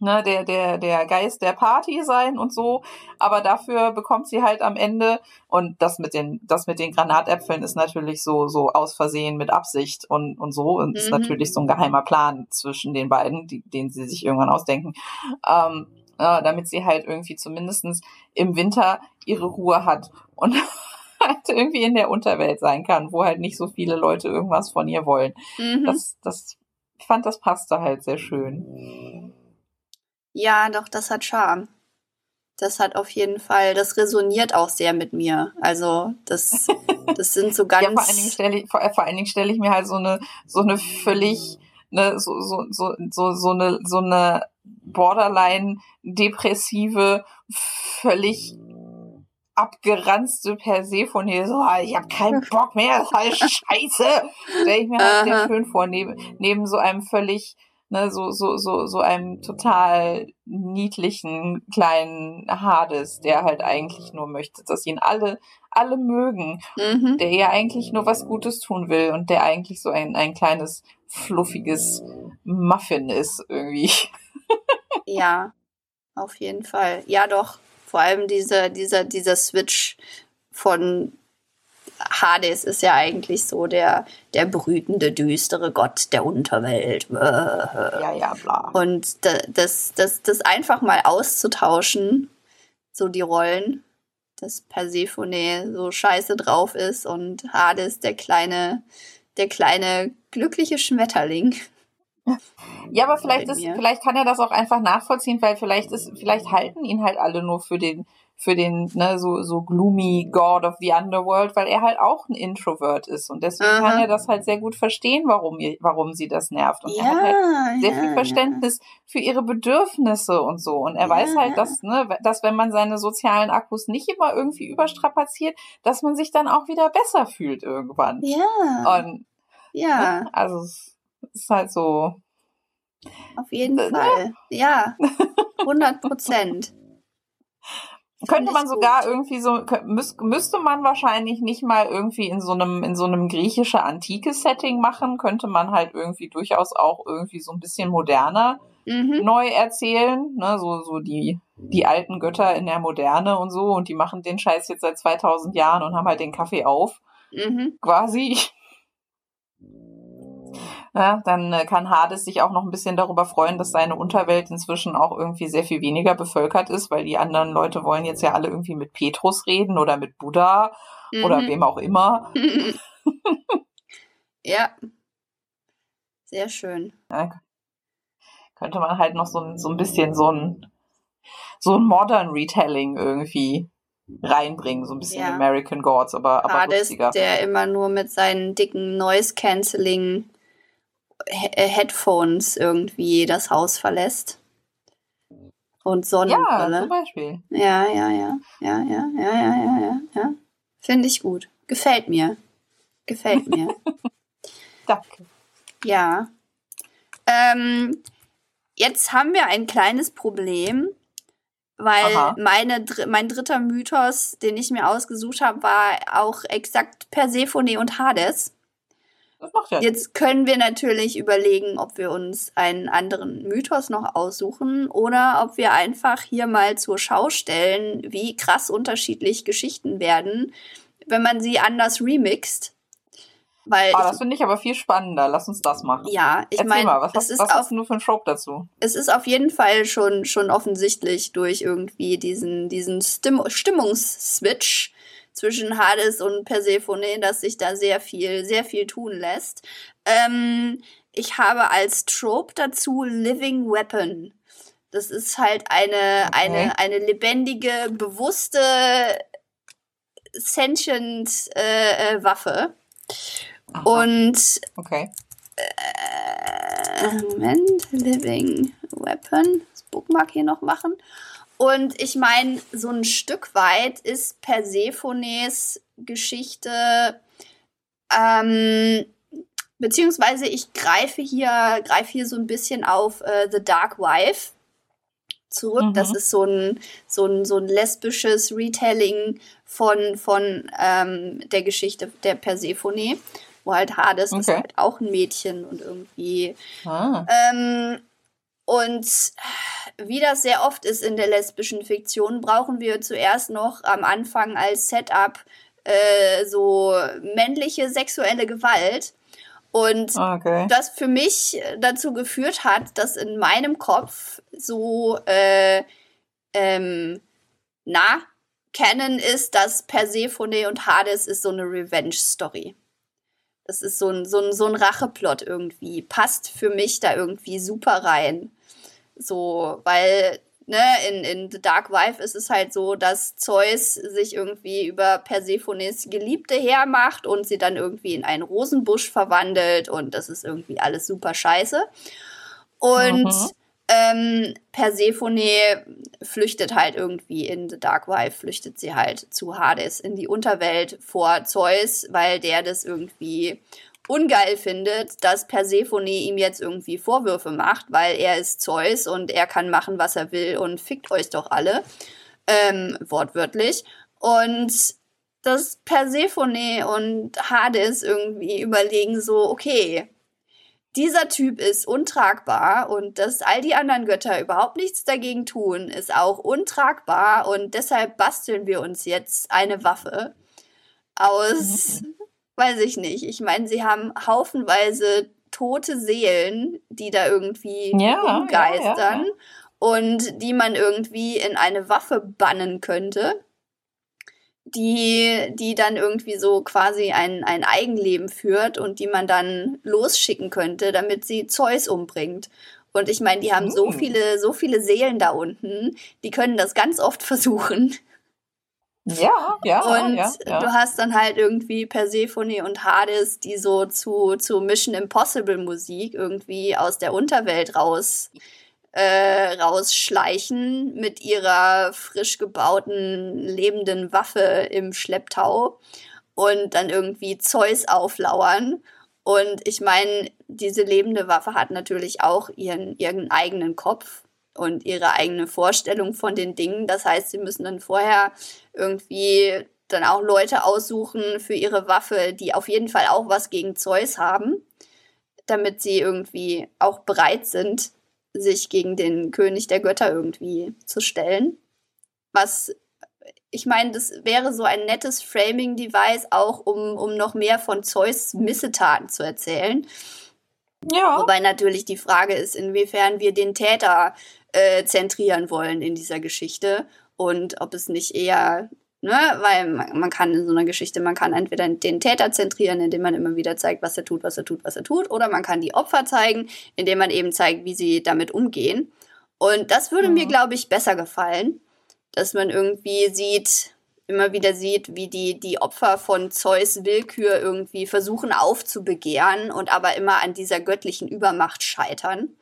[SPEAKER 2] ne, der, der, der Geist der Party sein und so. Aber dafür bekommt sie halt am Ende, und das mit den, das mit den Granatäpfeln ist natürlich so, so aus Versehen mit Absicht und, und so. Und mhm. ist natürlich so ein geheimer Plan zwischen den beiden, die, den sie sich irgendwann ausdenken. Ähm, äh, damit sie halt irgendwie zumindestens im Winter ihre Ruhe hat und [LAUGHS] halt irgendwie in der Unterwelt sein kann, wo halt nicht so viele Leute irgendwas von ihr wollen. Mhm. Das, das, ich fand, das passte halt sehr schön.
[SPEAKER 1] Ja, doch, das hat Charme. Das hat auf jeden Fall, das resoniert auch sehr mit mir. Also, das, [LAUGHS] das sind so ganz. ja,
[SPEAKER 2] vor allen Dingen stelle ich, vor, vor allen Dingen stelle ich mir halt so eine, so eine völlig, ne, so, so, so, so, so eine, so eine borderline depressive, völlig abgeranzte Persephone, so, ah, ich habe keinen [LAUGHS] Bock mehr, das ist alles scheiße. Stelle ich mir halt sehr schön vor, neben, neben so einem völlig ne, so, so, so, so einem total niedlichen kleinen Hades, der halt eigentlich nur möchte, dass ihn alle, alle mögen, mhm. der ja eigentlich nur was Gutes tun will und der eigentlich so ein, ein kleines, fluffiges Muffin ist irgendwie. [LAUGHS]
[SPEAKER 1] ja, auf jeden Fall. Ja, doch. Vor allem dieser, dieser, dieser Switch von Hades ist ja eigentlich so der, der brütende, düstere Gott der Unterwelt.
[SPEAKER 2] Ja, ja, bla.
[SPEAKER 1] Und das, das, das einfach mal auszutauschen, so die Rollen, dass Persephone so scheiße drauf ist und Hades der kleine, der kleine glückliche Schmetterling.
[SPEAKER 2] Ja, aber vielleicht ist, vielleicht kann er das auch einfach nachvollziehen, weil vielleicht ist, vielleicht halten ihn halt alle nur für den, für den, ne, so, so gloomy God of the Underworld, weil er halt auch ein Introvert ist. Und deswegen Aha. kann er das halt sehr gut verstehen, warum, ihr, warum sie das nervt. Und ja, er hat halt sehr ja, viel Verständnis ja. für ihre Bedürfnisse und so. Und er weiß halt, dass, ne, dass wenn man seine sozialen Akkus nicht immer irgendwie überstrapaziert, dass man sich dann auch wieder besser fühlt irgendwann.
[SPEAKER 1] Ja.
[SPEAKER 2] Und, ja. Ne, also, ist halt so.
[SPEAKER 1] Auf jeden ne? Fall. Ja. [LAUGHS] 100 Prozent.
[SPEAKER 2] Könnte man sogar gut. irgendwie so, müsste man wahrscheinlich nicht mal irgendwie in so einem, in so einem griechische antike Setting machen, könnte man halt irgendwie durchaus auch irgendwie so ein bisschen moderner mhm. neu erzählen, ne, so, so die, die alten Götter in der Moderne und so und die machen den Scheiß jetzt seit 2000 Jahren und haben halt den Kaffee auf, mhm. quasi. Ja, dann äh, kann Hades sich auch noch ein bisschen darüber freuen, dass seine Unterwelt inzwischen auch irgendwie sehr viel weniger bevölkert ist, weil die anderen Leute wollen jetzt ja alle irgendwie mit Petrus reden oder mit Buddha mhm. oder wem auch immer. [LAUGHS]
[SPEAKER 1] ja. Sehr schön. Ja,
[SPEAKER 2] könnte man halt noch so, so ein bisschen so ein, so ein Modern Retelling irgendwie reinbringen, so ein bisschen ja. American Gods, aber, aber
[SPEAKER 1] Hades, lustiger. der immer nur mit seinen dicken Noise-Canceling äh, Headphones irgendwie das Haus verlässt. Und Sonnenbrille.
[SPEAKER 2] Ja, zum Beispiel.
[SPEAKER 1] Ja, ja, ja. Ja, ja, ja, ja, ja, ja. ja. Finde ich gut. Gefällt mir. Gefällt mir. [LAUGHS]
[SPEAKER 2] Danke.
[SPEAKER 1] Ja. Ähm, jetzt haben wir ein kleines Problem, weil meine, mein dritter Mythos, den ich mir ausgesucht habe, war auch exakt Persephone und Hades.
[SPEAKER 2] Das macht ja.
[SPEAKER 1] Jetzt können wir natürlich überlegen, ob wir uns einen anderen Mythos noch aussuchen oder ob wir einfach hier mal zur Schau stellen, wie krass unterschiedlich Geschichten werden, wenn man sie anders remixt. Weil
[SPEAKER 2] oh, das finde ich aber viel spannender. Lass uns das machen.
[SPEAKER 1] Ja, ich meine,
[SPEAKER 2] was, hast, was hast du für ein Trope dazu?
[SPEAKER 1] Es ist auf jeden Fall schon, schon offensichtlich durch irgendwie diesen, diesen Stimm Stimmungsswitch, zwischen Hades und Persephone, dass sich da sehr viel, sehr viel tun lässt. Ähm, ich habe als Trope dazu Living Weapon. Das ist halt eine, okay. eine, eine lebendige, bewusste, sentient äh, äh, Waffe. Aha. Und
[SPEAKER 2] okay.
[SPEAKER 1] Äh, Moment, Living Weapon. Das Bookmark hier noch machen. Und ich meine, so ein Stück weit ist Persephones Geschichte, ähm, beziehungsweise ich greife hier, greife hier so ein bisschen auf äh, The Dark Wife zurück. Mhm. Das ist so ein, so ein, so ein lesbisches Retelling von, von ähm, der Geschichte der Persephone, wo halt Hades okay. ist halt auch ein Mädchen und irgendwie. Ah. Ähm, und wie das sehr oft ist in der lesbischen Fiktion, brauchen wir zuerst noch am Anfang als Setup äh, so männliche sexuelle Gewalt. Und okay. das für mich dazu geführt hat, dass in meinem Kopf so, äh, ähm, na, Canon ist, dass Persephone und Hades ist so eine Revenge-Story. Das ist so ein, so ein, so ein Racheplot irgendwie. Passt für mich da irgendwie super rein. So, weil, ne, in, in The Dark Wife ist es halt so, dass Zeus sich irgendwie über Persephones Geliebte hermacht und sie dann irgendwie in einen Rosenbusch verwandelt und das ist irgendwie alles super scheiße. Und mhm. ähm, Persephone flüchtet halt irgendwie in The Dark Wife, flüchtet sie halt zu Hades in die Unterwelt vor Zeus, weil der das irgendwie ungeil findet, dass Persephone ihm jetzt irgendwie Vorwürfe macht, weil er ist Zeus und er kann machen, was er will und fickt euch doch alle. Ähm, wortwörtlich. Und dass Persephone und Hades irgendwie überlegen so, okay, dieser Typ ist untragbar und dass all die anderen Götter überhaupt nichts dagegen tun, ist auch untragbar und deshalb basteln wir uns jetzt eine Waffe aus, mhm. Weiß ich nicht. Ich meine, sie haben haufenweise tote Seelen, die da irgendwie ja, umgeistern ja, ja, und die man irgendwie in eine Waffe bannen könnte die, die dann irgendwie so quasi ein, ein Eigenleben führt und die man dann losschicken könnte, damit sie Zeus umbringt. Und ich meine, die haben so hm. viele, so viele Seelen da unten, die können das ganz oft [LAUGHS] versuchen.
[SPEAKER 2] Ja, ja.
[SPEAKER 1] Und
[SPEAKER 2] ja, ja.
[SPEAKER 1] du hast dann halt irgendwie Persephone und Hades, die so zu, zu Mission Impossible Musik irgendwie aus der Unterwelt raus äh, rausschleichen mit ihrer frisch gebauten lebenden Waffe im Schlepptau und dann irgendwie Zeus auflauern. Und ich meine, diese lebende Waffe hat natürlich auch ihren, ihren eigenen Kopf und ihre eigene Vorstellung von den Dingen. Das heißt, sie müssen dann vorher irgendwie dann auch Leute aussuchen für ihre Waffe, die auf jeden Fall auch was gegen Zeus haben, damit sie irgendwie auch bereit sind, sich gegen den König der Götter irgendwie zu stellen. Was, ich meine, das wäre so ein nettes Framing-Device auch, um, um noch mehr von Zeus Missetaten zu erzählen. Ja. Wobei natürlich die Frage ist, inwiefern wir den Täter äh, zentrieren wollen in dieser Geschichte und ob es nicht eher Ne? Weil man, man, kann in so einer Geschichte, man kann entweder den Täter zentrieren, indem man immer wieder zeigt, was er tut, was er tut, was er tut, oder man kann die Opfer zeigen, indem man eben zeigt, wie sie damit umgehen. Und das würde mhm. mir, glaube ich, besser gefallen, dass man irgendwie sieht, immer wieder sieht, wie die, die Opfer von Zeus Willkür irgendwie versuchen aufzubegehren und aber immer an dieser göttlichen Übermacht scheitern.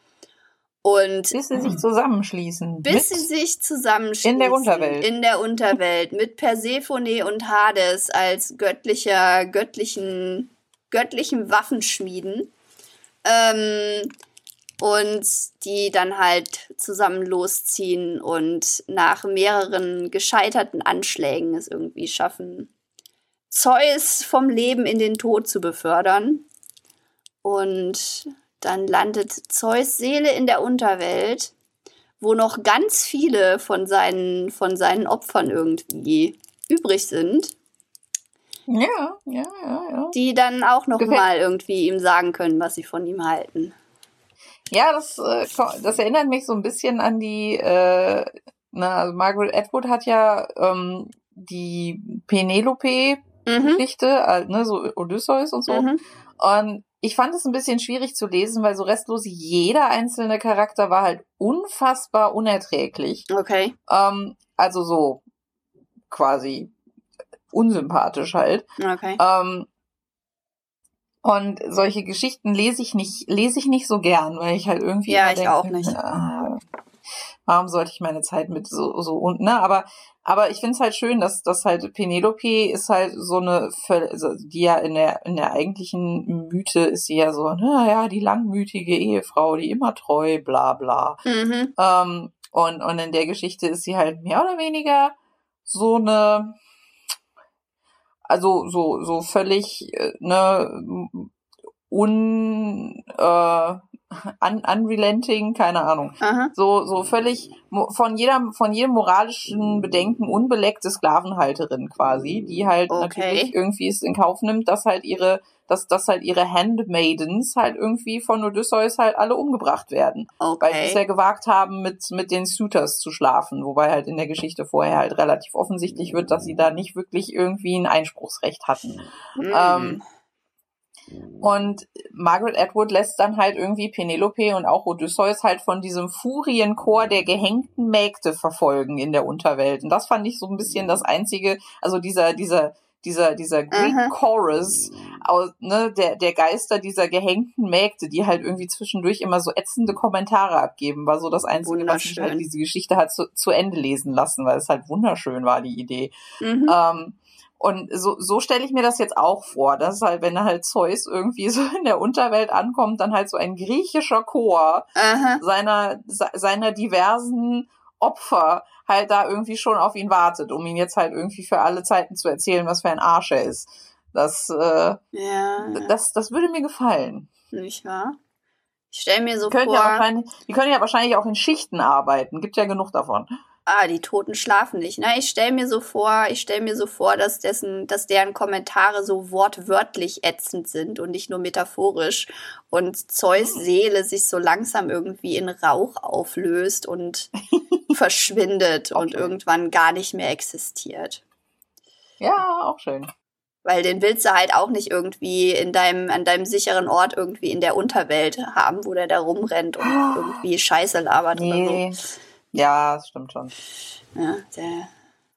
[SPEAKER 1] Und
[SPEAKER 2] bis sie sich zusammenschließen.
[SPEAKER 1] Bis sie sich zusammenschließen.
[SPEAKER 2] In der Unterwelt.
[SPEAKER 1] In der Unterwelt. mit Persephone und Hades als göttlicher, göttlichen, göttlichen Waffenschmieden. Ähm, und die dann halt zusammen losziehen und nach mehreren gescheiterten Anschlägen es irgendwie schaffen, Zeus vom Leben in den Tod zu befördern. Und dann landet Zeus Seele in der Unterwelt, wo noch ganz viele von seinen, von seinen Opfern irgendwie übrig sind.
[SPEAKER 2] Ja, ja, ja, ja.
[SPEAKER 1] Die dann auch noch Gefällt. mal irgendwie ihm sagen können, was sie von ihm halten.
[SPEAKER 2] Ja, das, äh, das erinnert mich so ein bisschen an die, äh, na, also Margaret Atwood hat ja ähm, die Penelope-Geschichte, mhm. äh, ne, so Odysseus und so. Mhm. Und ich fand es ein bisschen schwierig zu lesen, weil so restlos jeder einzelne Charakter war halt unfassbar unerträglich.
[SPEAKER 1] Okay.
[SPEAKER 2] Ähm, also so quasi unsympathisch halt.
[SPEAKER 1] Okay.
[SPEAKER 2] Ähm, und solche Geschichten lese ich nicht, lese ich nicht so gern, weil ich halt irgendwie.
[SPEAKER 1] Ja, ich denke, auch nicht.
[SPEAKER 2] Äh, warum sollte ich meine Zeit mit so, so und, ne, aber aber ich finde es halt schön, dass, dass halt Penelope ist halt so eine, die ja in der, in der eigentlichen Mythe ist sie ja so, naja, die langmütige Ehefrau, die immer treu, bla bla. Mhm. Ähm, und, und in der Geschichte ist sie halt mehr oder weniger so eine, also so, so völlig, äh, ne, un, äh, [LAUGHS] un unrelenting, keine Ahnung. Aha. So, so völlig von jeder, von jedem moralischen Bedenken unbeleckte Sklavenhalterin quasi, die halt okay. natürlich irgendwie es in Kauf nimmt, dass halt ihre, dass, dass halt ihre Handmaidens halt irgendwie von Odysseus halt alle umgebracht werden. Okay. Weil sie es ja gewagt haben, mit, mit den Suitors zu schlafen, wobei halt in der Geschichte vorher halt relativ offensichtlich wird, dass sie da nicht wirklich irgendwie ein Einspruchsrecht hatten. Mhm. Ähm, und Margaret Atwood lässt dann halt irgendwie Penelope und auch Odysseus halt von diesem Furienchor der gehängten Mägde verfolgen in der Unterwelt. Und das fand ich so ein bisschen das einzige, also dieser, dieser, dieser, dieser Greek Aha. Chorus, aus, ne, der, der Geister dieser gehängten Mägde, die halt irgendwie zwischendurch immer so ätzende Kommentare abgeben, war so das Einzige, was ich halt diese Geschichte hat zu, zu Ende lesen lassen, weil es halt wunderschön war, die Idee. Mhm. Ähm, und so, so stelle ich mir das jetzt auch vor, dass halt, wenn halt Zeus irgendwie [LAUGHS] so in der Unterwelt ankommt, dann halt so ein griechischer Chor Aha. seiner, seiner diversen Opfer halt da irgendwie schon auf ihn wartet, um ihn jetzt halt irgendwie für alle Zeiten zu erzählen, was für ein Arsch er ist. Das, äh,
[SPEAKER 1] ja.
[SPEAKER 2] das, das würde mir gefallen.
[SPEAKER 1] Nicht wahr? Ich stelle mir so
[SPEAKER 2] die
[SPEAKER 1] vor.
[SPEAKER 2] Ja die können ja wahrscheinlich auch in Schichten arbeiten. Gibt ja genug davon.
[SPEAKER 1] Ah, die Toten schlafen nicht. Na, ich stelle mir so vor, ich stelle mir so vor, dass dessen, dass deren Kommentare so wortwörtlich ätzend sind und nicht nur metaphorisch und Zeus hm. Seele sich so langsam irgendwie in Rauch auflöst und [LAUGHS] verschwindet okay. und irgendwann gar nicht mehr existiert.
[SPEAKER 2] Ja, auch schön.
[SPEAKER 1] Weil den willst du halt auch nicht irgendwie in deinem, an deinem sicheren Ort irgendwie in der Unterwelt haben, wo der da rumrennt und [GASPS] irgendwie Scheiße labert nee. oder so.
[SPEAKER 2] Ja, das stimmt schon.
[SPEAKER 1] Ja, der.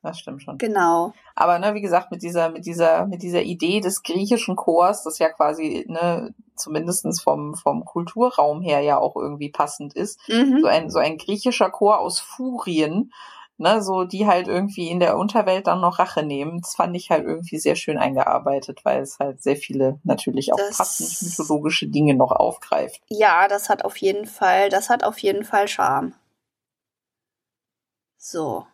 [SPEAKER 2] Das stimmt schon.
[SPEAKER 1] Genau.
[SPEAKER 2] Aber ne, wie gesagt, mit dieser, mit dieser, mit dieser Idee des griechischen Chors, das ja quasi, ne, zumindestens vom, vom Kulturraum her ja auch irgendwie passend ist, mhm. so ein, so ein griechischer Chor aus Furien, ne, so die halt irgendwie in der Unterwelt dann noch Rache nehmen. Das fand ich halt irgendwie sehr schön eingearbeitet, weil es halt sehr viele natürlich auch das, passend mythologische Dinge noch aufgreift.
[SPEAKER 1] Ja, das hat auf jeden Fall, das hat auf jeden Fall Charme. So.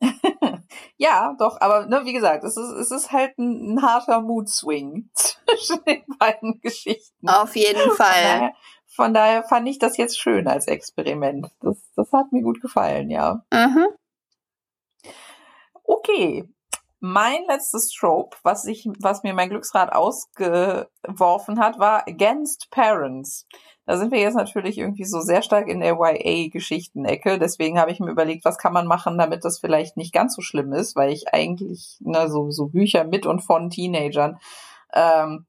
[SPEAKER 1] [LAUGHS]
[SPEAKER 2] ja, doch, aber ne, wie gesagt, es ist, es ist halt ein, ein harter Mood-Swing [LAUGHS] zwischen den beiden Geschichten.
[SPEAKER 1] Auf jeden Fall.
[SPEAKER 2] Von daher fand ich das jetzt schön als Experiment. Das, das hat mir gut gefallen, ja.
[SPEAKER 1] Mhm.
[SPEAKER 2] Okay. Mein letztes Trope, was ich, was mir mein Glücksrad ausgeworfen hat, war Against Parents. Da sind wir jetzt natürlich irgendwie so sehr stark in der YA-Geschichten-Ecke. Deswegen habe ich mir überlegt, was kann man machen, damit das vielleicht nicht ganz so schlimm ist, weil ich eigentlich ne, so, so Bücher mit und von Teenagern ähm,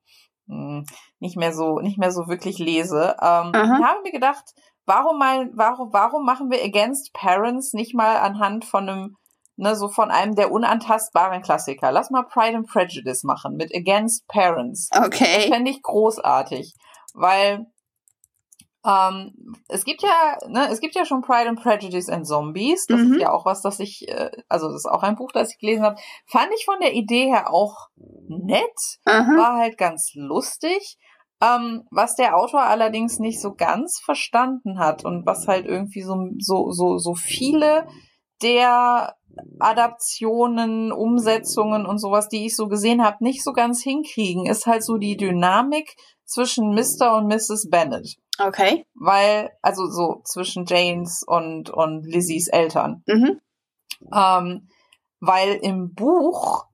[SPEAKER 2] hm, nicht mehr so nicht mehr so wirklich lese. Ähm, ich habe mir gedacht, warum mal warum warum machen wir Against Parents nicht mal anhand von einem ne, so von einem der unantastbaren Klassiker. Lass mal Pride and Prejudice machen mit Against Parents.
[SPEAKER 1] Okay.
[SPEAKER 2] Fände ich großartig, weil ähm, es gibt ja, ne, es gibt ja schon Pride and Prejudice and Zombies. Das mhm. ist ja auch was, das ich, äh, also das ist auch ein Buch, das ich gelesen habe. Fand ich von der Idee her auch nett, mhm. war halt ganz lustig. Ähm, was der Autor allerdings nicht so ganz verstanden hat und was halt irgendwie so, so, so, so viele der Adaptionen, Umsetzungen und sowas, die ich so gesehen habe, nicht so ganz hinkriegen, ist halt so die Dynamik zwischen Mr. und Mrs. Bennet.
[SPEAKER 1] Okay.
[SPEAKER 2] Weil, also so zwischen Janes und, und Lizzies Eltern.
[SPEAKER 1] Mhm.
[SPEAKER 2] Ähm, weil im Buch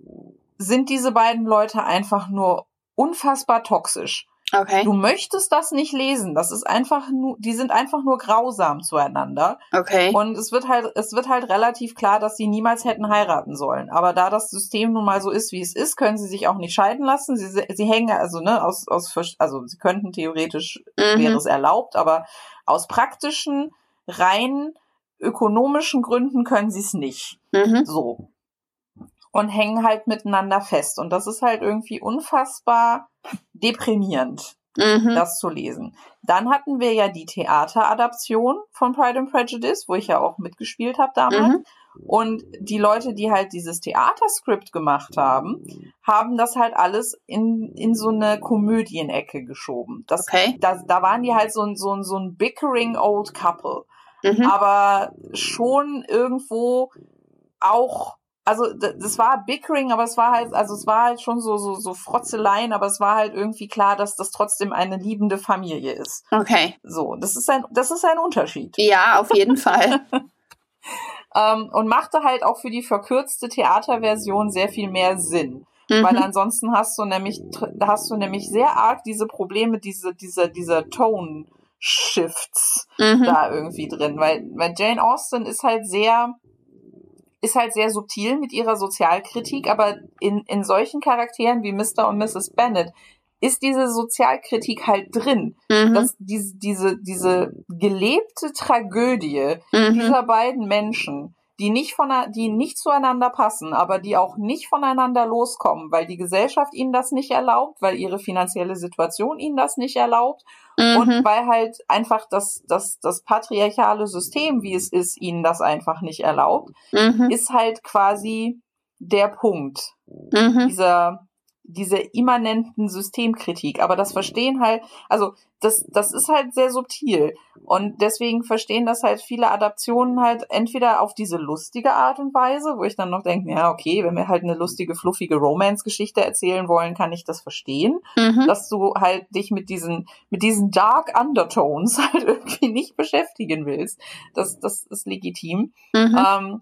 [SPEAKER 2] sind diese beiden Leute einfach nur unfassbar toxisch.
[SPEAKER 1] Okay.
[SPEAKER 2] Du möchtest das nicht lesen. Das ist einfach nur, die sind einfach nur grausam zueinander.
[SPEAKER 1] Okay.
[SPEAKER 2] Und es wird halt, es wird halt relativ klar, dass sie niemals hätten heiraten sollen. Aber da das System nun mal so ist, wie es ist, können sie sich auch nicht scheiden lassen. Sie, sie hängen also, ne, aus, aus, also sie könnten theoretisch, mhm. wäre es erlaubt, aber aus praktischen, rein ökonomischen Gründen können sie es nicht.
[SPEAKER 1] Mhm.
[SPEAKER 2] So und hängen halt miteinander fest. Und das ist halt irgendwie unfassbar deprimierend, mhm. das zu lesen. Dann hatten wir ja die Theateradaption von Pride and Prejudice, wo ich ja auch mitgespielt habe damals. Mhm. Und die Leute, die halt dieses Theaterskript gemacht haben, haben das halt alles in, in so eine Komödienecke geschoben. Das,
[SPEAKER 1] okay.
[SPEAKER 2] da, da waren die halt so ein, so ein, so ein bickering old couple.
[SPEAKER 1] Mhm.
[SPEAKER 2] Aber schon irgendwo auch also das war Bickering, aber es war halt, also es war halt schon so, so, so Frotzeleien, aber es war halt irgendwie klar, dass das trotzdem eine liebende Familie ist.
[SPEAKER 1] Okay.
[SPEAKER 2] So, das ist ein, das ist ein Unterschied.
[SPEAKER 1] Ja, auf jeden [LAUGHS] Fall.
[SPEAKER 2] ähm, und machte halt auch für die verkürzte Theaterversion sehr viel mehr Sinn. Mhm. Weil ansonsten hast du nämlich, hast du nämlich sehr arg diese Probleme, diese, diese, diese Tone Shifts mhm. da irgendwie drin, weil, weil Jane Austen ist halt sehr, ist halt sehr subtil mit ihrer Sozialkritik, aber in, in solchen Charakteren wie Mr. und Mrs. Bennet ist diese Sozialkritik halt drin. Mhm. Dass diese, diese, diese gelebte Tragödie mhm. dieser beiden Menschen, die nicht von, die nicht zueinander passen, aber die auch nicht voneinander loskommen, weil die Gesellschaft ihnen das nicht erlaubt, weil ihre finanzielle Situation ihnen das nicht erlaubt mhm. und weil halt einfach das, das, das patriarchale System, wie es ist, ihnen das einfach nicht erlaubt,
[SPEAKER 1] mhm.
[SPEAKER 2] ist halt quasi der Punkt
[SPEAKER 1] mhm.
[SPEAKER 2] dieser diese immanenten Systemkritik. Aber das verstehen halt, also das, das ist halt sehr subtil. Und deswegen verstehen das halt viele Adaptionen halt entweder auf diese lustige Art und Weise, wo ich dann noch denke, ja, okay, wenn wir halt eine lustige, fluffige Romance-Geschichte erzählen wollen, kann ich das verstehen. Mhm. Dass du halt dich mit diesen, mit diesen Dark Undertones [LAUGHS] halt irgendwie nicht beschäftigen willst. Das, das ist legitim. Mhm. Ähm,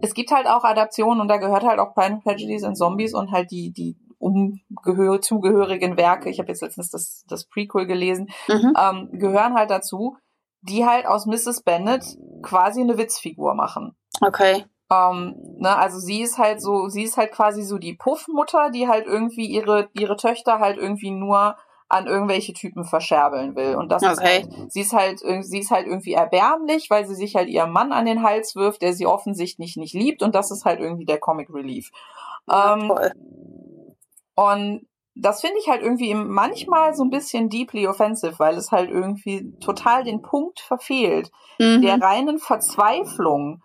[SPEAKER 2] es gibt halt auch Adaptionen und da gehört halt auch Pride and Prejudice und Zombies und halt die, die umgehör zugehörigen Werke, ich habe jetzt letztens das, das Prequel gelesen, mhm. ähm, gehören halt dazu, die halt aus Mrs. Bennet quasi eine Witzfigur machen.
[SPEAKER 1] Okay.
[SPEAKER 2] Ähm, ne, also sie ist halt so, sie ist halt quasi so die Puffmutter, die halt irgendwie ihre, ihre Töchter halt irgendwie nur an irgendwelche Typen verscherbeln will. Und das okay. ist halt, sie ist halt, sie ist halt irgendwie erbärmlich, weil sie sich halt ihrem Mann an den Hals wirft, der sie offensichtlich nicht liebt. Und das ist halt irgendwie der Comic Relief. Ja, ähm. Und das finde ich halt irgendwie manchmal so ein bisschen deeply offensive, weil es halt irgendwie total den Punkt verfehlt, mhm. der reinen Verzweiflung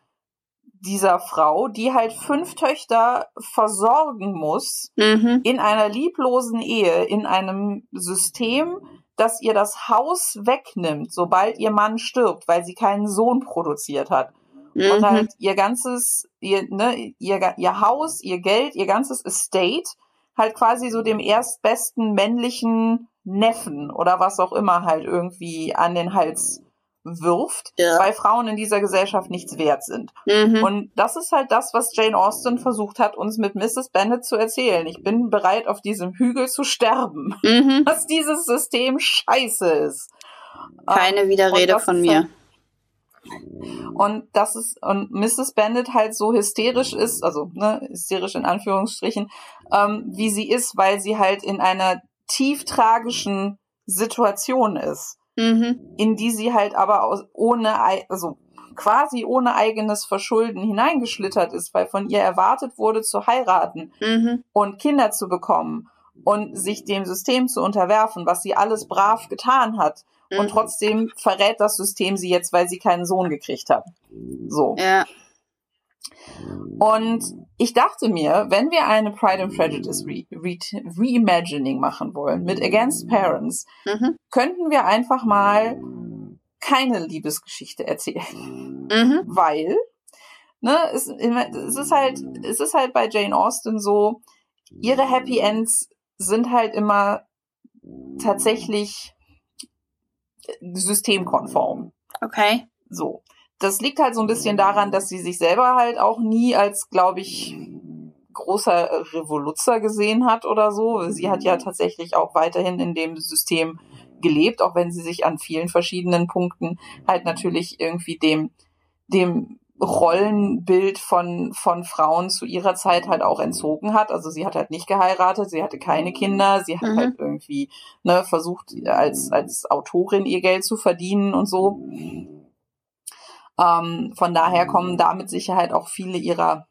[SPEAKER 2] dieser Frau, die halt fünf Töchter versorgen muss mhm. in einer lieblosen Ehe, in einem System, das ihr das Haus wegnimmt, sobald ihr Mann stirbt, weil sie keinen Sohn produziert hat. Mhm. Und halt ihr ganzes, ihr, ne, ihr, ihr Haus, ihr Geld, ihr ganzes Estate halt quasi so dem erstbesten männlichen Neffen oder was auch immer halt irgendwie an den Hals wirft, ja. weil Frauen in dieser Gesellschaft nichts wert sind. Mhm. Und das ist halt das, was Jane Austen versucht hat, uns mit Mrs. Bennet zu erzählen. Ich bin bereit, auf diesem Hügel zu sterben, [LAUGHS] mhm. dass dieses System scheiße ist.
[SPEAKER 1] Keine ähm, Widerrede von mir. Halt,
[SPEAKER 2] und das ist, und Mrs. Bennet halt so hysterisch ist, also ne, hysterisch in Anführungsstrichen, ähm, wie sie ist, weil sie halt in einer tief tragischen Situation ist mhm. in die sie halt aber aus, ohne, also quasi ohne eigenes Verschulden hineingeschlittert ist, weil von ihr erwartet wurde zu heiraten mhm. und Kinder zu bekommen und sich dem System zu unterwerfen, was sie alles brav getan hat. Mhm. Und trotzdem verrät das System sie jetzt, weil sie keinen Sohn gekriegt hat. So.
[SPEAKER 1] Ja.
[SPEAKER 2] Und ich dachte mir, wenn wir eine Pride and Prejudice Re Re Reimagining machen wollen mit Against Parents, mhm. könnten wir einfach mal keine Liebesgeschichte erzählen. Mhm. Weil, ne, es, es ist halt, es ist halt bei Jane Austen so, ihre Happy Ends sind halt immer tatsächlich systemkonform.
[SPEAKER 1] Okay.
[SPEAKER 2] So das liegt halt so ein bisschen daran, dass sie sich selber halt auch nie als, glaube ich, großer Revoluzer gesehen hat oder so. Sie hat ja tatsächlich auch weiterhin in dem System gelebt, auch wenn sie sich an vielen verschiedenen Punkten halt natürlich irgendwie dem, dem Rollenbild von, von Frauen zu ihrer Zeit halt auch entzogen hat. Also sie hat halt nicht geheiratet, sie hatte keine Kinder, sie hat mhm. halt irgendwie ne, versucht, als, als Autorin ihr Geld zu verdienen und so. Ähm, von daher kommen da mit Sicherheit auch viele ihrer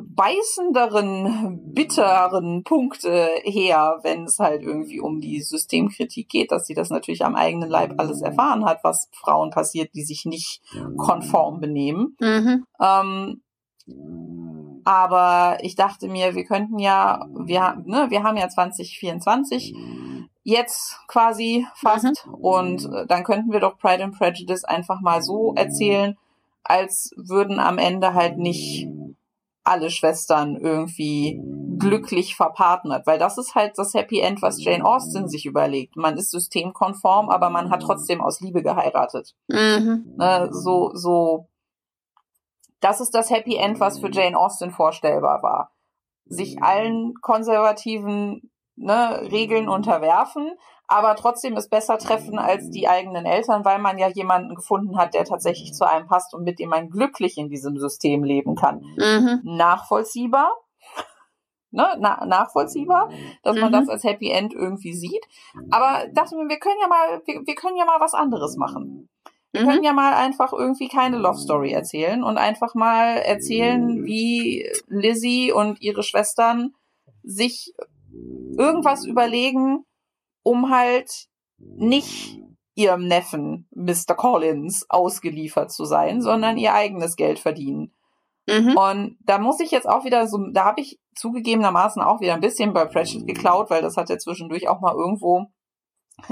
[SPEAKER 2] beißenderen, bitteren Punkte her, wenn es halt irgendwie um die Systemkritik geht, dass sie das natürlich am eigenen Leib alles erfahren hat, was Frauen passiert, die sich nicht konform benehmen. Mhm. Ähm, aber ich dachte mir, wir könnten ja, wir, ne, wir haben ja 2024 jetzt quasi fast. Mhm. Und äh, dann könnten wir doch Pride and Prejudice einfach mal so erzählen, als würden am Ende halt nicht alle Schwestern irgendwie glücklich verpartnert, weil das ist halt das Happy End, was Jane Austen sich überlegt. Man ist systemkonform, aber man hat trotzdem aus Liebe geheiratet. Mhm. Ne, so, so, das ist das Happy End, was für Jane Austen vorstellbar war. Sich allen konservativen ne, Regeln unterwerfen, aber trotzdem es besser treffen als die eigenen Eltern, weil man ja jemanden gefunden hat, der tatsächlich zu einem passt und mit dem man glücklich in diesem System leben kann. Mhm. Nachvollziehbar. [LAUGHS] Ne, na, nachvollziehbar, dass mhm. man das als Happy End irgendwie sieht. Aber dachte mir, wir können ja mal, wir, wir können ja mal was anderes machen. Wir mhm. können ja mal einfach irgendwie keine Love Story erzählen und einfach mal erzählen, wie Lizzie und ihre Schwestern sich irgendwas überlegen, um halt nicht ihrem Neffen Mr. Collins ausgeliefert zu sein, sondern ihr eigenes Geld verdienen. Mhm. Und da muss ich jetzt auch wieder so, da habe ich zugegebenermaßen auch wieder ein bisschen bei Pratchett geklaut, weil das hat er zwischendurch auch mal irgendwo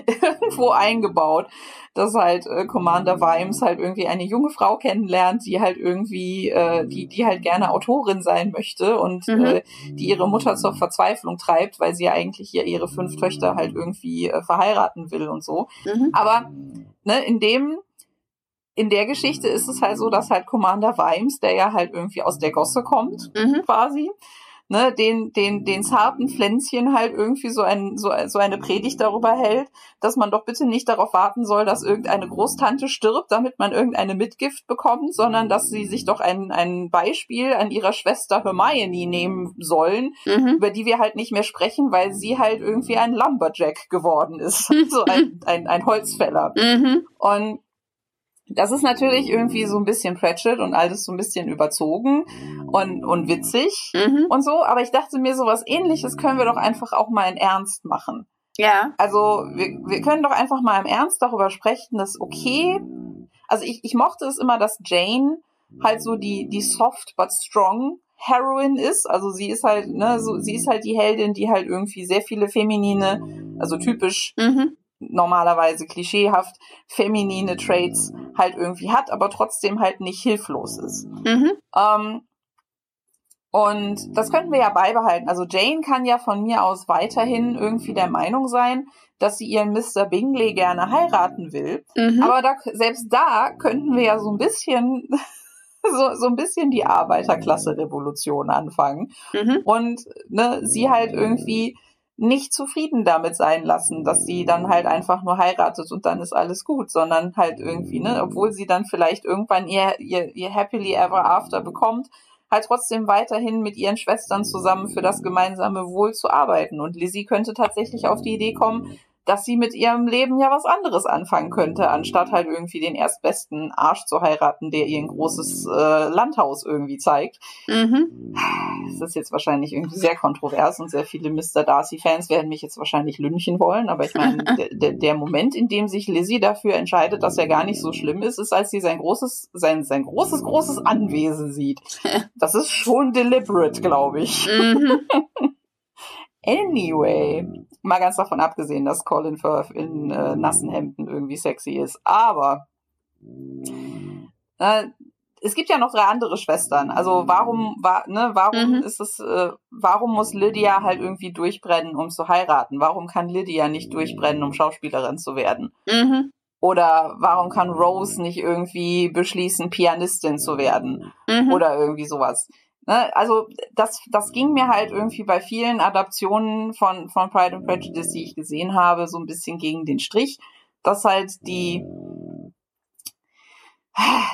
[SPEAKER 2] irgendwo eingebaut, dass halt äh, Commander Vimes halt irgendwie eine junge Frau kennenlernt, die halt irgendwie, äh, die, die halt gerne Autorin sein möchte und mhm. äh, die ihre Mutter zur Verzweiflung treibt, weil sie eigentlich hier ihre fünf Töchter halt irgendwie äh, verheiraten will und so. Mhm. Aber ne, in dem in der Geschichte ist es halt so, dass halt Commander Vimes, der ja halt irgendwie aus der Gosse kommt, mhm. quasi, ne, den, den, den zarten Pflänzchen halt irgendwie so, ein, so, so eine Predigt darüber hält, dass man doch bitte nicht darauf warten soll, dass irgendeine Großtante stirbt, damit man irgendeine Mitgift bekommt, sondern dass sie sich doch ein, ein Beispiel an ihrer Schwester Hermione nehmen sollen, mhm. über die wir halt nicht mehr sprechen, weil sie halt irgendwie ein Lumberjack geworden ist. [LAUGHS] [LAUGHS] so ein, ein, ein Holzfäller. Mhm. Und das ist natürlich irgendwie so ein bisschen Pratchett und alles so ein bisschen überzogen und, und witzig mhm. und so. Aber ich dachte mir, so was ähnliches können wir doch einfach auch mal in Ernst machen. Ja. Also wir, wir können doch einfach mal im Ernst darüber sprechen, dass okay. Also ich, ich mochte es immer, dass Jane halt so die, die soft but strong Heroine ist. Also sie ist halt, ne, so, sie ist halt die Heldin, die halt irgendwie sehr viele feminine, also typisch mhm normalerweise klischeehaft feminine Traits halt irgendwie hat, aber trotzdem halt nicht hilflos ist. Mhm. Ähm, und das könnten wir ja beibehalten. Also Jane kann ja von mir aus weiterhin irgendwie der Meinung sein, dass sie ihren Mr. Bingley gerne heiraten will. Mhm. Aber da, selbst da könnten wir ja so ein bisschen [LAUGHS] so, so ein bisschen die Arbeiterklasse-Revolution anfangen. Mhm. Und ne, sie halt irgendwie nicht zufrieden damit sein lassen, dass sie dann halt einfach nur heiratet und dann ist alles gut, sondern halt irgendwie, ne, obwohl sie dann vielleicht irgendwann ihr, ihr, ihr Happily Ever After bekommt, halt trotzdem weiterhin mit ihren Schwestern zusammen für das gemeinsame Wohl zu arbeiten. Und Lizzie könnte tatsächlich auf die Idee kommen, dass sie mit ihrem Leben ja was anderes anfangen könnte, anstatt halt irgendwie den erstbesten Arsch zu heiraten, der ihr ein großes äh, Landhaus irgendwie zeigt. Mhm. Das ist jetzt wahrscheinlich irgendwie sehr kontrovers und sehr viele Mr. Darcy-Fans werden mich jetzt wahrscheinlich lünchen wollen, aber ich meine, [LAUGHS] der, der Moment, in dem sich Lizzie dafür entscheidet, dass er gar nicht so schlimm ist, ist, als sie sein großes, sein, sein großes, großes Anwesen sieht. [LAUGHS] Das ist schon deliberate, glaube ich. Mhm. [LAUGHS] Anyway, mal ganz davon abgesehen, dass Colin Firth in äh, nassen Hemden irgendwie sexy ist. Aber äh, es gibt ja noch drei andere Schwestern. Also warum, wa, ne, warum mhm. ist es, äh, warum muss Lydia halt irgendwie durchbrennen, um zu heiraten? Warum kann Lydia nicht durchbrennen, um Schauspielerin zu werden? Mhm. Oder warum kann Rose nicht irgendwie beschließen, Pianistin zu werden? Mhm. Oder irgendwie sowas. Ne, also das, das ging mir halt irgendwie bei vielen Adaptionen von, von Pride and Prejudice, die ich gesehen habe, so ein bisschen gegen den Strich, dass halt die,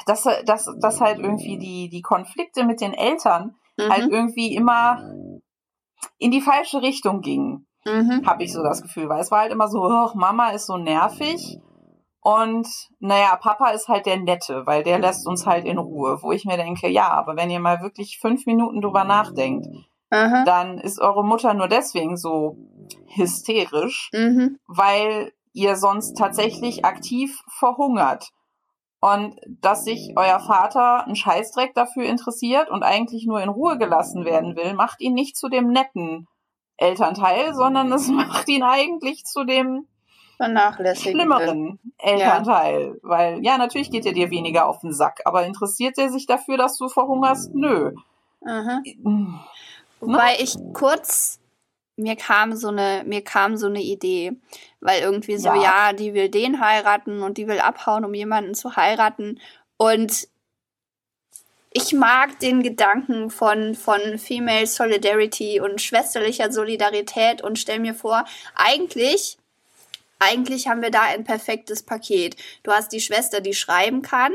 [SPEAKER 2] dass, dass, dass halt irgendwie die, die Konflikte mit den Eltern mhm. halt irgendwie immer in die falsche Richtung gingen, mhm. habe ich so das Gefühl, weil es war halt immer so, Mama ist so nervig und naja, Papa ist halt der Nette, weil der lässt uns halt in Ruhe, wo ich mir denke, ja, aber wenn ihr mal wirklich fünf Minuten drüber nachdenkt, Aha. dann ist eure Mutter nur deswegen so hysterisch, mhm. weil ihr sonst tatsächlich aktiv verhungert. Und dass sich euer Vater einen Scheißdreck dafür interessiert und eigentlich nur in Ruhe gelassen werden will, macht ihn nicht zu dem netten Elternteil, sondern es [LAUGHS] macht ihn eigentlich zu dem vernachlässigen. Schlimmeren Elternteil. Ja. Weil, ja, natürlich geht er dir weniger auf den Sack, aber interessiert er sich dafür, dass du verhungerst? Nö.
[SPEAKER 1] Mhm. Ne? Wobei ich kurz mir kam so eine mir kam so eine Idee, weil irgendwie so ja. ja, die will den heiraten und die will abhauen, um jemanden zu heiraten und ich mag den Gedanken von, von Female Solidarity und schwesterlicher Solidarität und stell mir vor, eigentlich eigentlich haben wir da ein perfektes Paket. Du hast die Schwester, die schreiben kann.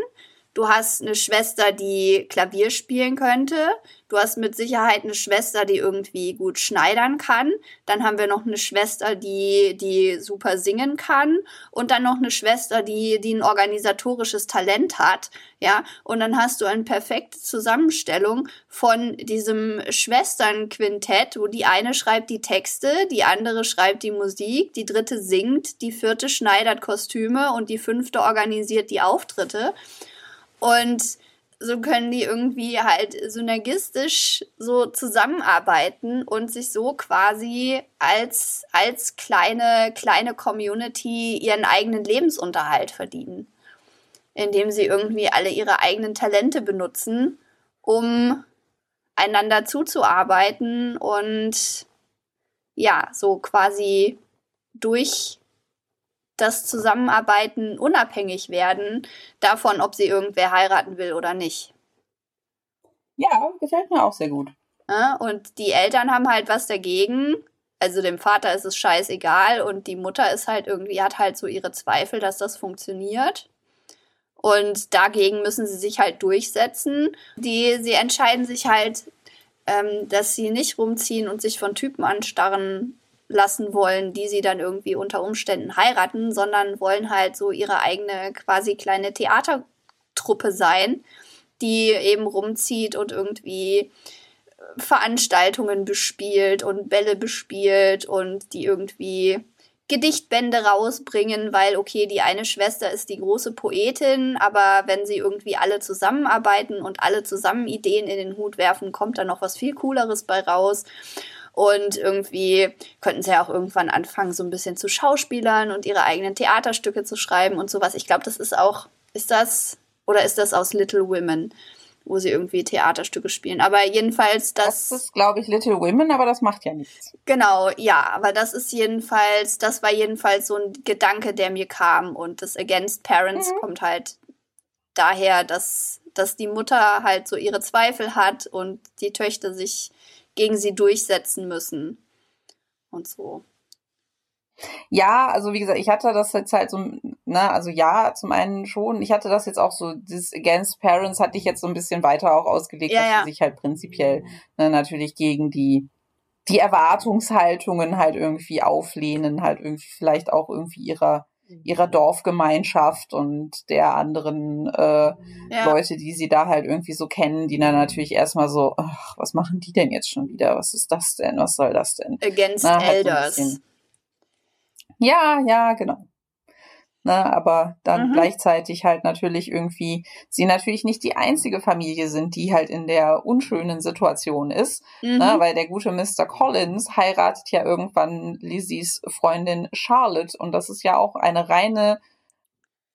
[SPEAKER 1] Du hast eine Schwester, die Klavier spielen könnte. Du hast mit Sicherheit eine Schwester, die irgendwie gut schneidern kann. Dann haben wir noch eine Schwester, die, die super singen kann. Und dann noch eine Schwester, die, die ein organisatorisches Talent hat. Ja, und dann hast du eine perfekte Zusammenstellung von diesem Schwesternquintett, wo die eine schreibt die Texte, die andere schreibt die Musik, die dritte singt, die vierte schneidert Kostüme und die fünfte organisiert die Auftritte. Und so können die irgendwie halt synergistisch so zusammenarbeiten und sich so quasi als, als kleine, kleine Community ihren eigenen Lebensunterhalt verdienen. Indem sie irgendwie alle ihre eigenen Talente benutzen, um einander zuzuarbeiten und ja, so quasi durch das Zusammenarbeiten unabhängig werden davon, ob sie irgendwer heiraten will oder nicht.
[SPEAKER 2] Ja, gefällt mir auch sehr gut.
[SPEAKER 1] Ja, und die Eltern haben halt was dagegen. Also dem Vater ist es scheißegal und die Mutter ist halt irgendwie, hat halt so ihre Zweifel, dass das funktioniert. Und dagegen müssen sie sich halt durchsetzen. Die, sie entscheiden sich halt, ähm, dass sie nicht rumziehen und sich von Typen anstarren lassen wollen, die sie dann irgendwie unter Umständen heiraten, sondern wollen halt so ihre eigene quasi kleine Theatertruppe sein, die eben rumzieht und irgendwie äh, Veranstaltungen bespielt und Bälle bespielt und die irgendwie Gedichtbände rausbringen, weil okay, die eine Schwester ist die große Poetin, aber wenn sie irgendwie alle zusammenarbeiten und alle zusammen Ideen in den Hut werfen, kommt da noch was viel cooleres bei raus. Und irgendwie könnten sie ja auch irgendwann anfangen, so ein bisschen zu Schauspielern und ihre eigenen Theaterstücke zu schreiben und sowas. Ich glaube, das ist auch, ist das, oder ist das aus Little Women? wo sie irgendwie Theaterstücke spielen. Aber jedenfalls das.
[SPEAKER 2] Das ist, glaube ich, Little Women, aber das macht ja nichts.
[SPEAKER 1] Genau, ja, aber das ist jedenfalls, das war jedenfalls so ein Gedanke, der mir kam. Und das Against Parents mhm. kommt halt daher, dass, dass die Mutter halt so ihre Zweifel hat und die Töchter sich gegen sie durchsetzen müssen. Und so.
[SPEAKER 2] Ja, also wie gesagt, ich hatte das jetzt halt so, ne, also ja, zum einen schon. Ich hatte das jetzt auch so, dieses Against Parents hatte ich jetzt so ein bisschen weiter auch ausgelegt, ja, dass ja. sie sich halt prinzipiell ne, natürlich gegen die die Erwartungshaltungen halt irgendwie auflehnen, halt irgendwie vielleicht auch irgendwie ihrer ihrer Dorfgemeinschaft und der anderen äh, ja. Leute, die sie da halt irgendwie so kennen, die dann natürlich erstmal so, ach, was machen die denn jetzt schon wieder? Was ist das denn? Was soll das denn?
[SPEAKER 1] Against Na, halt Elders. So
[SPEAKER 2] ja, ja, genau. Ne, aber dann mhm. gleichzeitig halt natürlich irgendwie, sie natürlich nicht die einzige Familie sind, die halt in der unschönen Situation ist, ne, mhm. ne, weil der gute Mr. Collins heiratet ja irgendwann Lizzies Freundin Charlotte und das ist ja auch eine reine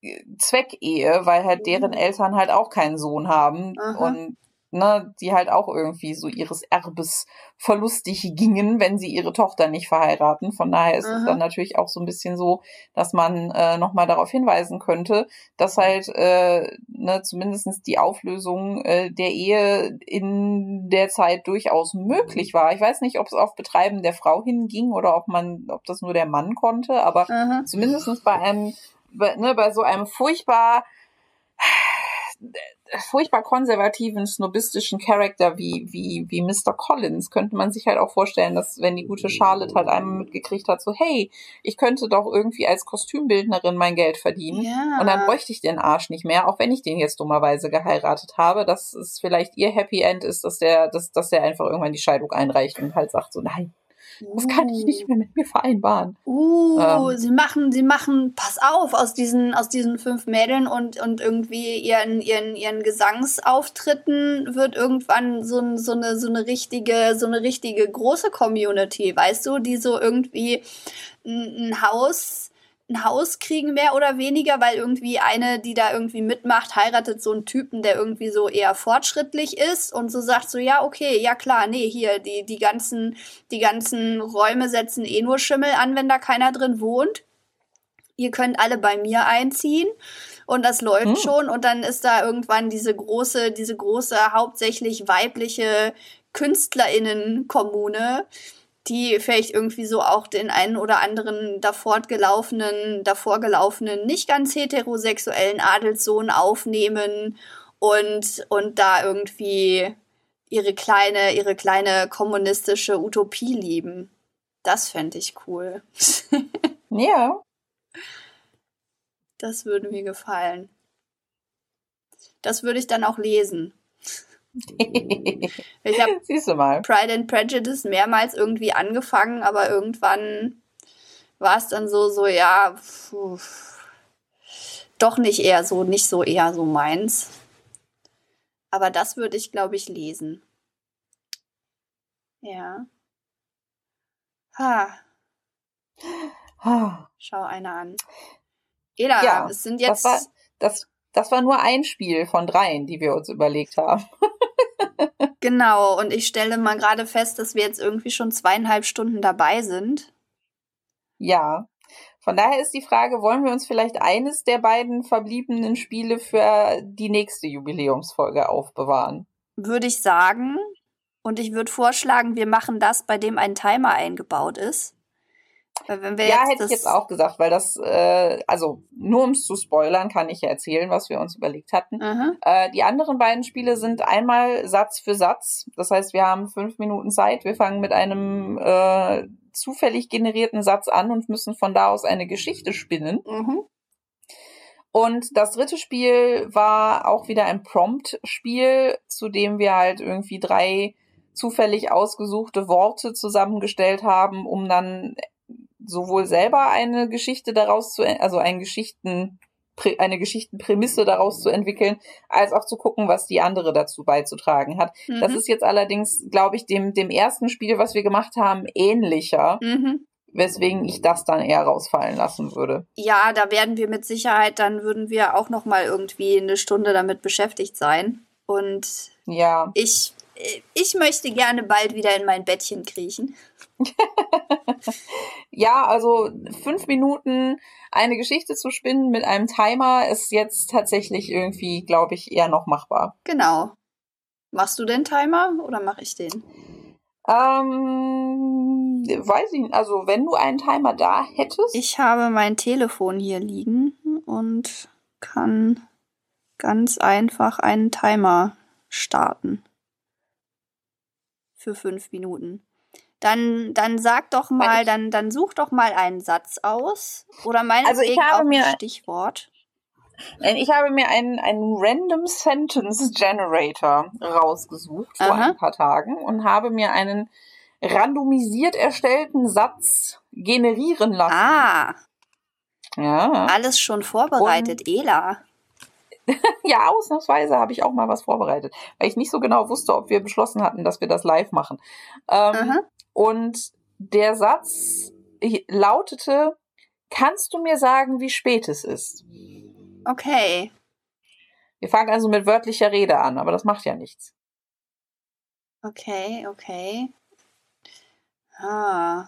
[SPEAKER 2] äh, Zweckehe, weil halt deren mhm. Eltern halt auch keinen Sohn haben Aha. und ne, die halt auch irgendwie so ihres Erbes verlustig gingen, wenn sie ihre Tochter nicht verheiraten. Von daher ist Aha. es dann natürlich auch so ein bisschen so, dass man äh, nochmal darauf hinweisen könnte, dass halt äh, ne, zumindestens die Auflösung äh, der Ehe in der Zeit durchaus möglich war. Ich weiß nicht, ob es auf Betreiben der Frau hinging oder ob man, ob das nur der Mann konnte, aber Aha. zumindestens bei einem, bei, ne, bei so einem furchtbar furchtbar konservativen, snobistischen Charakter wie, wie, wie Mr. Collins könnte man sich halt auch vorstellen, dass wenn die gute Charlotte halt einmal mitgekriegt hat, so, hey, ich könnte doch irgendwie als Kostümbildnerin mein Geld verdienen ja. und dann bräuchte ich den Arsch nicht mehr, auch wenn ich den jetzt dummerweise geheiratet habe, dass es vielleicht ihr Happy End ist, dass der, dass, dass der einfach irgendwann die Scheidung einreicht und halt sagt so, nein, das kann ich nicht mehr mit mir vereinbaren.
[SPEAKER 1] Uh, ähm. sie machen, sie machen, pass auf, aus diesen, aus diesen fünf Mädeln und, und irgendwie ihren, ihren, ihren Gesangsauftritten wird irgendwann so, so eine, so eine richtige, so eine richtige große Community, weißt du, die so irgendwie ein, ein Haus ein Haus kriegen, mehr oder weniger, weil irgendwie eine, die da irgendwie mitmacht, heiratet so einen Typen, der irgendwie so eher fortschrittlich ist und so sagt so, ja, okay, ja klar, nee, hier, die, die ganzen, die ganzen Räume setzen eh nur Schimmel an, wenn da keiner drin wohnt. Ihr könnt alle bei mir einziehen und das läuft hm. schon und dann ist da irgendwann diese große, diese große, hauptsächlich weibliche KünstlerInnen-Kommune, die vielleicht irgendwie so auch den einen oder anderen davor gelaufenen, davor gelaufenen, nicht ganz heterosexuellen Adelssohn aufnehmen und, und da irgendwie ihre kleine, ihre kleine kommunistische Utopie lieben. Das fände ich cool. [LAUGHS]
[SPEAKER 2] ja.
[SPEAKER 1] Das würde mir gefallen. Das würde ich dann auch lesen. [LAUGHS] ich habe Pride and Prejudice mehrmals irgendwie angefangen, aber irgendwann war es dann so, so, ja, pfuh, doch nicht eher so, nicht so eher so meins. Aber das würde ich, glaube ich, lesen. Ja. Ha. Schau einer an. Ela, ja, es sind jetzt.
[SPEAKER 2] Das war, das, das war nur ein Spiel von dreien, die wir uns überlegt haben. [LAUGHS]
[SPEAKER 1] genau, und ich stelle mal gerade fest, dass wir jetzt irgendwie schon zweieinhalb Stunden dabei sind.
[SPEAKER 2] Ja. Von daher ist die Frage, wollen wir uns vielleicht eines der beiden verbliebenen Spiele für die nächste Jubiläumsfolge aufbewahren?
[SPEAKER 1] Würde ich sagen. Und ich würde vorschlagen, wir machen das, bei dem ein Timer eingebaut ist.
[SPEAKER 2] Ja, hätte ich jetzt auch gesagt, weil das, äh, also nur um es zu spoilern, kann ich ja erzählen, was wir uns überlegt hatten. Mhm. Äh, die anderen beiden Spiele sind einmal Satz für Satz. Das heißt, wir haben fünf Minuten Zeit. Wir fangen mit einem äh, zufällig generierten Satz an und müssen von da aus eine Geschichte spinnen. Mhm. Und das dritte Spiel war auch wieder ein Prompt-Spiel, zu dem wir halt irgendwie drei zufällig ausgesuchte Worte zusammengestellt haben, um dann sowohl selber eine Geschichte daraus zu, also einen Geschichten, eine Geschichtenprämisse daraus zu entwickeln, als auch zu gucken, was die andere dazu beizutragen hat. Mhm. Das ist jetzt allerdings, glaube ich, dem, dem ersten Spiel, was wir gemacht haben, ähnlicher. Mhm. Weswegen ich das dann eher rausfallen lassen würde.
[SPEAKER 1] Ja, da werden wir mit Sicherheit, dann würden wir auch noch mal irgendwie eine Stunde damit beschäftigt sein. Und ja. ich ich möchte gerne bald wieder in mein Bettchen kriechen. [LAUGHS]
[SPEAKER 2] ja, also fünf Minuten eine Geschichte zu spinnen mit einem Timer ist jetzt tatsächlich irgendwie, glaube ich, eher noch machbar.
[SPEAKER 1] Genau. Machst du den Timer oder mache ich den?
[SPEAKER 2] Ähm, weiß ich nicht. Also, wenn du einen Timer da hättest.
[SPEAKER 1] Ich habe mein Telefon hier liegen und kann ganz einfach einen Timer starten für fünf Minuten. Dann, dann sag doch mal, dann, dann such doch mal einen Satz aus. Oder meinetwegen also ich habe auch mir, ein Stichwort.
[SPEAKER 2] Ich habe mir einen, einen Random Sentence Generator rausgesucht vor Aha. ein paar Tagen und habe mir einen randomisiert erstellten Satz generieren lassen.
[SPEAKER 1] Ah. Ja. Alles schon vorbereitet, und, Ela. [LAUGHS]
[SPEAKER 2] ja, ausnahmsweise habe ich auch mal was vorbereitet, weil ich nicht so genau wusste, ob wir beschlossen hatten, dass wir das live machen. Ähm, und der Satz lautete, kannst du mir sagen, wie spät es ist?
[SPEAKER 1] Okay.
[SPEAKER 2] Wir fangen also mit wörtlicher Rede an, aber das macht ja nichts.
[SPEAKER 1] Okay, okay. Ah.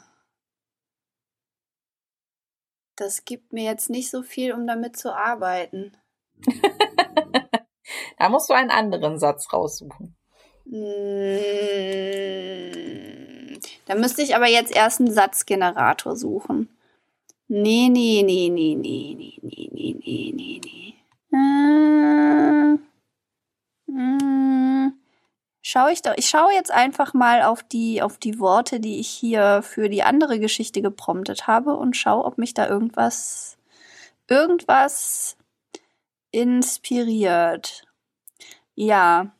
[SPEAKER 1] Das gibt mir jetzt nicht so viel, um damit zu arbeiten. [LAUGHS]
[SPEAKER 2] da musst du einen anderen Satz raussuchen. Hm,
[SPEAKER 1] da müsste ich aber jetzt erst einen Satzgenerator suchen. Nee, nee, nee, nee, nee, nee, nee, nee, nee, nee, nee. Äh, äh, schau ich doch, ich schaue jetzt einfach mal auf die, auf die Worte, die ich hier für die andere Geschichte gepromptet habe und schau, ob mich da irgendwas, irgendwas inspiriert. Ja,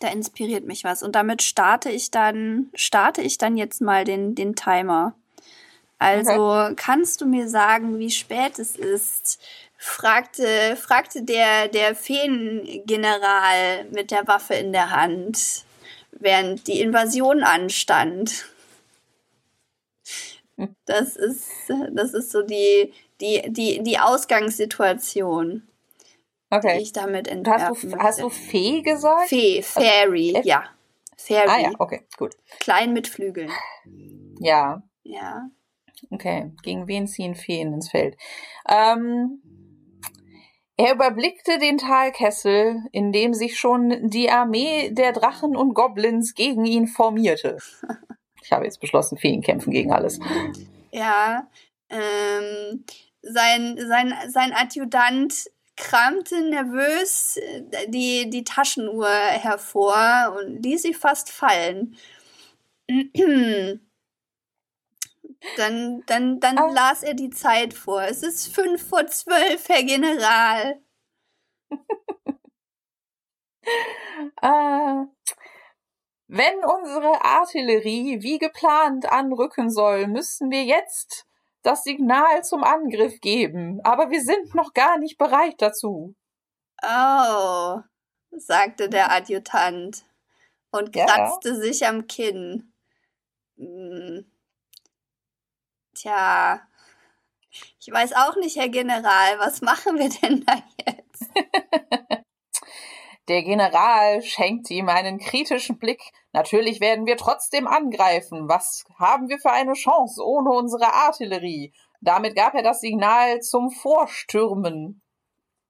[SPEAKER 1] da inspiriert mich was. Und damit starte ich dann, starte ich dann jetzt mal den, den Timer. Also okay. kannst du mir sagen, wie spät es ist? fragte, fragte der, der Feengeneral mit der Waffe in der Hand, während die Invasion anstand. Das ist, das ist so die, die, die, die Ausgangssituation. Okay. Ich damit
[SPEAKER 2] hast du, hast du Fee gesagt?
[SPEAKER 1] Fee, also Fairy, also, ja.
[SPEAKER 2] Fairy. Ah ja, okay, gut.
[SPEAKER 1] Klein mit Flügeln.
[SPEAKER 2] Ja.
[SPEAKER 1] Ja.
[SPEAKER 2] Okay, gegen wen ziehen Feen ins Feld? Ähm, er überblickte den Talkessel, in dem sich schon die Armee der Drachen und Goblins gegen ihn formierte. [LAUGHS] Ich habe jetzt beschlossen, Feen kämpfen gegen alles.
[SPEAKER 1] Ja, ähm, sein, sein, sein Adjutant kramte nervös äh, die, die Taschenuhr hervor und ließ sie fast fallen. [CLEARS THROAT] Dann, dann, dann ah. las er die Zeit vor. Es ist fünf vor zwölf, Herr General.
[SPEAKER 2] äh, [LAUGHS] wenn unsere Artillerie wie geplant anrücken soll, müssen wir jetzt das Signal zum Angriff geben, aber wir sind noch gar nicht bereit dazu.
[SPEAKER 1] Oh. sagte der Adjutant und kratzte ja. sich am Kinn. Hm. Tja, ich weiß auch nicht, Herr General, was [LAUGHS] machen wir denn da jetzt? [LAUGHS]
[SPEAKER 2] Der General schenkt ihm einen kritischen Blick. Natürlich werden wir trotzdem angreifen. Was haben wir für eine Chance ohne unsere Artillerie? Damit gab er das Signal zum Vorstürmen.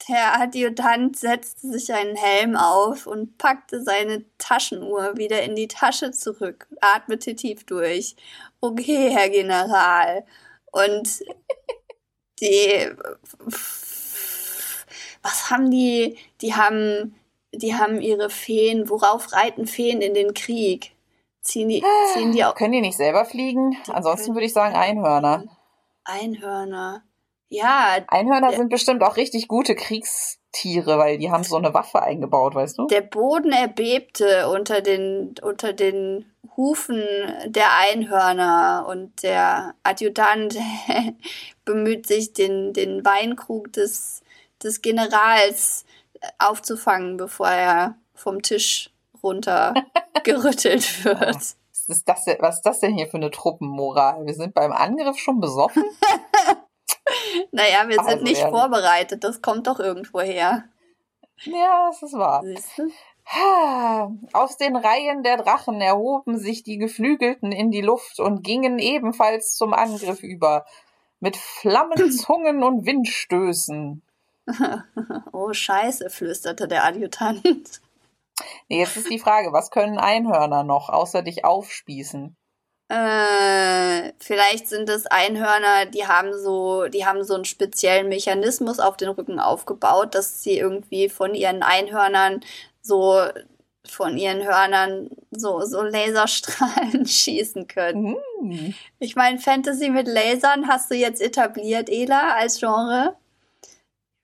[SPEAKER 1] Der Adjutant setzte sich einen Helm auf und packte seine Taschenuhr wieder in die Tasche zurück, atmete tief durch. Okay, Herr General. Und die. Was haben die? Die haben. Die haben ihre Feen. Worauf reiten Feen in den Krieg? Ziehen die, ziehen die
[SPEAKER 2] auch. Können die nicht selber fliegen? Ansonsten würde ich sagen Einhörner.
[SPEAKER 1] Einhörner. Ja.
[SPEAKER 2] Einhörner sind bestimmt auch richtig gute Kriegstiere, weil die haben so eine Waffe eingebaut, weißt du?
[SPEAKER 1] Der Boden erbebte unter den, unter den Hufen der Einhörner und der Adjutant [LAUGHS] bemüht sich, den, den Weinkrug des, des Generals aufzufangen, bevor er vom Tisch runtergerüttelt [LAUGHS] wird.
[SPEAKER 2] Was ist, das denn, was ist das denn hier für eine Truppenmoral? Wir sind beim Angriff schon besoffen? [LAUGHS]
[SPEAKER 1] naja, wir also sind nicht ehrlich. vorbereitet. Das kommt doch irgendwo her.
[SPEAKER 2] Ja, das ist wahr. [SIGHS] Aus den Reihen der Drachen erhoben sich die Geflügelten in die Luft und gingen ebenfalls zum Angriff über, mit Flammenzungen und Windstößen. [LAUGHS]
[SPEAKER 1] oh Scheiße, flüsterte der Adjutant.
[SPEAKER 2] Jetzt ist die Frage, was können Einhörner noch, außer dich aufspießen?
[SPEAKER 1] Äh, vielleicht sind es Einhörner, die haben so, die haben so einen speziellen Mechanismus auf den Rücken aufgebaut, dass sie irgendwie von ihren Einhörnern so von ihren Hörnern so, so Laserstrahlen [LAUGHS] schießen können. Mm. Ich meine, Fantasy mit Lasern hast du jetzt etabliert, Ela, als Genre.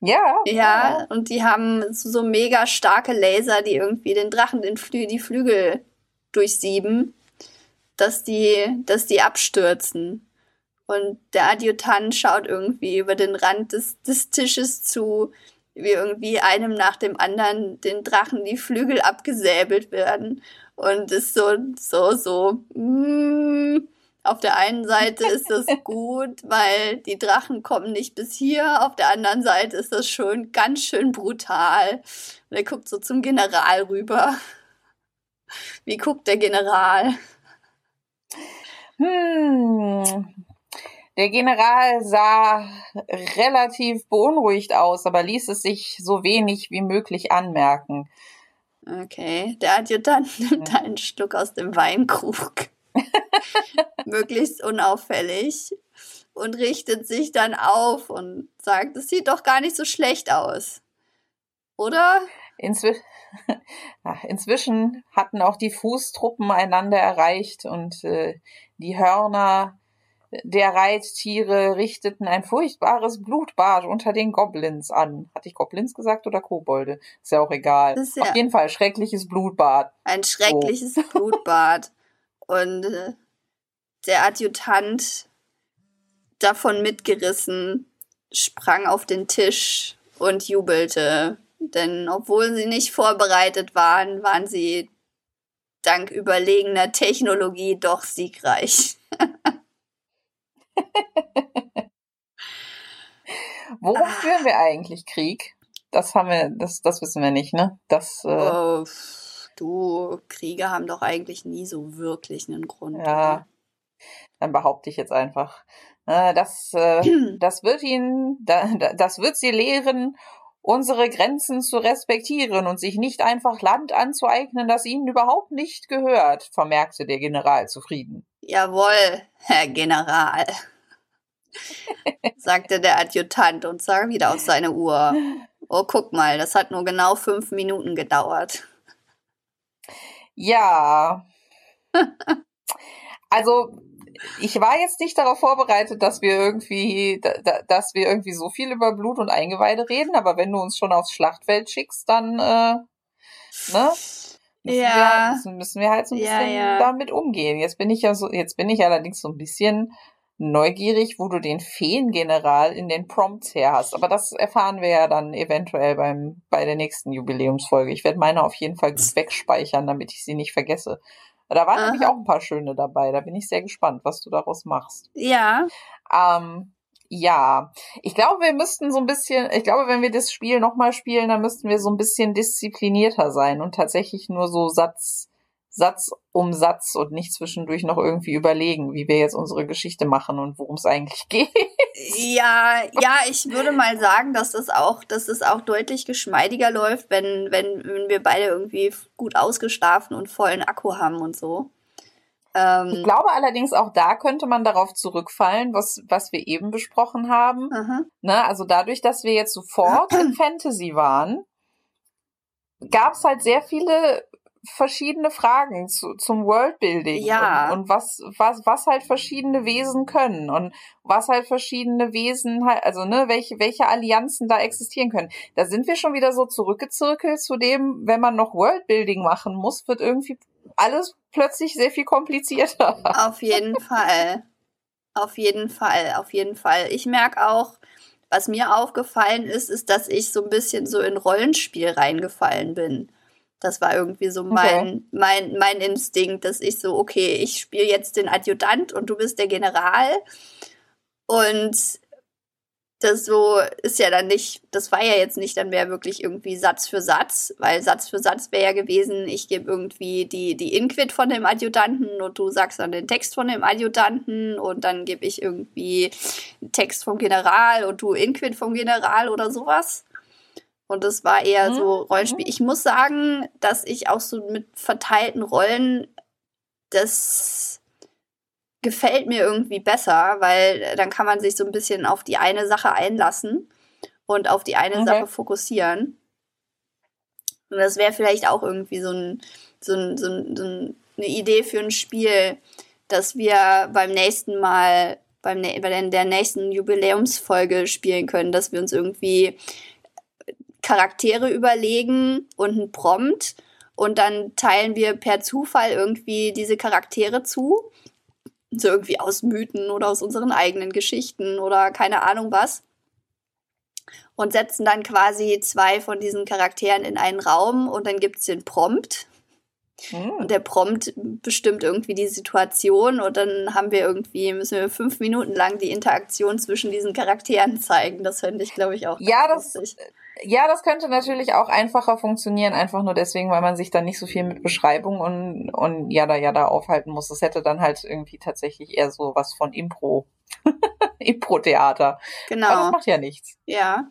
[SPEAKER 2] Ja.
[SPEAKER 1] Ja, und die haben so mega starke Laser, die irgendwie den Drachen den Flü die Flügel durchsieben dass die, dass die abstürzen. Und der Adjutant schaut irgendwie über den Rand des, des Tisches zu, wie irgendwie einem nach dem anderen den Drachen die Flügel abgesäbelt werden. Und ist so, so, so, mm, auf der einen Seite ist das [LAUGHS] gut, weil die Drachen kommen nicht bis hier. Auf der anderen Seite ist das schon ganz schön brutal. Und er guckt so zum General rüber. Wie guckt der General?
[SPEAKER 2] Hm. Der General sah relativ beunruhigt aus, aber ließ es sich so wenig wie möglich anmerken.
[SPEAKER 1] Okay, der Adjutant nimmt [LAUGHS] einen Schluck aus dem Weinkrug. [LAUGHS] Möglichst unauffällig. Und richtet sich dann auf und sagt, es sieht doch gar nicht so schlecht aus. Oder?
[SPEAKER 2] Inzwi [LAUGHS] Inzwischen hatten auch die Fußtruppen einander erreicht und äh, die Hörner der Reittiere richteten ein furchtbares Blutbad unter den Goblins an. Hatte ich Goblins gesagt oder Kobolde? Ist ja auch egal. Ja Auf jeden Fall schreckliches Blutbad.
[SPEAKER 1] Ein schreckliches so. Blutbad. Und äh, der Adjutant, davon mitgerissen, sprang auf den Tisch und jubelte. Denn obwohl sie nicht vorbereitet waren, waren sie dank überlegener Technologie doch siegreich. [LAUGHS]
[SPEAKER 2] Worauf ah. führen wir eigentlich Krieg? Das haben wir, das, das wissen wir nicht, ne? Das, äh oh,
[SPEAKER 1] du, Kriege haben doch eigentlich nie so wirklich einen Grund.
[SPEAKER 2] Ja. Dann behaupte ich jetzt einfach. Äh, das, äh, [CLEARS THROAT] das wird ihn, das wird sie lehren unsere Grenzen zu respektieren und sich nicht einfach Land anzueignen, das ihnen überhaupt nicht gehört, vermerkte der General zufrieden.
[SPEAKER 1] Jawohl, Herr General, [LAUGHS] sagte der Adjutant und sah wieder auf seine Uhr. Oh, guck mal, das hat nur genau fünf Minuten gedauert.
[SPEAKER 2] Ja. Also ich war jetzt nicht darauf vorbereitet, dass wir irgendwie, dass wir irgendwie so viel über Blut und Eingeweide reden, aber wenn du uns schon aufs Schlachtfeld schickst, dann, äh, ne? Müssen ja. Wir, müssen, müssen wir halt so ein bisschen ja, ja. damit umgehen. Jetzt bin ich ja so, jetzt bin ich allerdings so ein bisschen neugierig, wo du den Feengeneral in den Prompts her hast. Aber das erfahren wir ja dann eventuell beim, bei der nächsten Jubiläumsfolge. Ich werde meine auf jeden Fall wegspeichern, damit ich sie nicht vergesse. Da waren Aha. nämlich auch ein paar schöne dabei. Da bin ich sehr gespannt, was du daraus machst.
[SPEAKER 1] Ja.
[SPEAKER 2] Ähm, ja, ich glaube, wir müssten so ein bisschen, ich glaube, wenn wir das Spiel nochmal spielen, dann müssten wir so ein bisschen disziplinierter sein und tatsächlich nur so Satz, Satz um Satz und nicht zwischendurch noch irgendwie überlegen, wie wir jetzt unsere Geschichte machen und worum es eigentlich [LAUGHS] geht.
[SPEAKER 1] Ja, ja, ich würde mal sagen, dass das auch, dass es auch deutlich geschmeidiger läuft, wenn, wenn, wenn wir beide irgendwie gut ausgeschlafen und vollen Akku haben und so.
[SPEAKER 2] Ähm, ich glaube allerdings auch da könnte man darauf zurückfallen, was, was wir eben besprochen haben. Ne, also dadurch, dass wir jetzt sofort in [CLEARS THROAT] Fantasy waren, gab es halt sehr viele verschiedene Fragen zu, zum Worldbuilding
[SPEAKER 1] ja.
[SPEAKER 2] und, und was, was, was halt verschiedene Wesen können und was halt verschiedene Wesen halt, also ne, welche, welche Allianzen da existieren können. Da sind wir schon wieder so zurückgezirkelt zu dem, wenn man noch Worldbuilding machen muss, wird irgendwie alles plötzlich sehr viel komplizierter.
[SPEAKER 1] Auf jeden Fall. Auf jeden Fall, auf jeden Fall. Ich merke auch, was mir aufgefallen ist, ist, dass ich so ein bisschen so in Rollenspiel reingefallen bin. Das war irgendwie so mein, okay. mein, mein Instinkt, dass ich so, okay, ich spiele jetzt den Adjutant und du bist der General. Und das so ist ja dann nicht, das war ja jetzt nicht dann mehr wirklich irgendwie Satz für Satz, weil Satz für Satz wäre ja gewesen, ich gebe irgendwie die, die Inquit von dem Adjutanten und du sagst dann den Text von dem Adjutanten und dann gebe ich irgendwie einen Text vom General und du Inquit vom General oder sowas. Und das war eher so mhm. Rollenspiel. Ich muss sagen, dass ich auch so mit verteilten Rollen, das gefällt mir irgendwie besser, weil dann kann man sich so ein bisschen auf die eine Sache einlassen und auf die eine okay. Sache fokussieren. Und das wäre vielleicht auch irgendwie so, ein, so, ein, so, ein, so eine Idee für ein Spiel, dass wir beim nächsten Mal, beim, bei der nächsten Jubiläumsfolge spielen können, dass wir uns irgendwie Charaktere überlegen und einen Prompt und dann teilen wir per Zufall irgendwie diese Charaktere zu. So irgendwie aus Mythen oder aus unseren eigenen Geschichten oder keine Ahnung was. Und setzen dann quasi zwei von diesen Charakteren in einen Raum und dann gibt es den Prompt. Hm. Und der Prompt bestimmt irgendwie die Situation und dann haben wir irgendwie, müssen wir fünf Minuten lang die Interaktion zwischen diesen Charakteren zeigen. Das fände ich, glaube ich, auch.
[SPEAKER 2] Ja, das, lustig. Ja, das könnte natürlich auch einfacher funktionieren, einfach nur deswegen, weil man sich dann nicht so viel mit Beschreibung und, und jada jada aufhalten muss. Das hätte dann halt irgendwie tatsächlich eher so was von Impro. [LAUGHS] Impro-Theater.
[SPEAKER 1] Genau.
[SPEAKER 2] Aber das macht ja nichts.
[SPEAKER 1] Ja.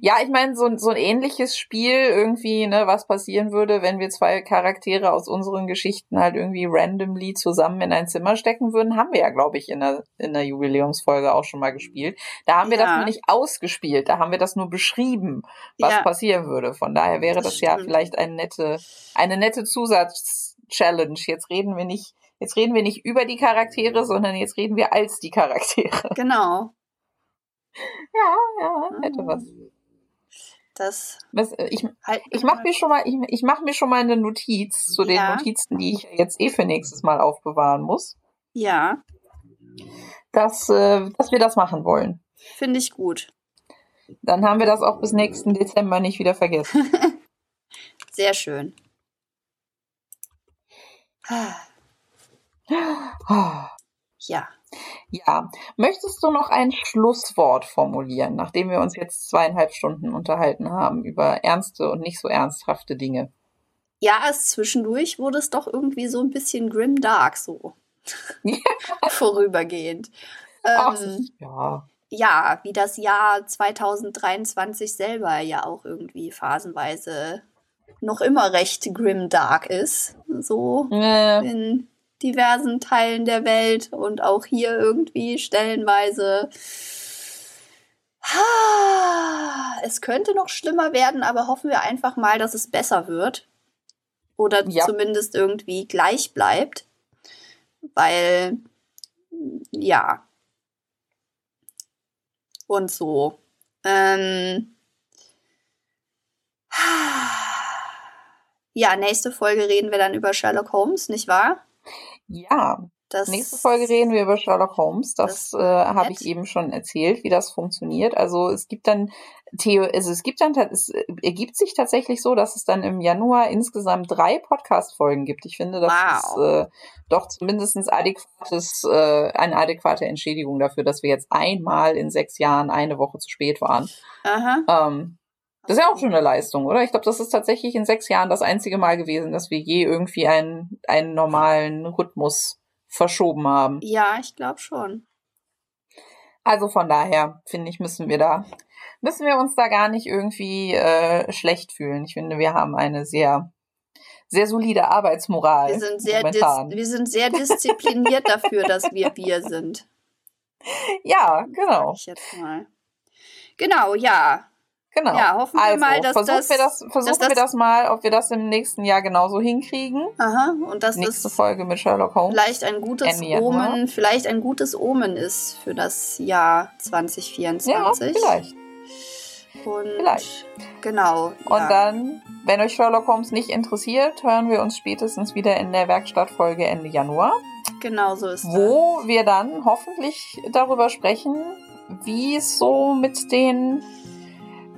[SPEAKER 2] Ja, ich meine, so, so ein ähnliches Spiel irgendwie, ne, was passieren würde, wenn wir zwei Charaktere aus unseren Geschichten halt irgendwie randomly zusammen in ein Zimmer stecken würden, haben wir ja, glaube ich, in der, in der Jubiläumsfolge auch schon mal gespielt. Da haben wir ja. das nur nicht ausgespielt, da haben wir das nur beschrieben, was ja. passieren würde. Von daher wäre das, das ja vielleicht eine nette, eine nette Zusatz-Challenge. Jetzt reden wir nicht jetzt reden wir nicht über die Charaktere, sondern jetzt reden wir als die Charaktere. [LAUGHS]
[SPEAKER 1] Genau.
[SPEAKER 2] Ja, ja, hätte was.
[SPEAKER 1] Das.
[SPEAKER 2] Äh, ich ich mache mir schon mal, ich, ich mache mir schon mal eine Notiz zu den ja. Notizen, die ich jetzt eh für nächstes Mal aufbewahren muss.
[SPEAKER 1] Ja.
[SPEAKER 2] Dass, äh, dass wir das machen wollen.
[SPEAKER 1] Finde ich gut.
[SPEAKER 2] Dann haben wir das auch bis nächsten Dezember nicht wieder vergessen. [LAUGHS]
[SPEAKER 1] Sehr schön. Ja.
[SPEAKER 2] Ja. Möchtest du noch ein Schlusswort formulieren, nachdem wir uns jetzt zweieinhalb Stunden unterhalten haben über ernste und nicht so ernsthafte Dinge?
[SPEAKER 1] Ja, es zwischendurch wurde es doch irgendwie so ein bisschen grim dark so. [LAUGHS] Vorübergehend.
[SPEAKER 2] Ach, ähm, ja.
[SPEAKER 1] Ja, wie das Jahr 2023 selber ja auch irgendwie phasenweise noch immer recht grim dark ist. So äh. in diversen Teilen der Welt und auch hier irgendwie stellenweise. Es könnte noch schlimmer werden, aber hoffen wir einfach mal, dass es besser wird. Oder ja. zumindest irgendwie gleich bleibt. Weil, ja. Und so. Ähm. Ja, nächste Folge reden wir dann über Sherlock Holmes, nicht wahr?
[SPEAKER 2] Ja, Das, Nächste Folge reden wir über Sherlock Holmes. Das, das äh, habe ich eben schon erzählt, wie das funktioniert. Also es gibt dann Theo, also es gibt dann, es ergibt sich tatsächlich so, dass es dann im Januar insgesamt drei Podcast-Folgen gibt. Ich finde, das wow. ist äh, doch zumindest adäquates, äh, eine adäquate Entschädigung dafür, dass wir jetzt einmal in sechs Jahren eine Woche zu spät waren. Aha. Ähm, das ist ja auch schon eine Leistung, oder? Ich glaube, das ist tatsächlich in sechs Jahren das einzige Mal gewesen, dass wir je irgendwie einen, einen normalen Rhythmus verschoben haben.
[SPEAKER 1] Ja, ich glaube schon.
[SPEAKER 2] Also von daher, finde ich, müssen wir da, müssen wir uns da gar nicht irgendwie äh, schlecht fühlen. Ich finde, wir haben eine sehr, sehr solide Arbeitsmoral.
[SPEAKER 1] Wir sind sehr, wir sind sehr diszipliniert [LAUGHS] dafür, dass wir wir sind.
[SPEAKER 2] Ja, genau.
[SPEAKER 1] Sag ich jetzt mal. Genau, ja.
[SPEAKER 2] Genau. Ja, hoffen also, wir mal, dass versuchen das, wir das, versuchen das, wir das mal, ob wir das im nächsten Jahr genauso hinkriegen.
[SPEAKER 1] Aha, und dass
[SPEAKER 2] Nächste das Folge mit Sherlock Holmes.
[SPEAKER 1] Vielleicht ein gutes Ende Omen, Januar. vielleicht ein gutes Omen ist für das Jahr 2024. Ja,
[SPEAKER 2] vielleicht.
[SPEAKER 1] Und vielleicht. Genau.
[SPEAKER 2] Und ja. dann, wenn euch Sherlock Holmes nicht interessiert, hören wir uns spätestens wieder in der Werkstattfolge Ende Januar.
[SPEAKER 1] Genau so ist
[SPEAKER 2] Wo das. wir dann hoffentlich darüber sprechen, wie es so mit den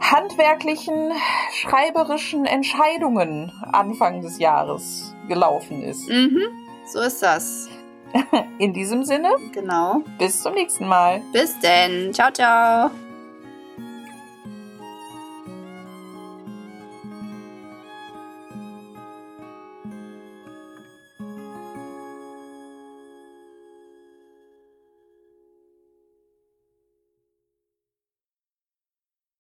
[SPEAKER 2] handwerklichen, schreiberischen Entscheidungen Anfang des Jahres gelaufen ist.
[SPEAKER 1] Mhm, so ist das. [LAUGHS]
[SPEAKER 2] In diesem Sinne.
[SPEAKER 1] Genau.
[SPEAKER 2] Bis zum nächsten Mal.
[SPEAKER 1] Bis denn. Ciao, ciao.